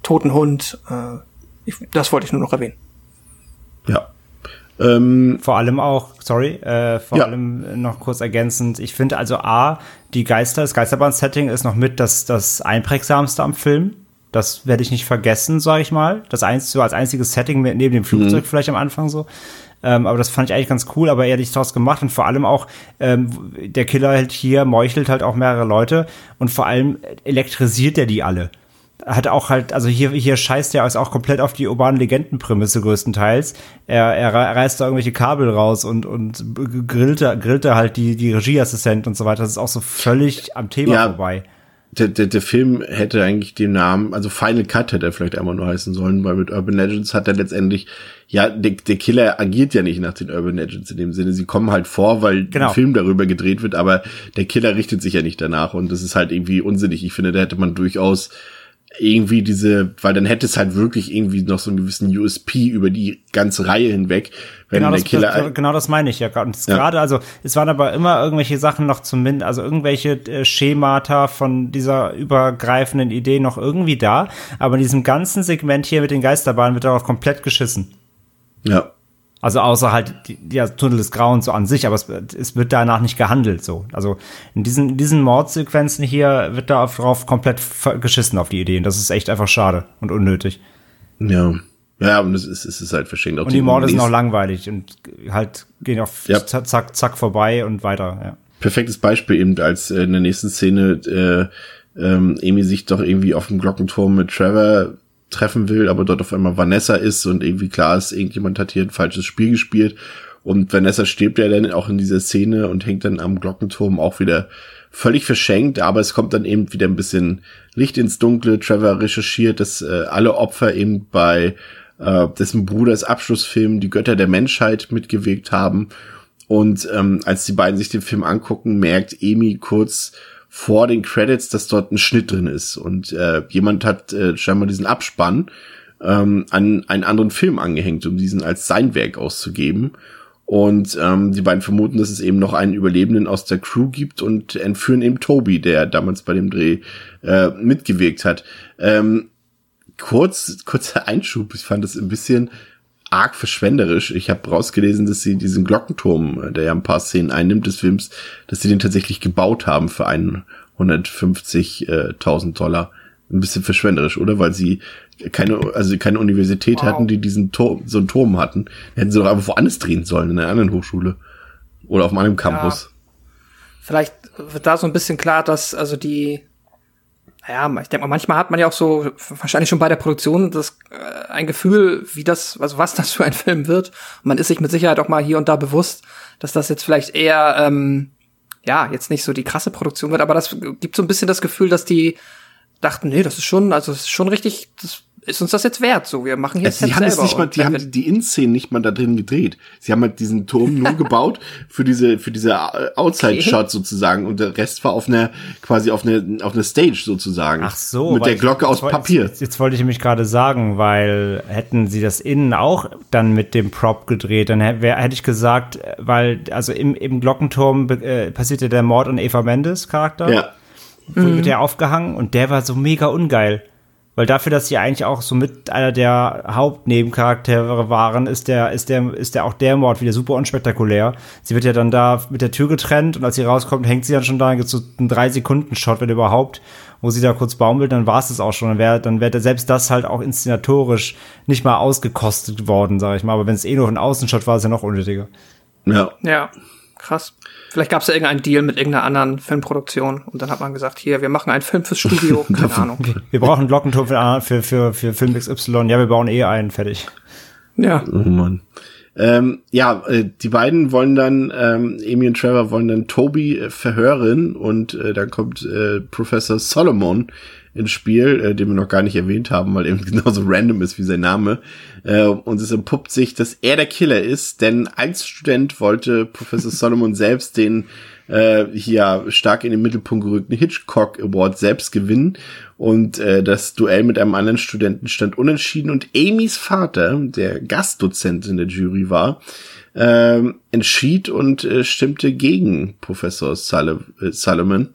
toten Hund. Äh, ich, das wollte ich nur noch erwähnen. Ja. Ähm, vor allem auch, sorry, äh, vor ja. allem noch kurz ergänzend, ich finde also A, die Geister, das Geisterbahn-Setting ist noch mit das, das einprägsamste am Film. Das werde ich nicht vergessen, sage ich mal. Das eins, so als einziges Setting neben dem Flugzeug mhm. vielleicht am Anfang so. Ähm, aber das fand ich eigentlich ganz cool, aber ehrlich draus gemacht und vor allem auch, ähm, der Killer halt hier meuchelt halt auch mehrere Leute und vor allem elektrisiert er die alle hat auch halt, also hier, hier scheißt er auch komplett auf die urbanen Legendenprämisse größtenteils. Er, er reißt da irgendwelche Kabel raus und, und grillt, grillt da halt die, die Regieassistenten und so weiter. Das ist auch so völlig am Thema ja, vorbei. Der, der, der Film hätte eigentlich den Namen, also Final Cut hätte er vielleicht einmal nur heißen sollen, weil mit Urban Legends hat er letztendlich, ja, der, der Killer agiert ja nicht nach den Urban Legends in dem Sinne. Sie kommen halt vor, weil genau. ein Film darüber gedreht wird, aber der Killer richtet sich ja nicht danach und das ist halt irgendwie unsinnig. Ich finde, da hätte man durchaus irgendwie diese, weil dann hätte es halt wirklich irgendwie noch so einen gewissen USP über die ganze Reihe hinweg. Wenn genau, der das, Killer das, genau das meine ich ja. Und ja. gerade, also es waren aber immer irgendwelche Sachen noch zumindest, also irgendwelche äh, Schemata von dieser übergreifenden Idee noch irgendwie da. Aber in diesem ganzen Segment hier mit den Geisterbahnen wird darauf komplett geschissen. Ja. Also außer halt der Tunnel des Grauens so an sich, aber es, es, wird danach nicht gehandelt so. Also in diesen, in diesen Mordsequenzen hier wird da drauf komplett geschissen auf die Ideen. Das ist echt einfach schade und unnötig. Ja. Ja, und es ist, es ist halt verschenkt. Und die, die Morde sind auch langweilig und halt gehen auf Ja. zack, zack vorbei und weiter, ja. perfektes Beispiel eben, als äh, in der nächsten Szene äh, ähm, Amy sich doch irgendwie auf dem Glockenturm mit Trevor treffen will, aber dort auf einmal Vanessa ist und irgendwie klar ist, irgendjemand hat hier ein falsches Spiel gespielt. Und Vanessa stirbt ja dann auch in dieser Szene und hängt dann am Glockenturm auch wieder völlig verschenkt, aber es kommt dann eben wieder ein bisschen Licht ins Dunkle. Trevor recherchiert, dass äh, alle Opfer eben bei äh, dessen Bruders Abschlussfilm Die Götter der Menschheit mitgewirkt haben. Und ähm, als die beiden sich den Film angucken, merkt Amy kurz vor den Credits, dass dort ein Schnitt drin ist. Und äh, jemand hat äh, scheinbar diesen Abspann ähm, an einen anderen Film angehängt, um diesen als sein Werk auszugeben. Und ähm, die beiden vermuten, dass es eben noch einen Überlebenden aus der Crew gibt und entführen eben Toby, der damals bei dem Dreh äh, mitgewirkt hat. Ähm, kurz, kurzer Einschub, ich fand das ein bisschen arg verschwenderisch. Ich habe rausgelesen, dass sie diesen Glockenturm, äh, der ja ein paar Szenen einnimmt des Films, dass sie den tatsächlich gebaut haben für 150.000 Dollar. Ein bisschen verschwenderisch, oder? Weil sie keine, also keine Universität Wow. hatten, die diesen Turm, so einen Turm hatten. Hätten sie doch einfach woanders drehen sollen, in einer anderen Hochschule. Oder auf einem Campus. Vielleicht wird da so ein bisschen klar, dass also die, ja, ich denke mal, manchmal hat man ja auch so, wahrscheinlich schon bei der Produktion, das, äh, ein Gefühl, wie das, also was das für ein [laughs] Film wird. Und man ist sich mit Sicherheit auch mal hier und da bewusst, dass das jetzt vielleicht eher, ähm, ja, jetzt nicht so die krasse Produktion wird, aber das gibt so ein bisschen das Gefühl, dass die dachten, nee, das ist schon, also es ist schon richtig, das ist uns das jetzt wert, so, wir machen jetzt Also die haben es nicht mal, die haben die, In-Szenen nicht mal da drin gedreht. Sie haben halt diesen Turm nur [laughs] gebaut für diese, für diese äh, Outside-Shot sozusagen und der Rest war auf einer, quasi auf einer, auf einer Stage sozusagen. Ach so. Mit der ich- Glocke aus jetzt Papier. Jetzt, jetzt wollte ich nämlich gerade sagen, weil hätten sie das innen auch dann mit dem Prop gedreht, dann hätte, hätte ich gesagt, weil, also im, im Glockenturm äh, passierte der Mord an Eva Mendes Charakter. Ja. Wurde Mhm. mit der aufgehangen und der war so mega ungeil. Weil dafür, dass sie eigentlich auch so mit einer der Hauptnebencharaktere waren, ist der, ist der, ist der auch der Mord wieder super unspektakulär. Sie wird ja dann da mit der Tür getrennt und als sie rauskommt, hängt sie dann schon da, gibt so einen drei Sekunden Shot, wenn überhaupt, wo sie da kurz baumelt, dann war es das auch schon. Dann wäre, dann wäre selbst das halt auch inszenatorisch nicht mal ausgekostet worden, sage ich mal. Aber wenn es eh nur ein Außenshot war, ist ja noch unnötiger. Ja. Ja, krass. Vielleicht gab es ja irgendeinen Deal mit irgendeiner anderen Filmproduktion und dann hat man gesagt, hier, wir machen einen Film fürs Studio, [laughs] keine Ahnung. Wir brauchen einen Glockenturm für, für, für, für Film XY. Ja, wir bauen eh einen, fertig. Ja. Oh Mann. Ähm, ja, äh, die beiden wollen dann, ähm, Amy und Trevor wollen dann Toby äh, verhören und äh, dann kommt äh, Professor Solomon ins Spiel, äh, den wir noch gar nicht erwähnt haben, weil [laughs] eben genauso random ist wie sein Name. Äh, und es entpuppt sich, dass er der Killer ist, denn als Student wollte Professor Solomon selbst den äh, hier stark in den Mittelpunkt gerückten Hitchcock Award selbst gewinnen. Und äh, das Duell mit einem anderen Studenten stand unentschieden. Und Amys Vater, der Gastdozent in der Jury war, ähm, entschied und äh, stimmte gegen Professor Sul äh, Solomon.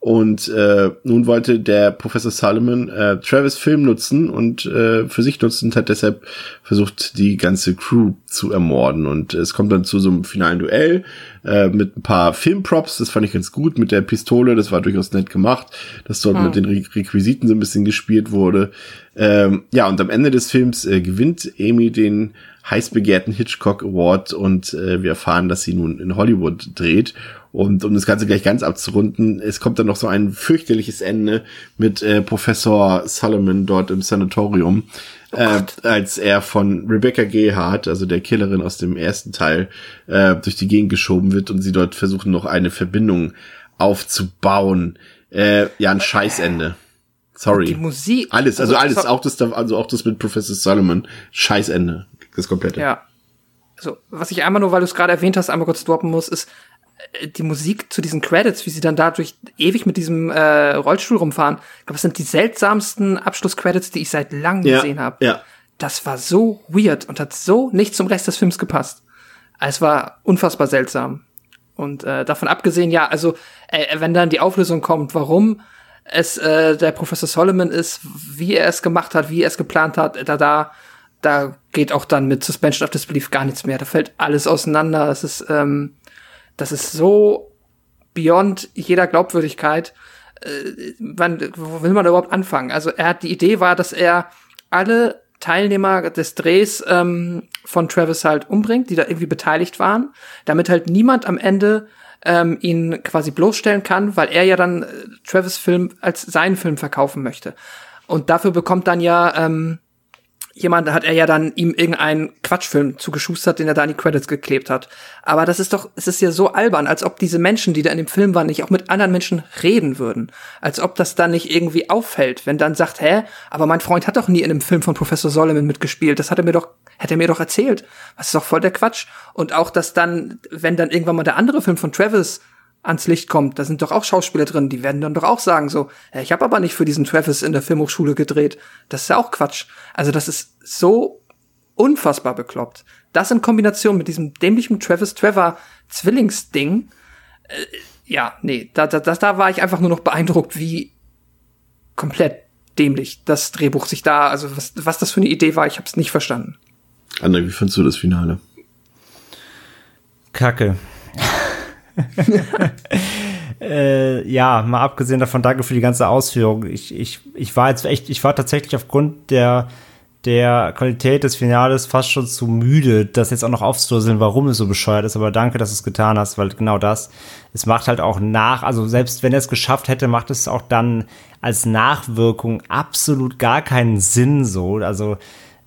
Und äh, nun wollte der Professor Solomon äh, Travis Film nutzen und äh, für sich nutzen und hat deshalb versucht, die ganze Crew zu ermorden. Und es kommt dann zu so einem finalen Duell äh, mit ein paar Filmprops. Das fand ich ganz gut mit der Pistole. Das war durchaus nett gemacht, dass dort Hm. mit den Re Requisiten so ein bisschen gespielt wurde. Ähm, ja, und am Ende des Films äh, gewinnt Amy den heiß begehrten Hitchcock Award und äh, wir erfahren, dass sie nun in Hollywood dreht. Und um das Ganze gleich ganz abzurunden, es kommt dann noch so ein fürchterliches Ende mit äh, Professor Solomon dort im Sanatorium, äh, als er von Rebecca Gayhart, also der Killerin aus dem ersten Teil, äh, durch die Gegend geschoben wird und sie dort versuchen noch eine Verbindung aufzubauen. Äh, ja, ein Scheißende. Sorry. Die Musik. Alles, also, Also, alles, auch das, da- also auch das mit Professor Solomon. Scheißende. Das komplette. Ja. Also, was ich einmal nur, weil du es gerade erwähnt hast, einmal kurz droppen muss, ist äh, die Musik zu diesen Credits, wie sie dann dadurch ewig mit diesem äh, Rollstuhl rumfahren. Ich glaube, das sind die seltsamsten Abschlusscredits, die ich seit langem Ja, gesehen habe. ja. Das war so weird und hat so nicht zum Rest des Films gepasst. Es war unfassbar seltsam. Und äh, davon abgesehen, ja, also äh, wenn dann die Auflösung kommt, warum es äh, der Professor Solomon ist, wie er es gemacht hat, wie er es geplant hat, da da da geht auch dann mit Suspension of Disbelief gar nichts mehr. Da fällt alles auseinander. Das ist ähm, das ist so beyond jeder Glaubwürdigkeit. Äh, wann, wo will man da überhaupt anfangen? Also er hat die Idee war, dass er alle Teilnehmer des Drehs ähm, von Travis halt umbringt, die da irgendwie beteiligt waren, damit halt niemand am Ende ähm, ihn quasi bloßstellen kann, weil er ja dann äh, Travis Film als seinen Film verkaufen möchte. Und dafür bekommt dann ja ähm, jemand hat er ja dann ihm irgendeinen Quatschfilm zugeschustert, den er da in die Credits geklebt hat. Aber das ist doch, es ist ja so albern, als ob diese Menschen, die da in dem Film waren, nicht auch mit anderen Menschen reden würden. Als ob das dann nicht irgendwie auffällt, wenn dann sagt, hä, aber mein Freund hat doch nie in einem Film von Professor Solomon mitgespielt. Das hat er mir doch, hätte er mir doch erzählt. Das ist doch voll der Quatsch. Und auch, dass dann, wenn dann irgendwann mal der andere Film von Travis ans Licht kommt, da sind doch auch Schauspieler drin, die werden dann doch auch sagen so, ich habe aber nicht für diesen Travis in der Filmhochschule gedreht. Das ist ja auch Quatsch. Also das ist so unfassbar bekloppt. Das in Kombination mit diesem dämlichen Travis Trevor Zwillingsding, äh, ja, nee, da, da, da war ich einfach nur noch beeindruckt, wie komplett dämlich das Drehbuch sich da, also was, was das für eine Idee war, ich habe es nicht verstanden. André, wie findest du das Finale? Kacke. Äh, ja, mal abgesehen davon, danke für die ganze Ausführung. Ich, ich, ich war jetzt echt, ich war tatsächlich aufgrund der, der Qualität des Finales fast schon zu müde, das jetzt auch noch aufzudröseln, warum es so bescheuert ist. Aber danke, dass du es getan hast, weil genau das, es macht halt auch nach, also selbst wenn er es geschafft hätte, macht es auch dann als Nachwirkung absolut gar keinen Sinn so. Also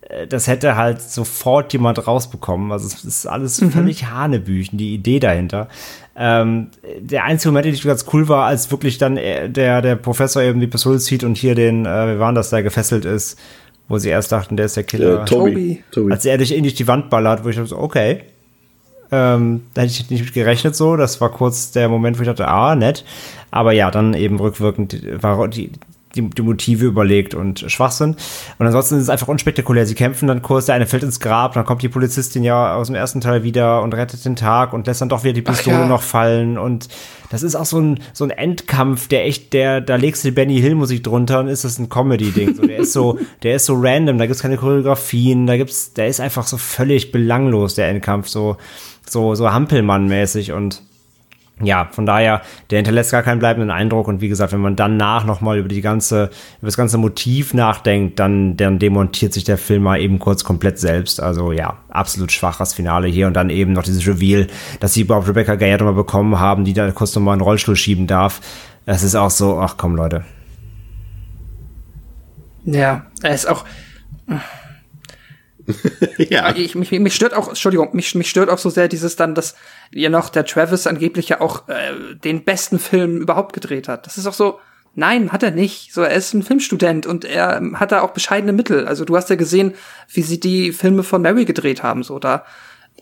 äh, das hätte halt sofort jemand rausbekommen. Also es ist alles mhm. völlig Hanebüchen, die Idee dahinter. Ähm, der einzige Moment, den ich ganz cool war, als wirklich dann äh, der, der Professor eben die Pistole zieht und hier den, äh, wir waren das, der gefesselt ist, wo sie erst dachten, der ist der Killer. Äh, Toby. Toby. Als er dich in die Wand ballert, wo ich so, okay. Ähm, da hätte ich nicht mit gerechnet so. Das war kurz der Moment, wo ich dachte, ah, nett. Aber ja, dann eben rückwirkend war die, die, die Motive überlegt und schwach sind. Und ansonsten ist es einfach unspektakulär. Sie kämpfen dann kurz, der eine fällt ins Grab, dann kommt die Polizistin ja aus dem ersten Teil wieder und rettet den Tag und lässt dann doch wieder die Pistole ja. noch fallen. Und das ist auch so ein, so ein Endkampf, der echt, der, da legst du die Benny Hill Musik drunter und ist das ein Comedy-Ding. So, der ist so, [laughs] der ist so random, da gibt's keine Choreografien, da gibt's, der ist einfach so völlig belanglos, der Endkampf, so, so, so Hampelmann-mäßig und ja, von daher, der hinterlässt gar keinen bleibenden Eindruck und wie gesagt, wenn man dann nach nochmal über über das ganze Motiv nachdenkt, dann, dann demontiert sich der Film mal eben kurz komplett selbst. Also ja, absolut schwaches Finale hier und dann eben noch dieses Reveal, dass sie überhaupt Rebecca Gayard nochmal bekommen haben, die da kurz nochmal einen Rollstuhl schieben darf. Es ist auch so, ach komm Leute. Ja, er ist auch, [laughs] ja. Ich, mich, mich stört auch, Entschuldigung, mich, mich stört auch so sehr dieses dann, dass ja noch der Travis angeblich ja auch äh, den besten Film überhaupt gedreht hat. Das ist auch so, nein, hat er nicht. So, er ist ein Filmstudent und er hat da auch bescheidene Mittel. Also du hast ja gesehen, wie sie die Filme von Mary gedreht haben, so da.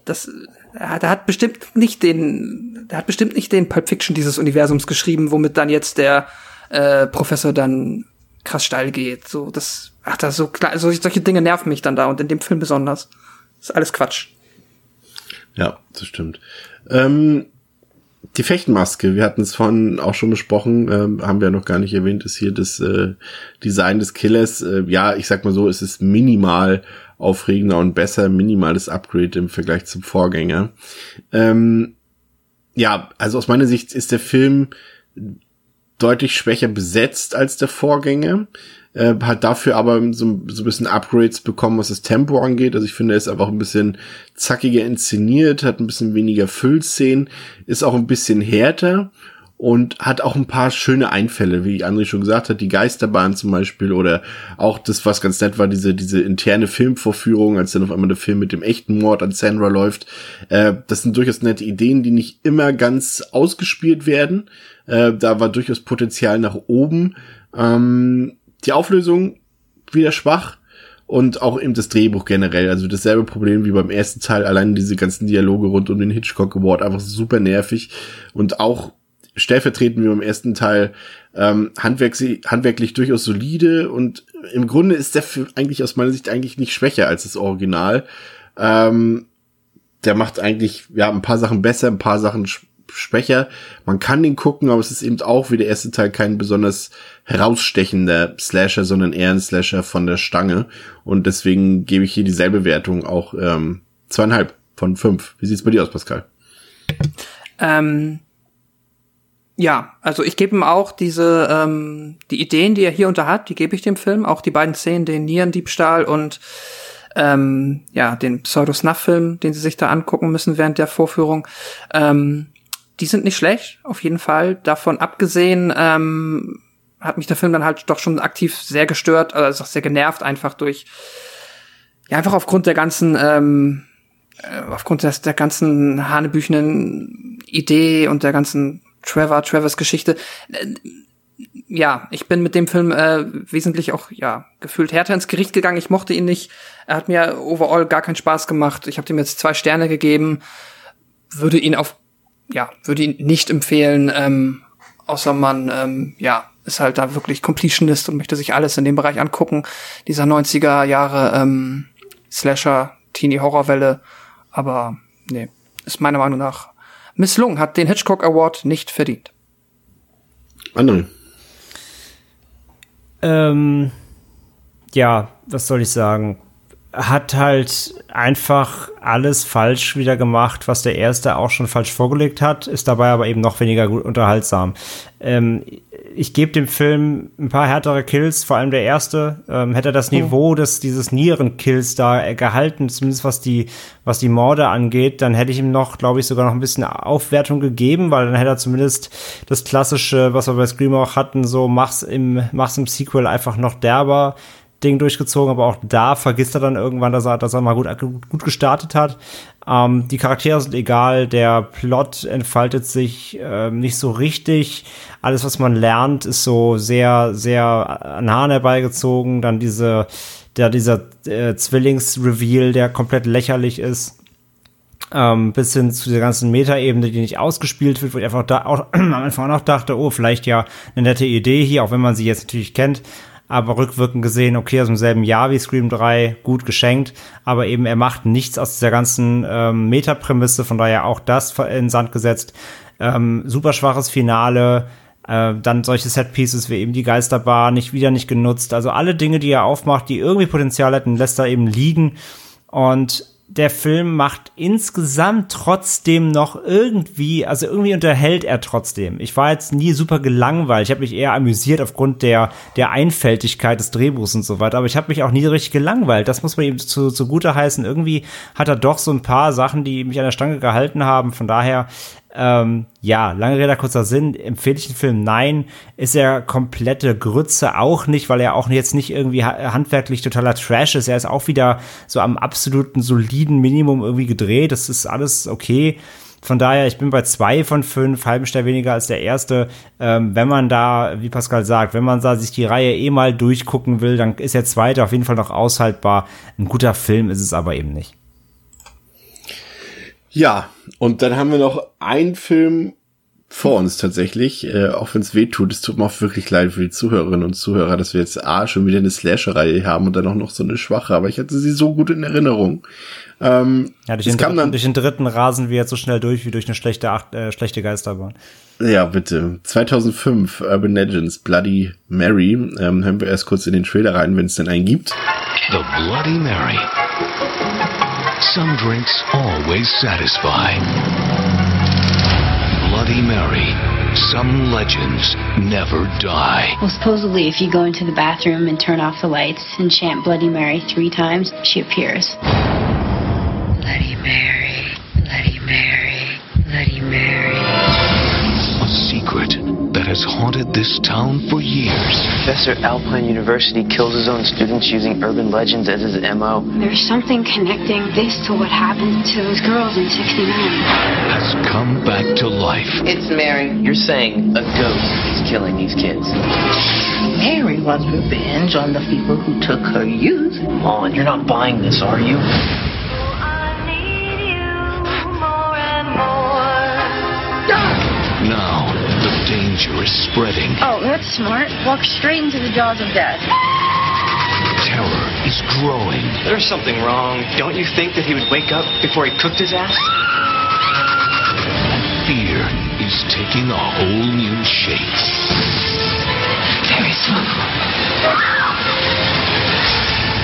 Das, er hat, er hat bestimmt nicht den, er hat bestimmt nicht den Pulp Fiction dieses Universums geschrieben, womit dann jetzt der äh, Professor dann krass steil geht. So, das, ach, das so klar, so, solche Dinge nerven mich dann da und in dem Film besonders. Das ist alles Quatsch. Ja, das stimmt. Ähm, die Fechtmaske, wir hatten es vorhin auch schon besprochen, ähm, haben wir noch gar nicht erwähnt, ist hier das äh, Design des Killers. Äh, ja, ich sag mal so, es ist minimal aufregender und besser, minimales Upgrade im Vergleich zum Vorgänger. Ähm, ja, also aus meiner Sicht ist der Film deutlich schwächer besetzt als der Vorgänger. Äh, hat dafür aber so, so ein bisschen Upgrades bekommen, was das Tempo angeht. Also ich finde, er ist einfach ein bisschen zackiger inszeniert, hat ein bisschen weniger Füllszenen, ist auch ein bisschen härter und hat auch ein paar schöne Einfälle, wie André schon gesagt hat, die Geisterbahn zum Beispiel oder auch das, was ganz nett war, diese, diese interne Filmvorführung, als dann auf einmal der Film mit dem echten Mord an Sandra läuft. Äh, das sind durchaus nette Ideen, die nicht immer ganz ausgespielt werden. Äh, da war durchaus Potenzial nach oben. Ähm, die Auflösung wieder schwach und auch eben das Drehbuch generell. Also dasselbe Problem wie beim ersten Teil. Allein diese ganzen Dialoge rund um den Hitchcock Award einfach super nervig und auch stellvertretend wie beim ersten Teil ähm, handwerklich, handwerklich durchaus solide und im Grunde ist der Film eigentlich aus meiner Sicht eigentlich nicht schwächer als das Original. Ähm, der macht eigentlich ja ein paar Sachen besser, ein paar Sachen schwächer. Man kann den gucken, aber es ist eben auch wie der erste Teil kein besonders herausstechender Slasher, sondern eher ein Slasher von der Stange. Und deswegen gebe ich hier dieselbe Wertung auch ähm, zweieinhalb von fünf. Wie sieht's bei dir aus, Pascal? Ähm, ja, also ich gebe ihm auch diese, ähm, die Ideen, die er hier unter hat, die gebe ich dem Film. Auch die beiden Szenen, den Nierendiebstahl und ähm, ja, den Pseudo-Snuff-Film, den sie sich da angucken müssen während der Vorführung. Ähm, die sind nicht schlecht, auf jeden Fall. Davon abgesehen ähm, hat mich der Film dann halt doch schon aktiv sehr gestört, also auch sehr genervt, einfach durch, ja, einfach aufgrund der ganzen, ähm, äh, aufgrund des, der ganzen hanebüchenen Idee und der ganzen Trevor, Travers Geschichte. Äh, ja, ich bin mit dem Film äh, wesentlich auch ja gefühlt härter ins Gericht gegangen. Ich mochte ihn nicht. Er hat mir overall gar keinen Spaß gemacht. Ich habe dem jetzt zwei Sterne gegeben. Würde ihn auf ja würde ihn nicht empfehlen, ähm, außer man ähm, ja ist halt da wirklich Completionist und möchte sich alles in dem Bereich angucken. Dieser 90er Jahre ähm, Slasher Teenie Horrorwelle. Aber nee, ist meiner Meinung nach misslungen. Hat den Hitchcock Award nicht verdient. André. Ähm, ja, was soll ich sagen? Hat halt einfach alles falsch wieder gemacht, was der erste auch schon falsch vorgelegt hat, ist dabei aber eben noch weniger gut unterhaltsam. Ähm, ich gebe dem Film ein paar härtere Kills, vor allem der erste. Ähm, hätte er das Niveau des, dieses Nierenkills da gehalten, zumindest was die, was die Morde angeht, dann hätte ich ihm noch, glaube ich, sogar noch ein bisschen Aufwertung gegeben, weil dann hätte er zumindest das klassische, was wir bei Scream auch hatten, so mach's im, mach's im Sequel einfach noch derber Ding durchgezogen, aber auch da vergisst er dann irgendwann, dass er, dass er mal gut, gut gestartet hat. Ähm, die Charaktere sind egal, der Plot entfaltet sich äh, nicht so richtig. Alles, was man lernt, ist so sehr, sehr an Haaren herbeigezogen. Dann diese, der, dieser äh, Zwillings-Reveal, der komplett lächerlich ist. Ähm, bis hin zu der ganzen Meta-Ebene, die nicht ausgespielt wird, wo ich einfach da auch [clears throat] am Anfang auch dachte, oh, vielleicht ja eine nette Idee hier, auch wenn man sie jetzt natürlich kennt aber rückwirkend gesehen, okay, aus dem selben Jahr wie Scream 3, gut geschenkt, aber eben er macht nichts aus dieser ganzen ähm, Metaprämisse, von daher auch das in Sand gesetzt. Ähm, super schwaches Finale, äh, dann solche Set-Pieces wie eben die Geisterbar nicht wieder nicht genutzt. Also alle Dinge, die er aufmacht, die irgendwie Potenzial hätten, lässt er eben liegen. Und der Film macht insgesamt trotzdem noch irgendwie, also irgendwie unterhält er trotzdem. Ich war jetzt nie super gelangweilt. Ich habe mich eher amüsiert aufgrund der, der Einfältigkeit des Drehbuchs und so weiter. Aber ich habe mich auch nie richtig gelangweilt. Das muss man ihm zu, zugute heißen. Irgendwie hat er doch so ein paar Sachen, die mich an der Stange gehalten haben. Von daher, ähm, ja, lange Rede, kurzer Sinn. Empfehle ich den Film? Nein. Ist er komplette Grütze auch nicht, weil er auch jetzt nicht irgendwie handwerklich totaler Trash ist. Er ist auch wieder so am absoluten soliden Minimum irgendwie gedreht. Das ist alles okay. Von daher, ich bin bei zwei von fünf, halben Stern weniger als der erste. Ähm, wenn man da, wie Pascal sagt, wenn man da sich die Reihe eh mal durchgucken will, dann ist der zweite auf jeden Fall noch aushaltbar. Ein guter Film ist es aber eben nicht. Ja, und dann haben wir noch einen Film vor uns tatsächlich, äh, auch wenn es weh tut. Es tut mir auch wirklich leid für die Zuhörerinnen und Zuhörer, dass wir jetzt A, schon wieder eine Slasher-Reihe haben und dann auch noch so eine schwache, aber ich hatte sie so gut in Erinnerung. Ähm, ja, durch den, dritten, dann, durch den dritten rasen wir jetzt so schnell durch wie durch eine schlechte, äh, schlechte Geisterbahn. Ja, bitte. 2005, Urban Legends, Bloody Mary. Ähm, hören wir erst kurz in den Trailer rein, wenn es denn einen gibt. The Bloody Mary. Some drinks always satisfy. Bloody Mary. Some legends never die. Well, supposedly, if you go into the bathroom and turn off the lights and chant Bloody Mary three times, she appears. Bloody Mary, Bloody Mary, Bloody Mary. A secret that has haunted this town for years. Professor Alpine University kills his own students using urban legends as his MO. There's something connecting this to what happened to those girls in 69. Has come back to life. It's Mary. You're saying a ghost is killing these kids. Mary wants revenge on the people who took her youth. And you're not buying this, are you? Danger is spreading. Oh, that's smart. Walk straight into the jaws of death. Terror is growing. There's something wrong. Don't you think that he would wake up before he cooked his ass? Fear is taking a whole new shape. Very slow.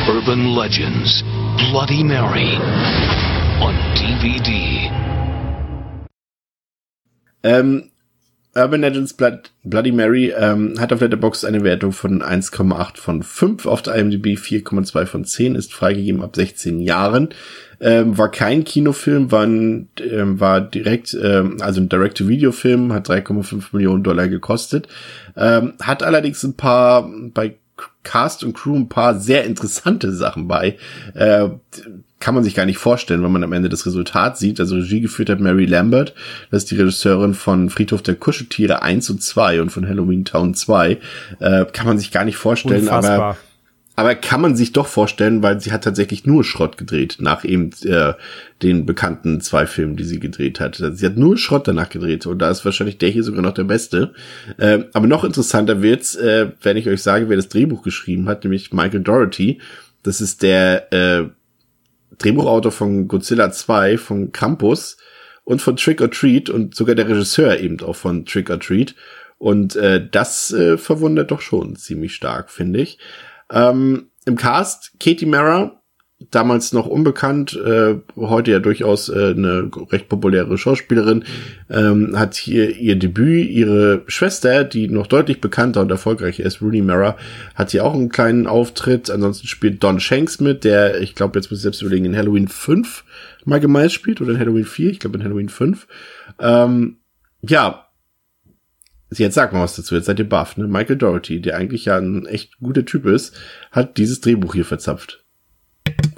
Urban Legends Bloody Mary on DVD. Ähm, Urban Legends Blood, Bloody Mary ähm, hat auf Letterboxd eine Wertung von 1,8 von 5, auf der IMDb 4,2 von 10, ist freigegeben ab 16 Jahren. Ähm, war kein Kinofilm, war, ein, ähm, war direkt, ähm, also ein Direct-to-Video-Film, hat 3,5 Millionen Dollar gekostet. Ähm, hat allerdings ein paar bei Cast und Crew ein paar sehr interessante Sachen bei. Äh, kann man sich gar nicht vorstellen, wenn man am Ende das Resultat sieht. Also Regie geführt hat Mary Lambert, das ist die Regisseurin von Friedhof der Kuscheltiere 1 und 2 und von Halloween Town 2. Äh, kann man sich gar nicht vorstellen, Unfassbar. aber aber kann man sich doch vorstellen, weil sie hat tatsächlich nur Schrott gedreht, nach eben äh, den bekannten zwei Filmen, die sie gedreht hat. Sie hat nur Schrott danach gedreht und da ist wahrscheinlich der hier sogar noch der beste. Äh, aber noch interessanter wird's, äh, wenn ich euch sage, wer das Drehbuch geschrieben hat, nämlich Michael Doherty. Das ist der äh, Drehbuchautor von Godzilla 2, von Krampus und von Trick or Treat und sogar der Regisseur eben auch von Trick or Treat. Und äh, das äh, verwundert doch schon ziemlich stark, finde ich. Ähm, Im Cast Katie Mara, damals noch unbekannt, äh, heute ja durchaus äh, eine recht populäre Schauspielerin, ähm, hat hier ihr Debüt. Ihre Schwester, die noch deutlich bekannter und erfolgreicher ist, Rooney Mara, hat hier auch einen kleinen Auftritt. Ansonsten spielt Don Shanks mit, der, ich glaube, jetzt muss ich selbst überlegen, in Halloween 5 Michael Myers spielt oder in Halloween 4, ich glaube in Halloween 5. Ähm, ja, Jetzt sag mal was dazu, jetzt seid ihr baff, ne? Michael Doherty, der eigentlich ja ein echt guter Typ ist, hat dieses Drehbuch hier verzapft.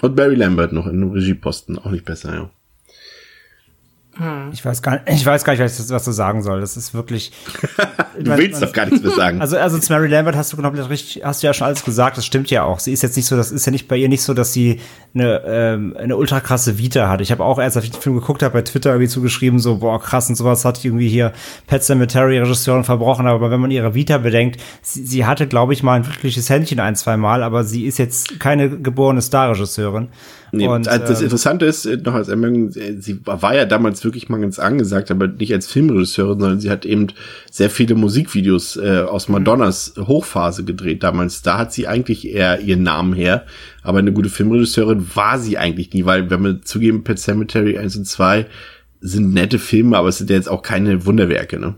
Und Barry Lambert noch in einem Regieposten, auch nicht besser, ja. Hm. Ich weiß gar nicht, ich weiß gar nicht, was, was du sagen soll. Das ist wirklich. [laughs] du willst doch gar nichts mehr sagen. Also, also zu Mary Lambert hast du komplett richtig, hast du ja schon alles gesagt. Das stimmt ja auch. Sie ist jetzt nicht so, das ist ja nicht bei ihr nicht so, dass sie eine, ähm, eine ultra krasse Vita hat. Ich habe auch erst, als ich den Film geguckt habe, bei Twitter irgendwie zugeschrieben, so, boah, krass und sowas hat irgendwie hier Pet Cemetery Regisseurin verbrochen. Aber wenn man ihre Vita bedenkt, sie, sie hatte, glaube ich, mal ein wirkliches Händchen ein, zwei Mal, aber sie ist jetzt keine geborene Starregisseurin. Nee, und, das ähm, Interessante ist, äh, noch als Anmerkung, äh, sie war ja damals wirklich mal ganz angesagt, aber nicht als Filmregisseurin, sondern sie hat eben sehr viele Musikvideos äh, aus mhm. Madonnas Hochphase gedreht damals. Da hat sie eigentlich eher ihren Namen her. Aber eine gute Filmregisseurin war sie eigentlich nie, weil, wenn wir zugeben, Pet Cemetery 1 und 2 sind nette Filme, aber es sind ja jetzt auch keine Wunderwerke, ne?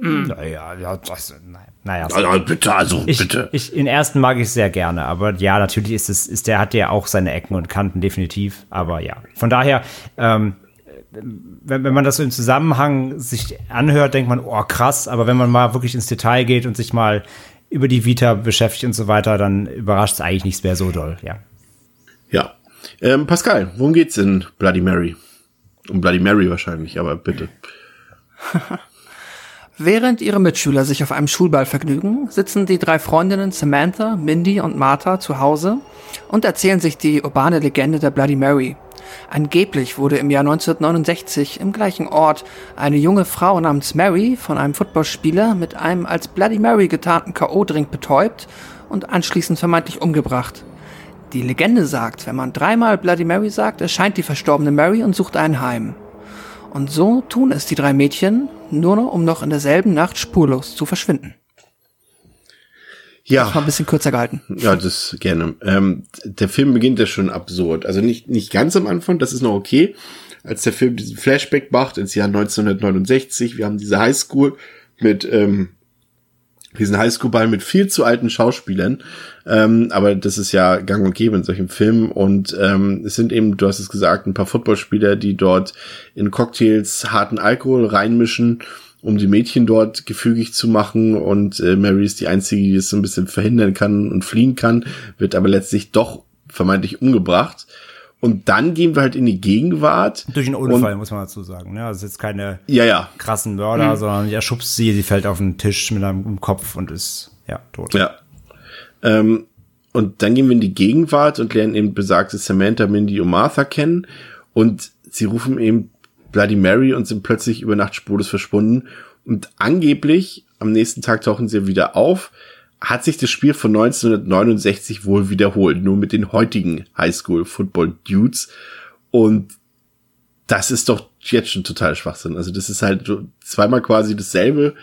Mhm. Naja, ja, das, nein. Naja, also, bitte, also ich, bitte. Ich, in ersten mag ich sehr gerne, aber ja, natürlich ist es, ist der hat ja auch seine Ecken und Kanten definitiv. Aber ja, von daher, ähm, wenn, wenn man das so im Zusammenhang sich anhört, denkt man, oh krass, aber wenn man mal wirklich ins Detail geht und sich mal über die Vita beschäftigt und so weiter, dann überrascht es eigentlich nichts mehr so doll, ja. Ja. Ähm, Pascal, worum geht's in Bloody Mary? Um Bloody Mary wahrscheinlich, aber bitte. [laughs] Während ihre Mitschüler sich auf einem Schulball vergnügen, sitzen die drei Freundinnen Samantha, Mindy und Martha zu Hause und erzählen sich die urbane Legende der Bloody Mary. Angeblich wurde im Jahr 1969 im gleichen Ort eine junge Frau namens Mary von einem Footballspieler mit einem als Bloody Mary getarnten K.O.-Drink betäubt und anschließend vermeintlich umgebracht. Die Legende sagt, wenn man dreimal Bloody Mary sagt, erscheint die verstorbene Mary und sucht ein Heim. Und so tun es die drei Mädchen, nur noch, um noch in derselben Nacht spurlos zu verschwinden. Ja. Das war ein bisschen kürzer gehalten. Ja, das gerne. Ähm, der Film beginnt ja schon absurd. Also nicht, nicht ganz am Anfang, das ist noch okay. Als der Film diesen Flashback macht ins Jahr 1969, wir haben diese Highschool mit ähm, diesen Highschool-Ball mit viel zu alten Schauspielern. Ähm, aber das ist ja gang und gäbe in solchen Filmen. Und ähm, es sind eben, du hast es gesagt, ein paar Footballspieler, die dort in Cocktails harten Alkohol reinmischen, um die Mädchen dort gefügig zu machen. Und äh, Mary ist die Einzige, die es so ein bisschen verhindern kann und fliehen kann, wird aber letztlich doch vermeintlich umgebracht. Und dann gehen wir halt in die Gegenwart. Durch einen Unfall, muss man dazu sagen. Ne? Also jetzt keine ja, ja. krassen Mörder, mhm. sondern er schubst sie, sie fällt auf den Tisch mit einem Kopf und ist ja tot. Ja. Ähm, und dann gehen wir in die Gegenwart und lernen eben besagte Samantha, Mindy und Martha kennen. Und sie rufen eben Bloody Mary und sind plötzlich über Nacht spurlos verschwunden. Und angeblich, am nächsten Tag tauchen sie wieder auf hat sich das Spiel von 1969 wohl wiederholt, nur mit den heutigen Highschool Football Dudes. Und das ist doch jetzt schon total Schwachsinn. Also das ist halt zweimal quasi dasselbe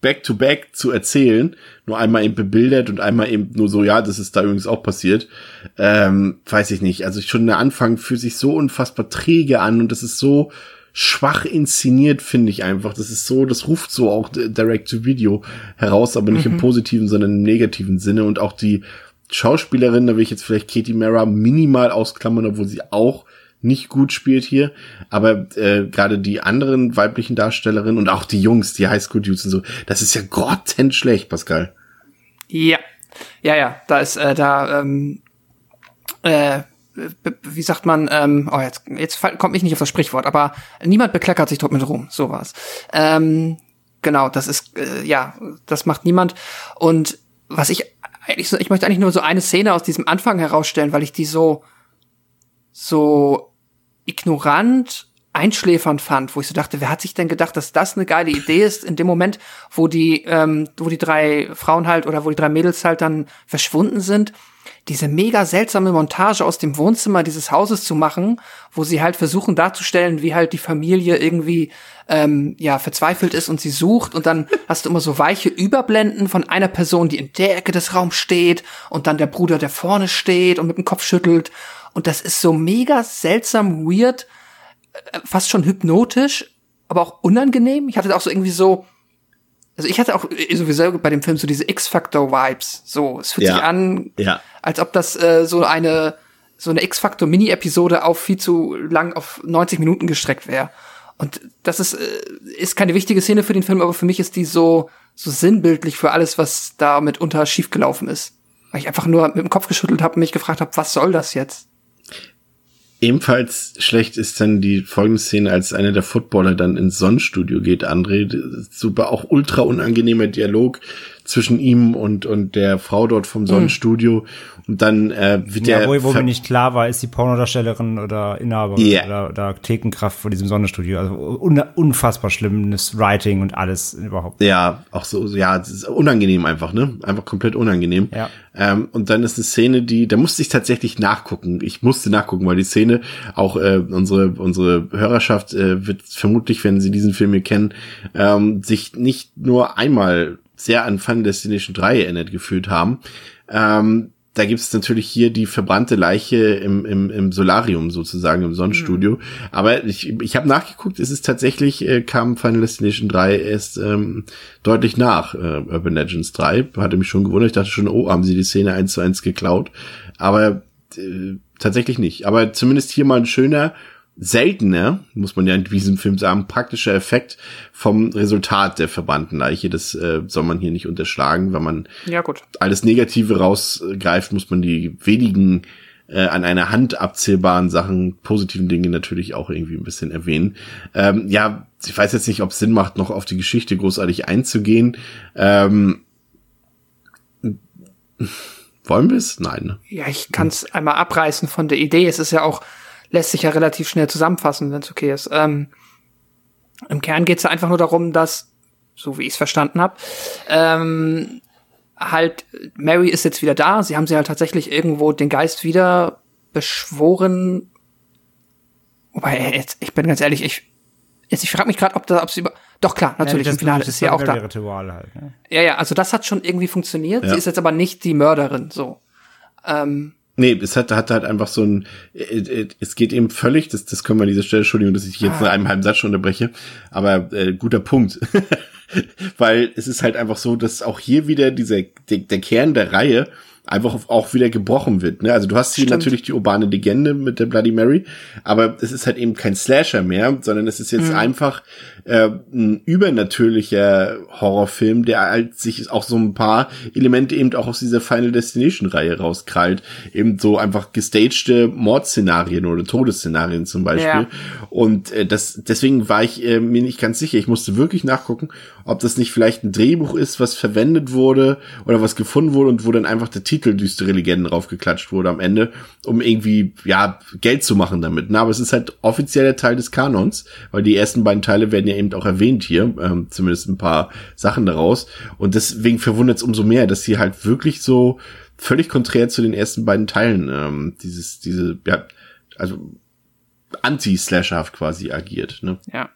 back to back zu erzählen, nur einmal eben bebildert und einmal eben nur so, ja, das ist da übrigens auch passiert. Ähm, weiß ich nicht. Also schon der Anfang fühlt sich so unfassbar träge an und das ist so schwach inszeniert, finde ich einfach. Das ist so, das ruft so auch Direct-to-Video heraus, aber nicht mhm. im positiven, sondern im negativen Sinne. Und auch die Schauspielerin, da will ich jetzt vielleicht Katie Mara minimal ausklammern, obwohl sie auch nicht gut spielt hier, aber äh, gerade die anderen weiblichen Darstellerinnen und auch die Jungs, die Highschool-Dudes und so, das ist ja grottenschlecht, schlecht, Pascal. Ja, ja, ja, da ist äh, da ähm, äh, wie sagt man, ähm, oh, jetzt, jetzt kommt mich nicht auf das Sprichwort, aber niemand bekleckert sich dort mit Ruhm, sowas. Ähm, genau, das ist, äh, ja, das macht niemand. Und was ich eigentlich so, ich möchte eigentlich nur so eine Szene aus diesem Anfang herausstellen, weil ich die so, so ignorant einschläfernd fand, wo ich so dachte, wer hat sich denn gedacht, dass das eine geile Idee ist, in dem Moment, wo die, ähm, wo die drei Frauen halt oder wo die drei Mädels halt dann verschwunden sind, diese mega seltsame Montage aus dem Wohnzimmer dieses Hauses zu machen, wo sie halt versuchen darzustellen, wie halt die Familie irgendwie ähm, ja verzweifelt ist und sie sucht und dann [laughs] hast du immer so weiche Überblenden von einer Person, die in der Ecke des Raums steht und dann der Bruder, der vorne steht und mit dem Kopf schüttelt und das ist so mega seltsam weird fast schon hypnotisch, aber auch unangenehm. Ich hatte auch so irgendwie so, also ich hatte auch sowieso bei dem Film so diese X-Factor-Vibes. So, es fühlt ja. sich an, ja. als ob das äh, so eine so eine X-Factor-Mini-Episode auf viel zu lang auf 90 Minuten gestreckt wäre. Und das ist äh, ist keine wichtige Szene für den Film, aber für mich ist die so so sinnbildlich für alles, was da mitunter schiefgelaufen ist. Weil ich einfach nur mit dem Kopf geschüttelt habe und mich gefragt habe, was soll das jetzt? Ebenfalls schlecht ist dann die folgende Szene, als einer der Footballer dann ins Sonnenstudio geht, André. Super, auch ultra unangenehmer Dialog zwischen ihm und, und der Frau dort vom mhm. Sonnenstudio. Und dann äh, wird ja, der. Wo, wo mir nicht klar war, ist die Pornodarstellerin oder Inhaberin yeah. oder, oder Thekenkraft vor diesem Sonnenstudio. Also un, unfassbar schlimmes Writing und alles überhaupt. Ja, auch so, ja, es ist unangenehm einfach, ne? Einfach komplett unangenehm. Ja. Ähm, und dann ist eine Szene, die, da musste ich tatsächlich nachgucken. Ich musste nachgucken, weil die Szene, auch äh, unsere, unsere Hörerschaft äh, wird vermutlich, wenn sie diesen Film hier kennen, ähm, sich nicht nur einmal sehr an Final Destination 3 erinnert gefühlt haben. Ähm, da gibt es natürlich hier die verbrannte Leiche im, im, im Solarium sozusagen, im Sonnenstudio. Mhm. Aber ich, ich habe nachgeguckt, es ist tatsächlich, äh, kam Final Destination 3 erst ähm, deutlich nach äh, Urban Legends 3. Hatte mich schon gewundert, ich dachte schon, oh, haben sie die Szene eins zu eins geklaut. Aber äh, tatsächlich nicht. Aber zumindest hier mal ein schöner seltener, muss man ja in diesem Film sagen, praktischer Effekt vom Resultat der verbannten Leiche. Das äh, soll man hier nicht unterschlagen. Wenn man ja, alles Negative rausgreift, muss man die wenigen äh, an einer Hand abzählbaren Sachen, positiven Dinge natürlich auch irgendwie ein bisschen erwähnen. Ähm, ja, ich weiß jetzt nicht, ob es Sinn macht, noch auf die Geschichte großartig einzugehen. Ähm, wollen wir es? Nein. Ne? Ja, ich kann es einmal abreißen von der Idee. Es ist ja auch lässt sich ja relativ schnell zusammenfassen, wenn es okay ist. Ähm, Im Kern geht es einfach nur darum, dass, so wie ich es verstanden habe, ähm, halt Mary ist jetzt wieder da. Sie haben sie halt tatsächlich irgendwo den Geist wieder beschworen. Wobei, jetzt, ich bin ganz ehrlich, ich, jetzt, ich frage mich gerade, ob da, ob sie über, doch klar, natürlich ja, im Finale ist sie auch da. Ritual halt, ne? Ja, ja, also das hat schon irgendwie funktioniert. Ja. Sie ist jetzt aber nicht die Mörderin, so. Ähm, Nee, es hat, hat halt einfach so ein, äh, äh, es geht eben völlig, das, das können wir an dieser Stelle, Entschuldigung, dass ich jetzt ah. in einem halben Satz schon unterbreche, aber äh, guter Punkt. [laughs] [laughs] Weil es ist halt einfach so, dass auch hier wieder dieser, der, der Kern der Reihe einfach auch wieder gebrochen wird. Ne? Also du hast hier Stimmt. natürlich die urbane Legende mit der Bloody Mary, aber es ist halt eben kein Slasher mehr, sondern es ist jetzt mhm. einfach äh, ein übernatürlicher Horrorfilm, der halt sich auch so ein paar Elemente eben auch aus dieser Final Destination Reihe rauskrallt. Eben so einfach gestagte Mordszenarien oder Todesszenarien zum Beispiel. Ja. Und äh, das, deswegen war ich äh, mir nicht ganz sicher. Ich musste wirklich nachgucken, ob das nicht vielleicht ein Drehbuch ist, was verwendet wurde oder was gefunden wurde und wo dann einfach der Titel düstere Legenden draufgeklatscht wurde am Ende, um irgendwie, ja, Geld zu machen damit. Na, aber es ist halt offizieller Teil des Kanons, weil die ersten beiden Teile werden ja eben auch erwähnt hier, ähm, zumindest ein paar Sachen daraus. Und deswegen verwundert es umso mehr, dass sie halt wirklich so völlig konträr zu den ersten beiden Teilen ähm, dieses, diese, ja, also anti-slasherhaft quasi agiert. Ne? Ja.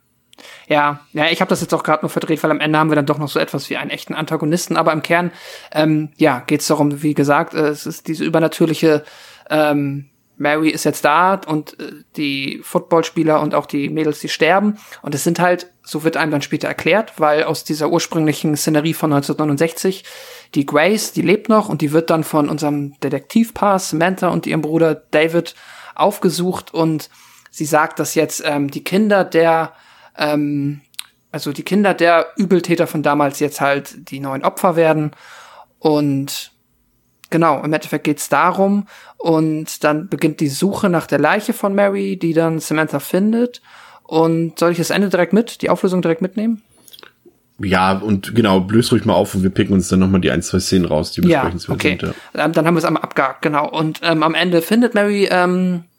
Ja, ja, ich habe das jetzt auch gerade nur verdreht, weil am Ende haben wir dann doch noch so etwas wie einen echten Antagonisten. Aber im Kern, ähm, ja, geht es darum, wie gesagt, äh, es ist diese übernatürliche ähm, Mary ist jetzt da und äh, die Footballspieler und auch die Mädels, die sterben. Und es sind halt, so wird einem dann später erklärt, weil aus dieser ursprünglichen Szenerie von 1969 die Grace, die lebt noch und die wird dann von unserem Detektivpaar Samantha und ihrem Bruder David aufgesucht und sie sagt, dass jetzt ähm, die Kinder der ähm, also die Kinder der Übeltäter von damals jetzt halt die neuen Opfer werden und Genau, im Endeffekt geht's darum und dann beginnt die Suche nach der Leiche von Mary, die dann Samantha findet. Und soll ich das Ende direkt mit, die Auflösung direkt mitnehmen? Ja, und genau, löst ruhig mal auf und wir picken uns dann nochmal die ein, zwei Szenen raus, die ja, okay. sind. Ja. Ähm, dann haben wir es einmal abgehakt, genau. Und ähm, am Ende findet Mary, ähm, äh,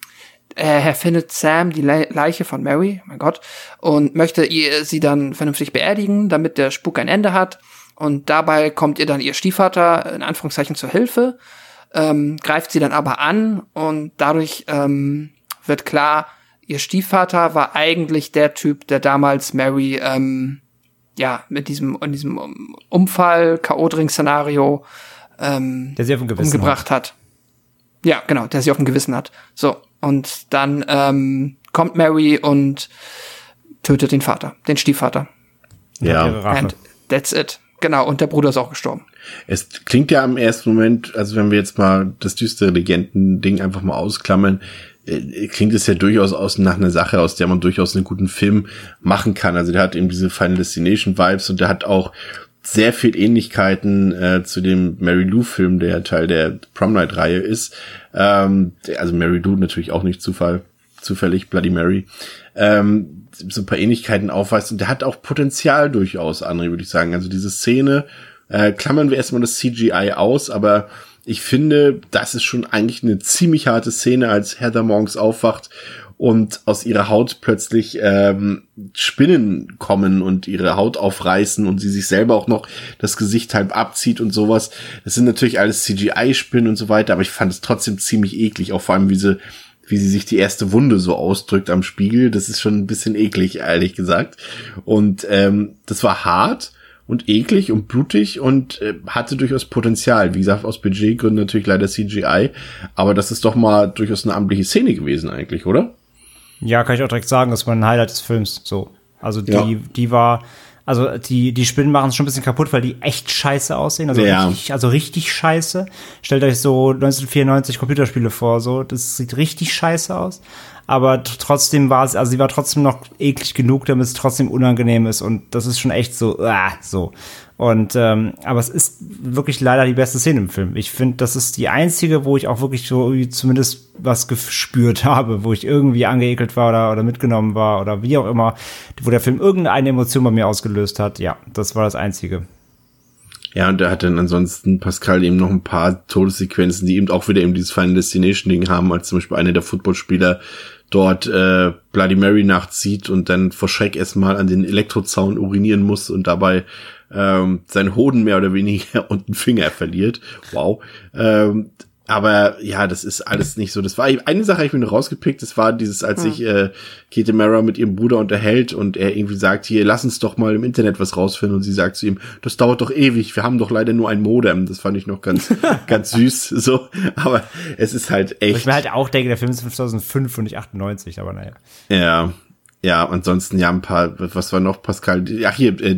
er findet Sam die Le Leiche von Mary, mein Gott, und möchte ihr, sie dann vernünftig beerdigen, damit der Spuk ein Ende hat. Und dabei kommt ihr dann ihr Stiefvater in Anführungszeichen zur Hilfe, ähm, greift sie dann aber an und dadurch ähm, wird klar, ihr Stiefvater war eigentlich der Typ, der damals Mary ähm, ja mit diesem in diesem Unfall K.O.-Drink-Szenario ähm, der sie auf dem Gewissen umgebracht hat. hat. Ja, genau, der sie auf dem Gewissen hat. So und dann ähm, kommt Mary und tötet den Vater, den Stiefvater. Ja. And that's it. Genau, und der Bruder ist auch gestorben. Es klingt ja im ersten Moment, also wenn wir jetzt mal das düstere Legenden-Ding einfach mal ausklammern, äh, klingt es ja durchaus aus nach einer Sache, aus der man durchaus einen guten Film machen kann. Also der hat eben diese Final Destination Vibes und der hat auch sehr viel Ähnlichkeiten äh, zu dem Mary Lou Film, der Teil der Prom Night Reihe ist. Ähm, also Mary Lou natürlich auch nicht Zufall, zufällig Bloody Mary. Ähm, so ein paar Ähnlichkeiten aufweist und der hat auch Potenzial durchaus, André, würde ich sagen. Also diese Szene, äh, klammern wir erstmal das CGI aus, aber ich finde, das ist schon eigentlich eine ziemlich harte Szene, als Heather morgens aufwacht und aus ihrer Haut plötzlich ähm, Spinnen kommen und ihre Haut aufreißen und sie sich selber auch noch das Gesicht halb abzieht und sowas. Das sind natürlich alles CGI-Spinnen und so weiter, aber ich fand es trotzdem ziemlich eklig, auch vor allem wie sie wie sie sich die erste Wunde so ausdrückt am Spiegel. Das ist schon ein bisschen eklig, ehrlich gesagt. Und ähm, das war hart und eklig und blutig und äh, hatte durchaus Potenzial. Wie gesagt, aus Budgetgründen natürlich leider CGI, aber das ist doch mal durchaus eine amtliche Szene gewesen eigentlich, oder? Ja, kann ich auch direkt sagen, das war ein Highlight des Films. So, also die, ja. die war also die, die Spinnen machen es schon ein bisschen kaputt, weil die echt scheiße aussehen. Also, ja. richtig, also richtig scheiße. Stellt euch so 1994 Computerspiele vor, so, das sieht richtig scheiße aus. Aber trotzdem war es, also sie war trotzdem noch eklig genug, damit es trotzdem unangenehm ist. Und das ist schon echt so, ah, so. Und ähm, aber es ist wirklich leider die beste Szene im Film. Ich finde, das ist die einzige, wo ich auch wirklich so zumindest was gespürt [laughs] habe, wo ich irgendwie angeekelt war oder, oder mitgenommen war oder wie auch immer, wo der Film irgendeine Emotion bei mir ausgelöst hat. Ja, das war das einzige. Ja, und er hat dann ansonsten Pascal eben noch ein paar Todessequenzen, die eben auch wieder eben dieses Final Destination Ding haben, als zum Beispiel einer der Footballspieler dort äh, Bloody Mary nachzieht und dann vor Schreck erstmal an den Elektrozaun urinieren muss und dabei ähm, seinen Hoden mehr oder weniger [laughs] und einen Finger verliert. Wow. Ähm, aber ja, das ist alles nicht so. Das war eine Sache, habe ich mir noch rausgepickt. Das war dieses, als hm. sich äh, Kate Mara mit ihrem Bruder unterhält und er irgendwie sagt, hier, lass uns doch mal im Internet was rausfinden. Und sie sagt zu ihm, das dauert doch ewig. Wir haben doch leider nur ein Modem. Das fand ich noch ganz, [laughs] ganz süß. So, aber es ist halt echt. Ich mir halt auch denke, der Film ist 2005 und nicht 98. Aber naja. Ja, ja. Ansonsten ja ein paar. Was war noch, Pascal? Ach hier, äh,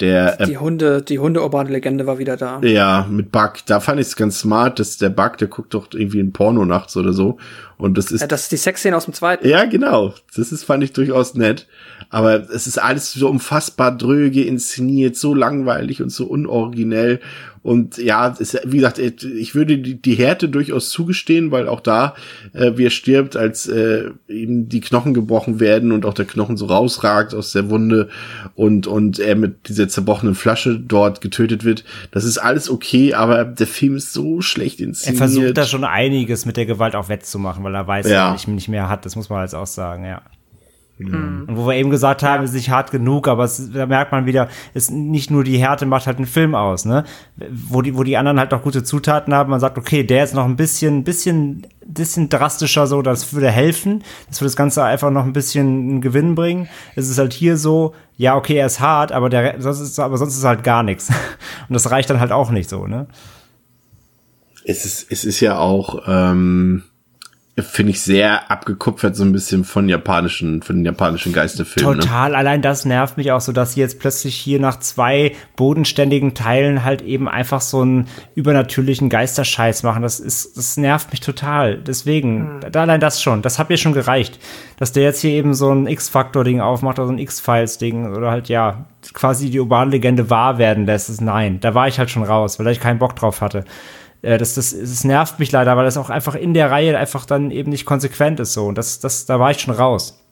der der, die Hunde, die Hunde-urbane Legende war wieder da. Ja, mit Bug. Da fand ich es ganz smart, dass der Bug, der guckt doch irgendwie ein Porno nachts oder so. Und das ist. Ja, das ist die Sexszene aus dem zweiten. Ja, genau. Das ist, fand ich durchaus nett. Aber es ist alles so unfassbar dröge inszeniert, so langweilig und so unoriginell. Und ja, ist, wie gesagt, ich würde die, die Härte durchaus zugestehen, weil auch da, äh, wie er stirbt, als äh, ihm die Knochen gebrochen werden und auch der Knochen so rausragt aus der Wunde und, und er mit dieser zerbrochenen Flasche dort getötet wird. Das ist alles okay, aber der Film ist so schlecht inszeniert. Er versucht da schon einiges mit der Gewalt auch wettzumachen, weil er weiß, ja. dass er nicht mehr hat. Das muss man jetzt auch sagen, ja. Mhm. Und wo wir eben gesagt haben, ist nicht hart genug, aber es, da merkt man wieder, ist nicht nur die Härte macht halt einen Film aus, ne? Wo die, wo die anderen halt auch gute Zutaten haben, man sagt, okay, der ist noch ein bisschen, bisschen, bisschen drastischer so, das würde helfen, das würde das Ganze einfach noch ein bisschen einen Gewinn bringen. Es ist halt hier so, ja, okay, er ist hart, aber der, sonst ist, aber sonst ist halt gar nichts. [laughs] Und das reicht dann halt auch nicht so, ne? Es ist, es ist ja auch, ähm finde ich sehr abgekupfert so ein bisschen von japanischen, von den japanischen Geisterfilmen. Ne? Total. Ne? Allein das nervt mich auch so, dass sie jetzt plötzlich hier nach zwei bodenständigen Teilen halt eben einfach so einen übernatürlichen Geisterscheiß machen. Das ist, das nervt mich total. Deswegen, mhm. allein das schon. Das hat mir schon gereicht. Dass der jetzt hier eben so ein X-Factor-Ding aufmacht oder so ein X-Files-Ding oder halt, ja, quasi die urbane Legende wahr werden lässt. Ist nein. Da war ich halt schon raus, weil ich keinen Bock drauf hatte. Äh, das, das, das nervt mich leider, weil das auch einfach in der Reihe einfach dann eben nicht konsequent ist so. Und das, das, da war ich schon raus.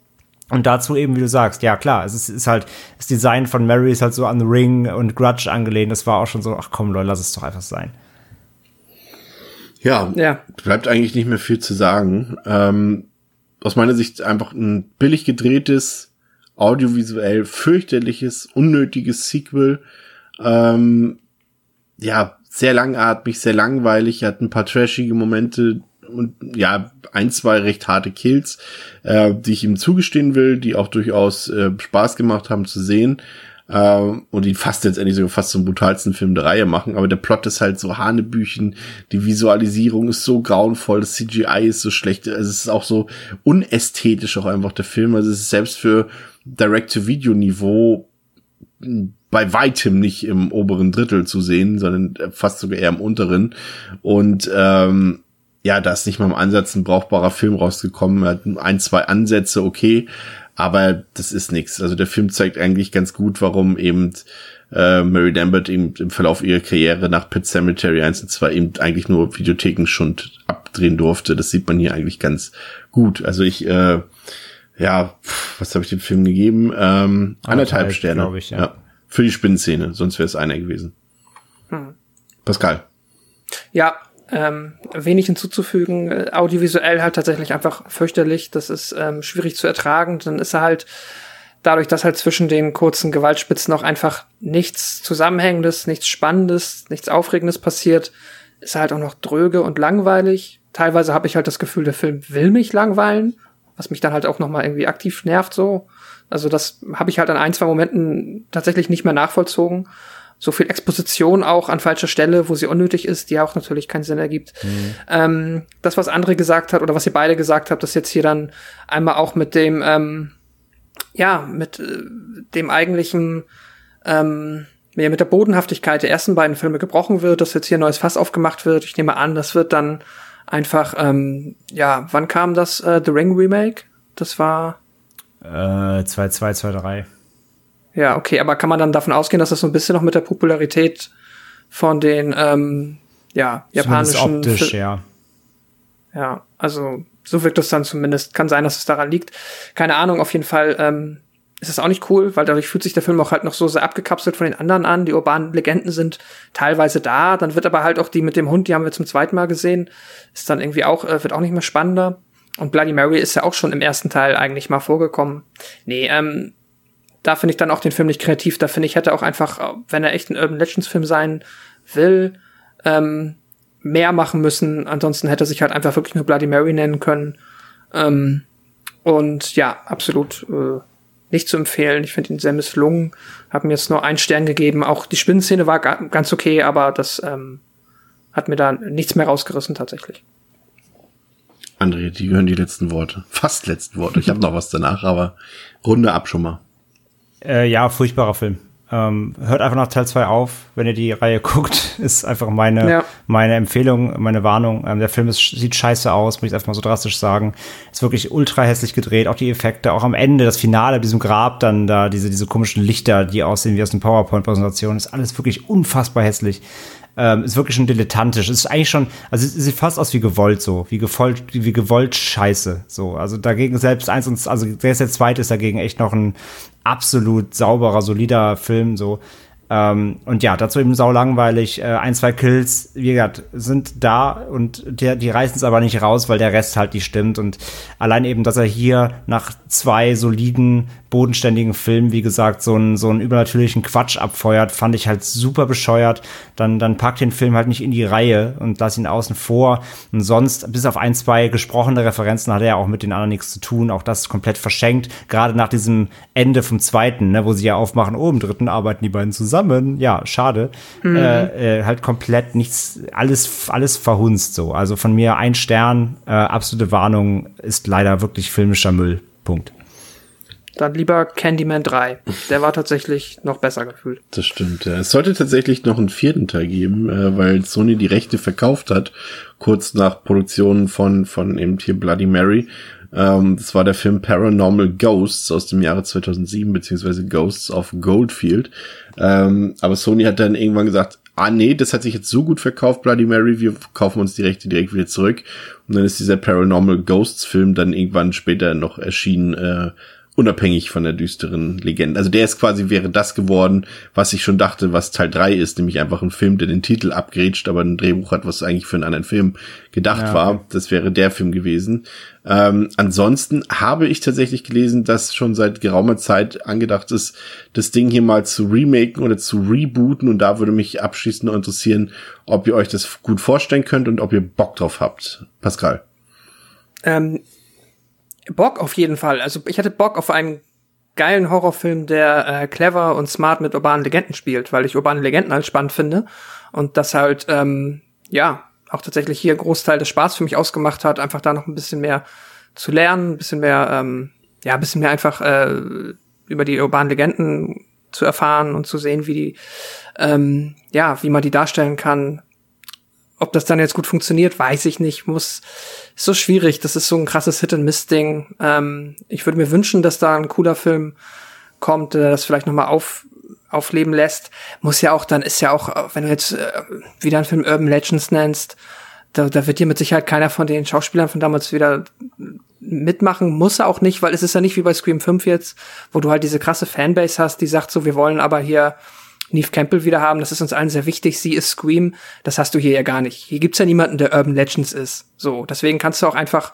Und dazu eben, wie du sagst, ja klar, es ist, ist halt, das Design von Mary ist halt so an The Ring und Grudge angelehnt. Das war auch schon so, ach komm, Leute, lass es doch einfach sein. Ja, ja. bleibt eigentlich nicht mehr viel zu sagen. Ähm, aus meiner Sicht einfach ein billig gedrehtes, audiovisuell fürchterliches, unnötiges Sequel. Ähm, ja, sehr langatmig, sehr langweilig, hat ein paar trashige Momente und ja, ein, zwei recht harte Kills, äh, die ich ihm zugestehen will, die auch durchaus äh, Spaß gemacht haben zu sehen. Äh, und die fast letztendlich sogar fast zum brutalsten Film der Reihe machen. Aber der Plot ist halt so Hanebüchen, die Visualisierung ist so grauenvoll, das CGI ist so schlecht, also es ist auch so unästhetisch auch einfach der Film. Also es ist selbst für Direct-to-Video-Niveau bei weitem nicht im oberen Drittel zu sehen, sondern fast sogar eher im unteren. Und ähm, ja, da ist nicht mal im Ansatz ein brauchbarer Film rausgekommen. Er hat ein, zwei Ansätze, okay, aber das ist nichts. Also der Film zeigt eigentlich ganz gut, warum eben äh, Mary Lambert eben im Verlauf ihrer Karriere nach Pit Cemetery 1 und 2 eben eigentlich nur Videotheken schon abdrehen durfte. Das sieht man hier eigentlich ganz gut. Also ich, äh, ja, was habe ich dem Film gegeben? Ähm, anderthalb, anderthalb Sterne. Ich, ja. ja. Für die Spinnenszene, sonst wäre es einer gewesen. Hm. Pascal. Ja, ähm, wenig hinzuzufügen. Äh, audiovisuell halt tatsächlich einfach fürchterlich. Das ist ähm, schwierig zu ertragen. Dann ist er halt dadurch, dass halt zwischen den kurzen Gewaltspitzen auch einfach nichts Zusammenhängendes, nichts Spannendes, nichts Aufregendes passiert, ist er halt auch noch dröge und langweilig. Teilweise habe ich halt das Gefühl, der Film will mich langweilen, was mich dann halt auch noch mal irgendwie aktiv nervt so. Also das habe ich halt an ein, zwei Momenten tatsächlich nicht mehr nachvollzogen. So viel Exposition auch an falscher Stelle, wo sie unnötig ist, die auch natürlich keinen Sinn ergibt. Mhm. Ähm, das, was andere gesagt hat oder was ihr beide gesagt habt, das jetzt hier dann einmal auch mit dem, ähm, ja, mit äh, dem eigentlichen, ähm, ja, mit der Bodenhaftigkeit der ersten beiden Filme gebrochen wird, dass jetzt hier ein neues Fass aufgemacht wird. Ich nehme an, das wird dann einfach, ähm, ja, wann kam das äh, The Ring Remake? Das war äh, 2, 2, 2, 3. Ja, okay, aber kann man dann davon ausgehen, dass das so ein bisschen noch mit der Popularität von den ähm, ja, japanischen optisch, Fil ja. Ja, also so wirkt es dann zumindest. Kann sein, dass es daran liegt. Keine Ahnung, auf jeden Fall ähm, ist es auch nicht cool, weil dadurch fühlt sich der Film auch halt noch so sehr abgekapselt von den anderen an. Die urbanen Legenden sind teilweise da, dann wird aber halt auch die mit dem Hund, die haben wir zum zweiten Mal gesehen, ist dann irgendwie auch, äh, wird auch nicht mehr spannender. Und Bloody Mary ist ja auch schon im ersten Teil eigentlich mal vorgekommen. Nee, ähm, da finde ich dann auch den Film nicht kreativ. Da finde ich, hätte auch einfach, wenn er echt ein Urban Legends Film sein will, ähm, mehr machen müssen. Ansonsten hätte er sich halt einfach wirklich nur Bloody Mary nennen können. Ähm, und ja, absolut äh, nicht zu empfehlen. Ich finde ihn sehr misslungen. Hab mir jetzt nur einen Stern gegeben. Auch die Spinnenszene war ganz okay, aber das ähm, hat mir da nichts mehr rausgerissen tatsächlich. André, die gehören die letzten Worte. [laughs] Fast letzten Worte. Ich habe noch was danach, aber Runde ab schon mal. Äh, ja, furchtbarer Film. Ähm, hört einfach nach Teil 2 auf, wenn ihr die Reihe [laughs] guckt. Ist einfach meine, ja. meine Empfehlung, meine Warnung. Ähm, der Film ist, sieht scheiße aus, muss ich einfach mal so drastisch sagen. Ist wirklich ultra hässlich gedreht, auch die Effekte, auch am Ende, das Finale, diesem Grab dann da, diese, diese komischen Lichter, die aussehen wie aus einer PowerPoint-Präsentation, ist alles wirklich unfassbar hässlich. Ähm, ist wirklich schon dilettantisch. Ist eigentlich schon, also es sieht fast aus wie gewollt so, wie gewollt, wie gewollt Scheiße. So, also dagegen selbst eins und also der zweite ist dagegen echt noch ein absolut sauberer, solider Film so. Ähm, und ja, dazu eben sau langweilig. Äh, ein, zwei Kills, wie gesagt, sind da und der, die reißen es aber nicht raus, weil der Rest halt nicht stimmt. Und allein eben, dass er hier nach zwei soliden bodenständigen Film, wie gesagt, so einen, so einen übernatürlichen Quatsch abfeuert, fand ich halt super bescheuert. Dann, dann packt den Film halt nicht in die Reihe und lass ihn außen vor. Und sonst, bis auf ein, zwei gesprochene Referenzen, hat er ja auch mit den anderen nichts zu tun. Auch das komplett verschenkt. Gerade nach diesem Ende vom zweiten, ne, wo sie ja aufmachen, oh, im dritten arbeiten die beiden zusammen. Ja, schade. Mhm. Äh, äh, halt komplett nichts, alles, alles verhunzt so. Also von mir ein Stern, äh, absolute Warnung, ist leider wirklich filmischer Müll. Punkt. Dann lieber Candyman 3. Der war tatsächlich noch besser gefühlt. Das stimmt. Ja. Es sollte tatsächlich noch einen vierten Teil geben, äh, weil Sony die Rechte verkauft hat, kurz nach Produktion von, von eben hier Bloody Mary. Ähm, das war der Film Paranormal Ghosts aus dem Jahre 2007, beziehungsweise Ghosts of Goldfield. Ähm, aber Sony hat dann irgendwann gesagt, ah nee, das hat sich jetzt so gut verkauft, Bloody Mary, wir kaufen uns die Rechte direkt wieder zurück. Und dann ist dieser Paranormal Ghosts Film dann irgendwann später noch erschienen, äh, unabhängig von der düsteren Legende. Also der ist quasi, wäre das geworden, was ich schon dachte, was Teil 3 ist, nämlich einfach ein Film, der den Titel abgrätscht, aber ein Drehbuch hat, was eigentlich für einen anderen Film gedacht ja, war. Das wäre der Film gewesen. Ähm, ansonsten habe ich tatsächlich gelesen, dass schon seit geraumer Zeit angedacht ist, das Ding hier mal zu remaken oder zu rebooten. Und da würde mich abschließend noch interessieren, ob ihr euch das gut vorstellen könnt und ob ihr Bock drauf habt. Pascal. Ähm, Bock auf jeden Fall. Also ich hatte Bock auf einen geilen Horrorfilm, der äh, clever und smart mit urbanen Legenden spielt, weil ich urbane Legenden halt spannend finde und das halt ähm, ja auch tatsächlich hier Großteil des Spaß für mich ausgemacht hat, einfach da noch ein bisschen mehr zu lernen, ein bisschen mehr ähm, ja ein bisschen mehr einfach äh, über die urbanen Legenden zu erfahren und zu sehen, wie die ähm, ja wie man die darstellen kann. Ob das dann jetzt gut funktioniert, weiß ich nicht. Muss ist so schwierig. Das ist so ein krasses Hit-and-Miss-Ding. Ähm, ich würde mir wünschen, dass da ein cooler Film kommt, der das vielleicht noch mal auf, aufleben lässt. Muss ja auch, dann ist ja auch, wenn du jetzt äh, wieder einen Film Urban Legends nennst, da, da wird dir mit Sicherheit keiner von den Schauspielern von damals wieder mitmachen, muss er auch nicht, weil es ist ja nicht wie bei Scream 5 jetzt, wo du halt diese krasse Fanbase hast, die sagt so, wir wollen aber hier Neve Campbell wieder haben. Das ist uns allen sehr wichtig. Sie ist Scream. Das hast du hier ja gar nicht. Hier gibt's ja niemanden, der Urban Legends ist. So, deswegen kannst du auch einfach,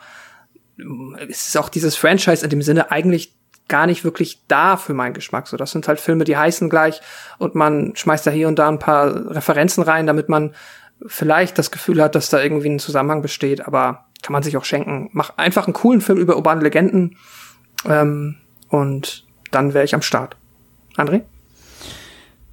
es ist auch dieses Franchise in dem Sinne eigentlich gar nicht wirklich da für meinen Geschmack. So, das sind halt Filme, die heißen gleich und man schmeißt da hier und da ein paar Referenzen rein, damit man vielleicht das Gefühl hat, dass da irgendwie ein Zusammenhang besteht, aber kann man sich auch schenken. Mach einfach einen coolen Film über urbane Legenden ähm, und dann wäre ich am Start. André?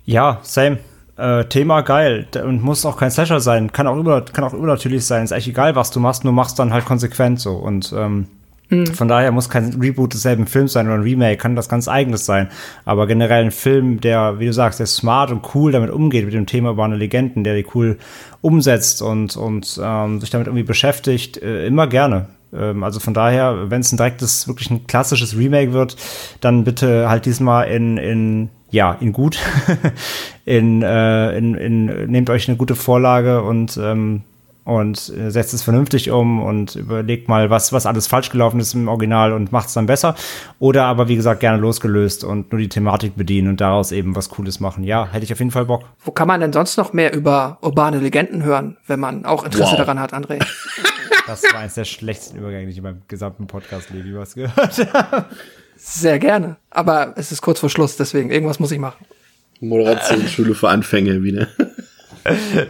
Ja, same. Äh, Thema geil und muss auch kein Slasher sein, kann auch über, kann auch übernatürlich sein. Ist eigentlich egal, was du machst, nur machst dann halt konsequent so und ähm, mhm. von daher muss kein Reboot desselben Films sein oder ein Remake, kann das ganz eigenes sein. Aber generell ein Film, der, wie du sagst, der smart und cool damit umgeht mit dem Thema urbane Legenden, der die cool umsetzt und und ähm, sich damit irgendwie beschäftigt, äh, immer gerne ähm, also von daher, wenn es ein direktes, wirklich ein klassisches Remake wird, dann bitte halt diesmal in, in ja, in gut. [laughs] in, äh, in, in, nehmt euch eine gute Vorlage und, ähm, und setzt es vernünftig um und überlegt mal, was, was alles falsch gelaufen ist im Original und macht es dann besser. Oder aber, wie gesagt, gerne losgelöst und nur die Thematik bedienen und daraus eben was Cooles machen. Ja, hätte ich auf jeden Fall Bock. Wo kann man denn sonst noch mehr über urbane Legenden hören, wenn man auch Interesse wow. daran hat, André? [laughs] Das war eines der schlechtesten Übergänge, die ich in meinem gesamten Podcast-Leben was gehört habe. Sehr gerne. Aber es ist kurz vor Schluss, deswegen irgendwas muss ich machen. Moderationsschule für Anfänger wieder.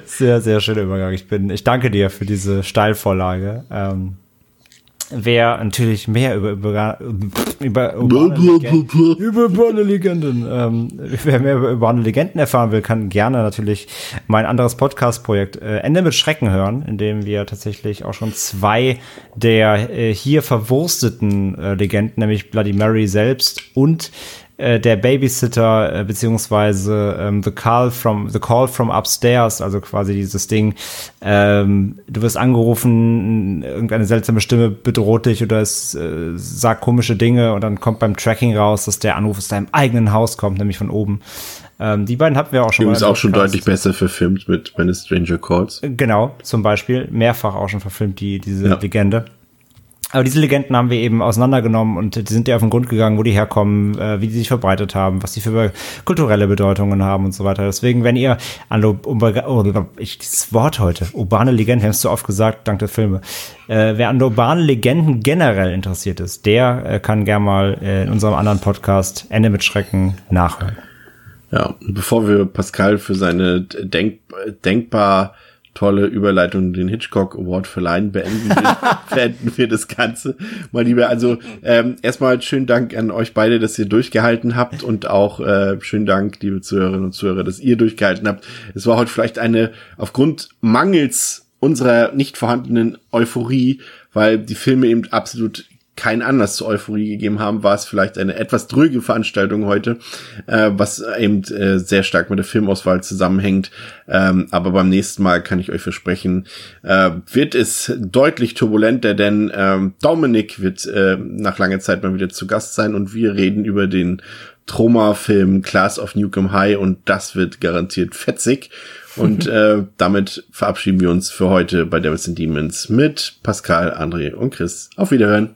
Sehr, sehr schöner Übergang. Ich bin, ich danke dir für diese Steilvorlage. Ähm, wer natürlich mehr über über über urbane Legenden, ähm, [laughs] wer mehr über urbane Legenden erfahren will, kann gerne natürlich mein anderes Podcast-Projekt äh, Ende mit Schrecken hören, in dem wir tatsächlich auch schon zwei der äh, hier verwursteten äh, Legenden, nämlich Bloody Mary selbst und äh, der Babysitter äh, beziehungsweise ähm, the call from the call from upstairs, also quasi dieses Ding, ähm, du wirst angerufen, irgendeine seltsame Stimme bedroht dich oder es äh, sagt komische Dinge und dann kommt beim Tracking raus, dass der Anruf aus deinem eigenen Haus kommt, nämlich von oben. Ähm, die beiden hatten wir auch schon. Übrigens auch schon deutlich besser verfilmt mit When a Stranger Calls. Genau, zum Beispiel mehrfach auch schon verfilmt die diese ja. Legende. Aber diese Legenden haben wir eben auseinandergenommen und die sind ja auf den Grund gegangen, wo die herkommen, äh, wie die sich verbreitet haben, was die für kulturelle Bedeutungen haben und so weiter. Deswegen, wenn ihr an oh, ich, dieses Wort heute, urbane Legenden, hast du oft gesagt, dank der Filme. Äh, wer an urbanen Legenden generell interessiert ist, der äh, kann gern mal äh, in unserem anderen Podcast Ende mit Schrecken nachhören. Ja, bevor wir Pascal für seine denk denkbar tolle Überleitung den Hitchcock Award verleihen, beenden wir, [laughs] beenden wir das Ganze mal lieber. Also ähm, erstmal schönen Dank an euch beide, dass ihr durchgehalten habt und auch äh, schönen Dank, liebe Zuhörerinnen und Zuhörer, dass ihr durchgehalten habt. Es war heute vielleicht eine aufgrund Mangels unserer nicht vorhandenen Euphorie, weil die Filme eben absolut keinen Anlass zur Euphorie gegeben haben, war es vielleicht eine etwas dröge Veranstaltung heute, äh, was eben äh, sehr stark mit der Filmauswahl zusammenhängt. Ähm, aber beim nächsten Mal kann ich euch versprechen, äh, wird es deutlich turbulenter, denn ähm, Dominik wird äh, nach langer Zeit mal wieder zu Gast sein und wir reden über den Troma-Film Class of Newcomb High und das wird garantiert fetzig. Und [laughs] äh, damit verabschieden wir uns für heute bei Devils and Demons mit Pascal, André und Chris. Auf Wiederhören.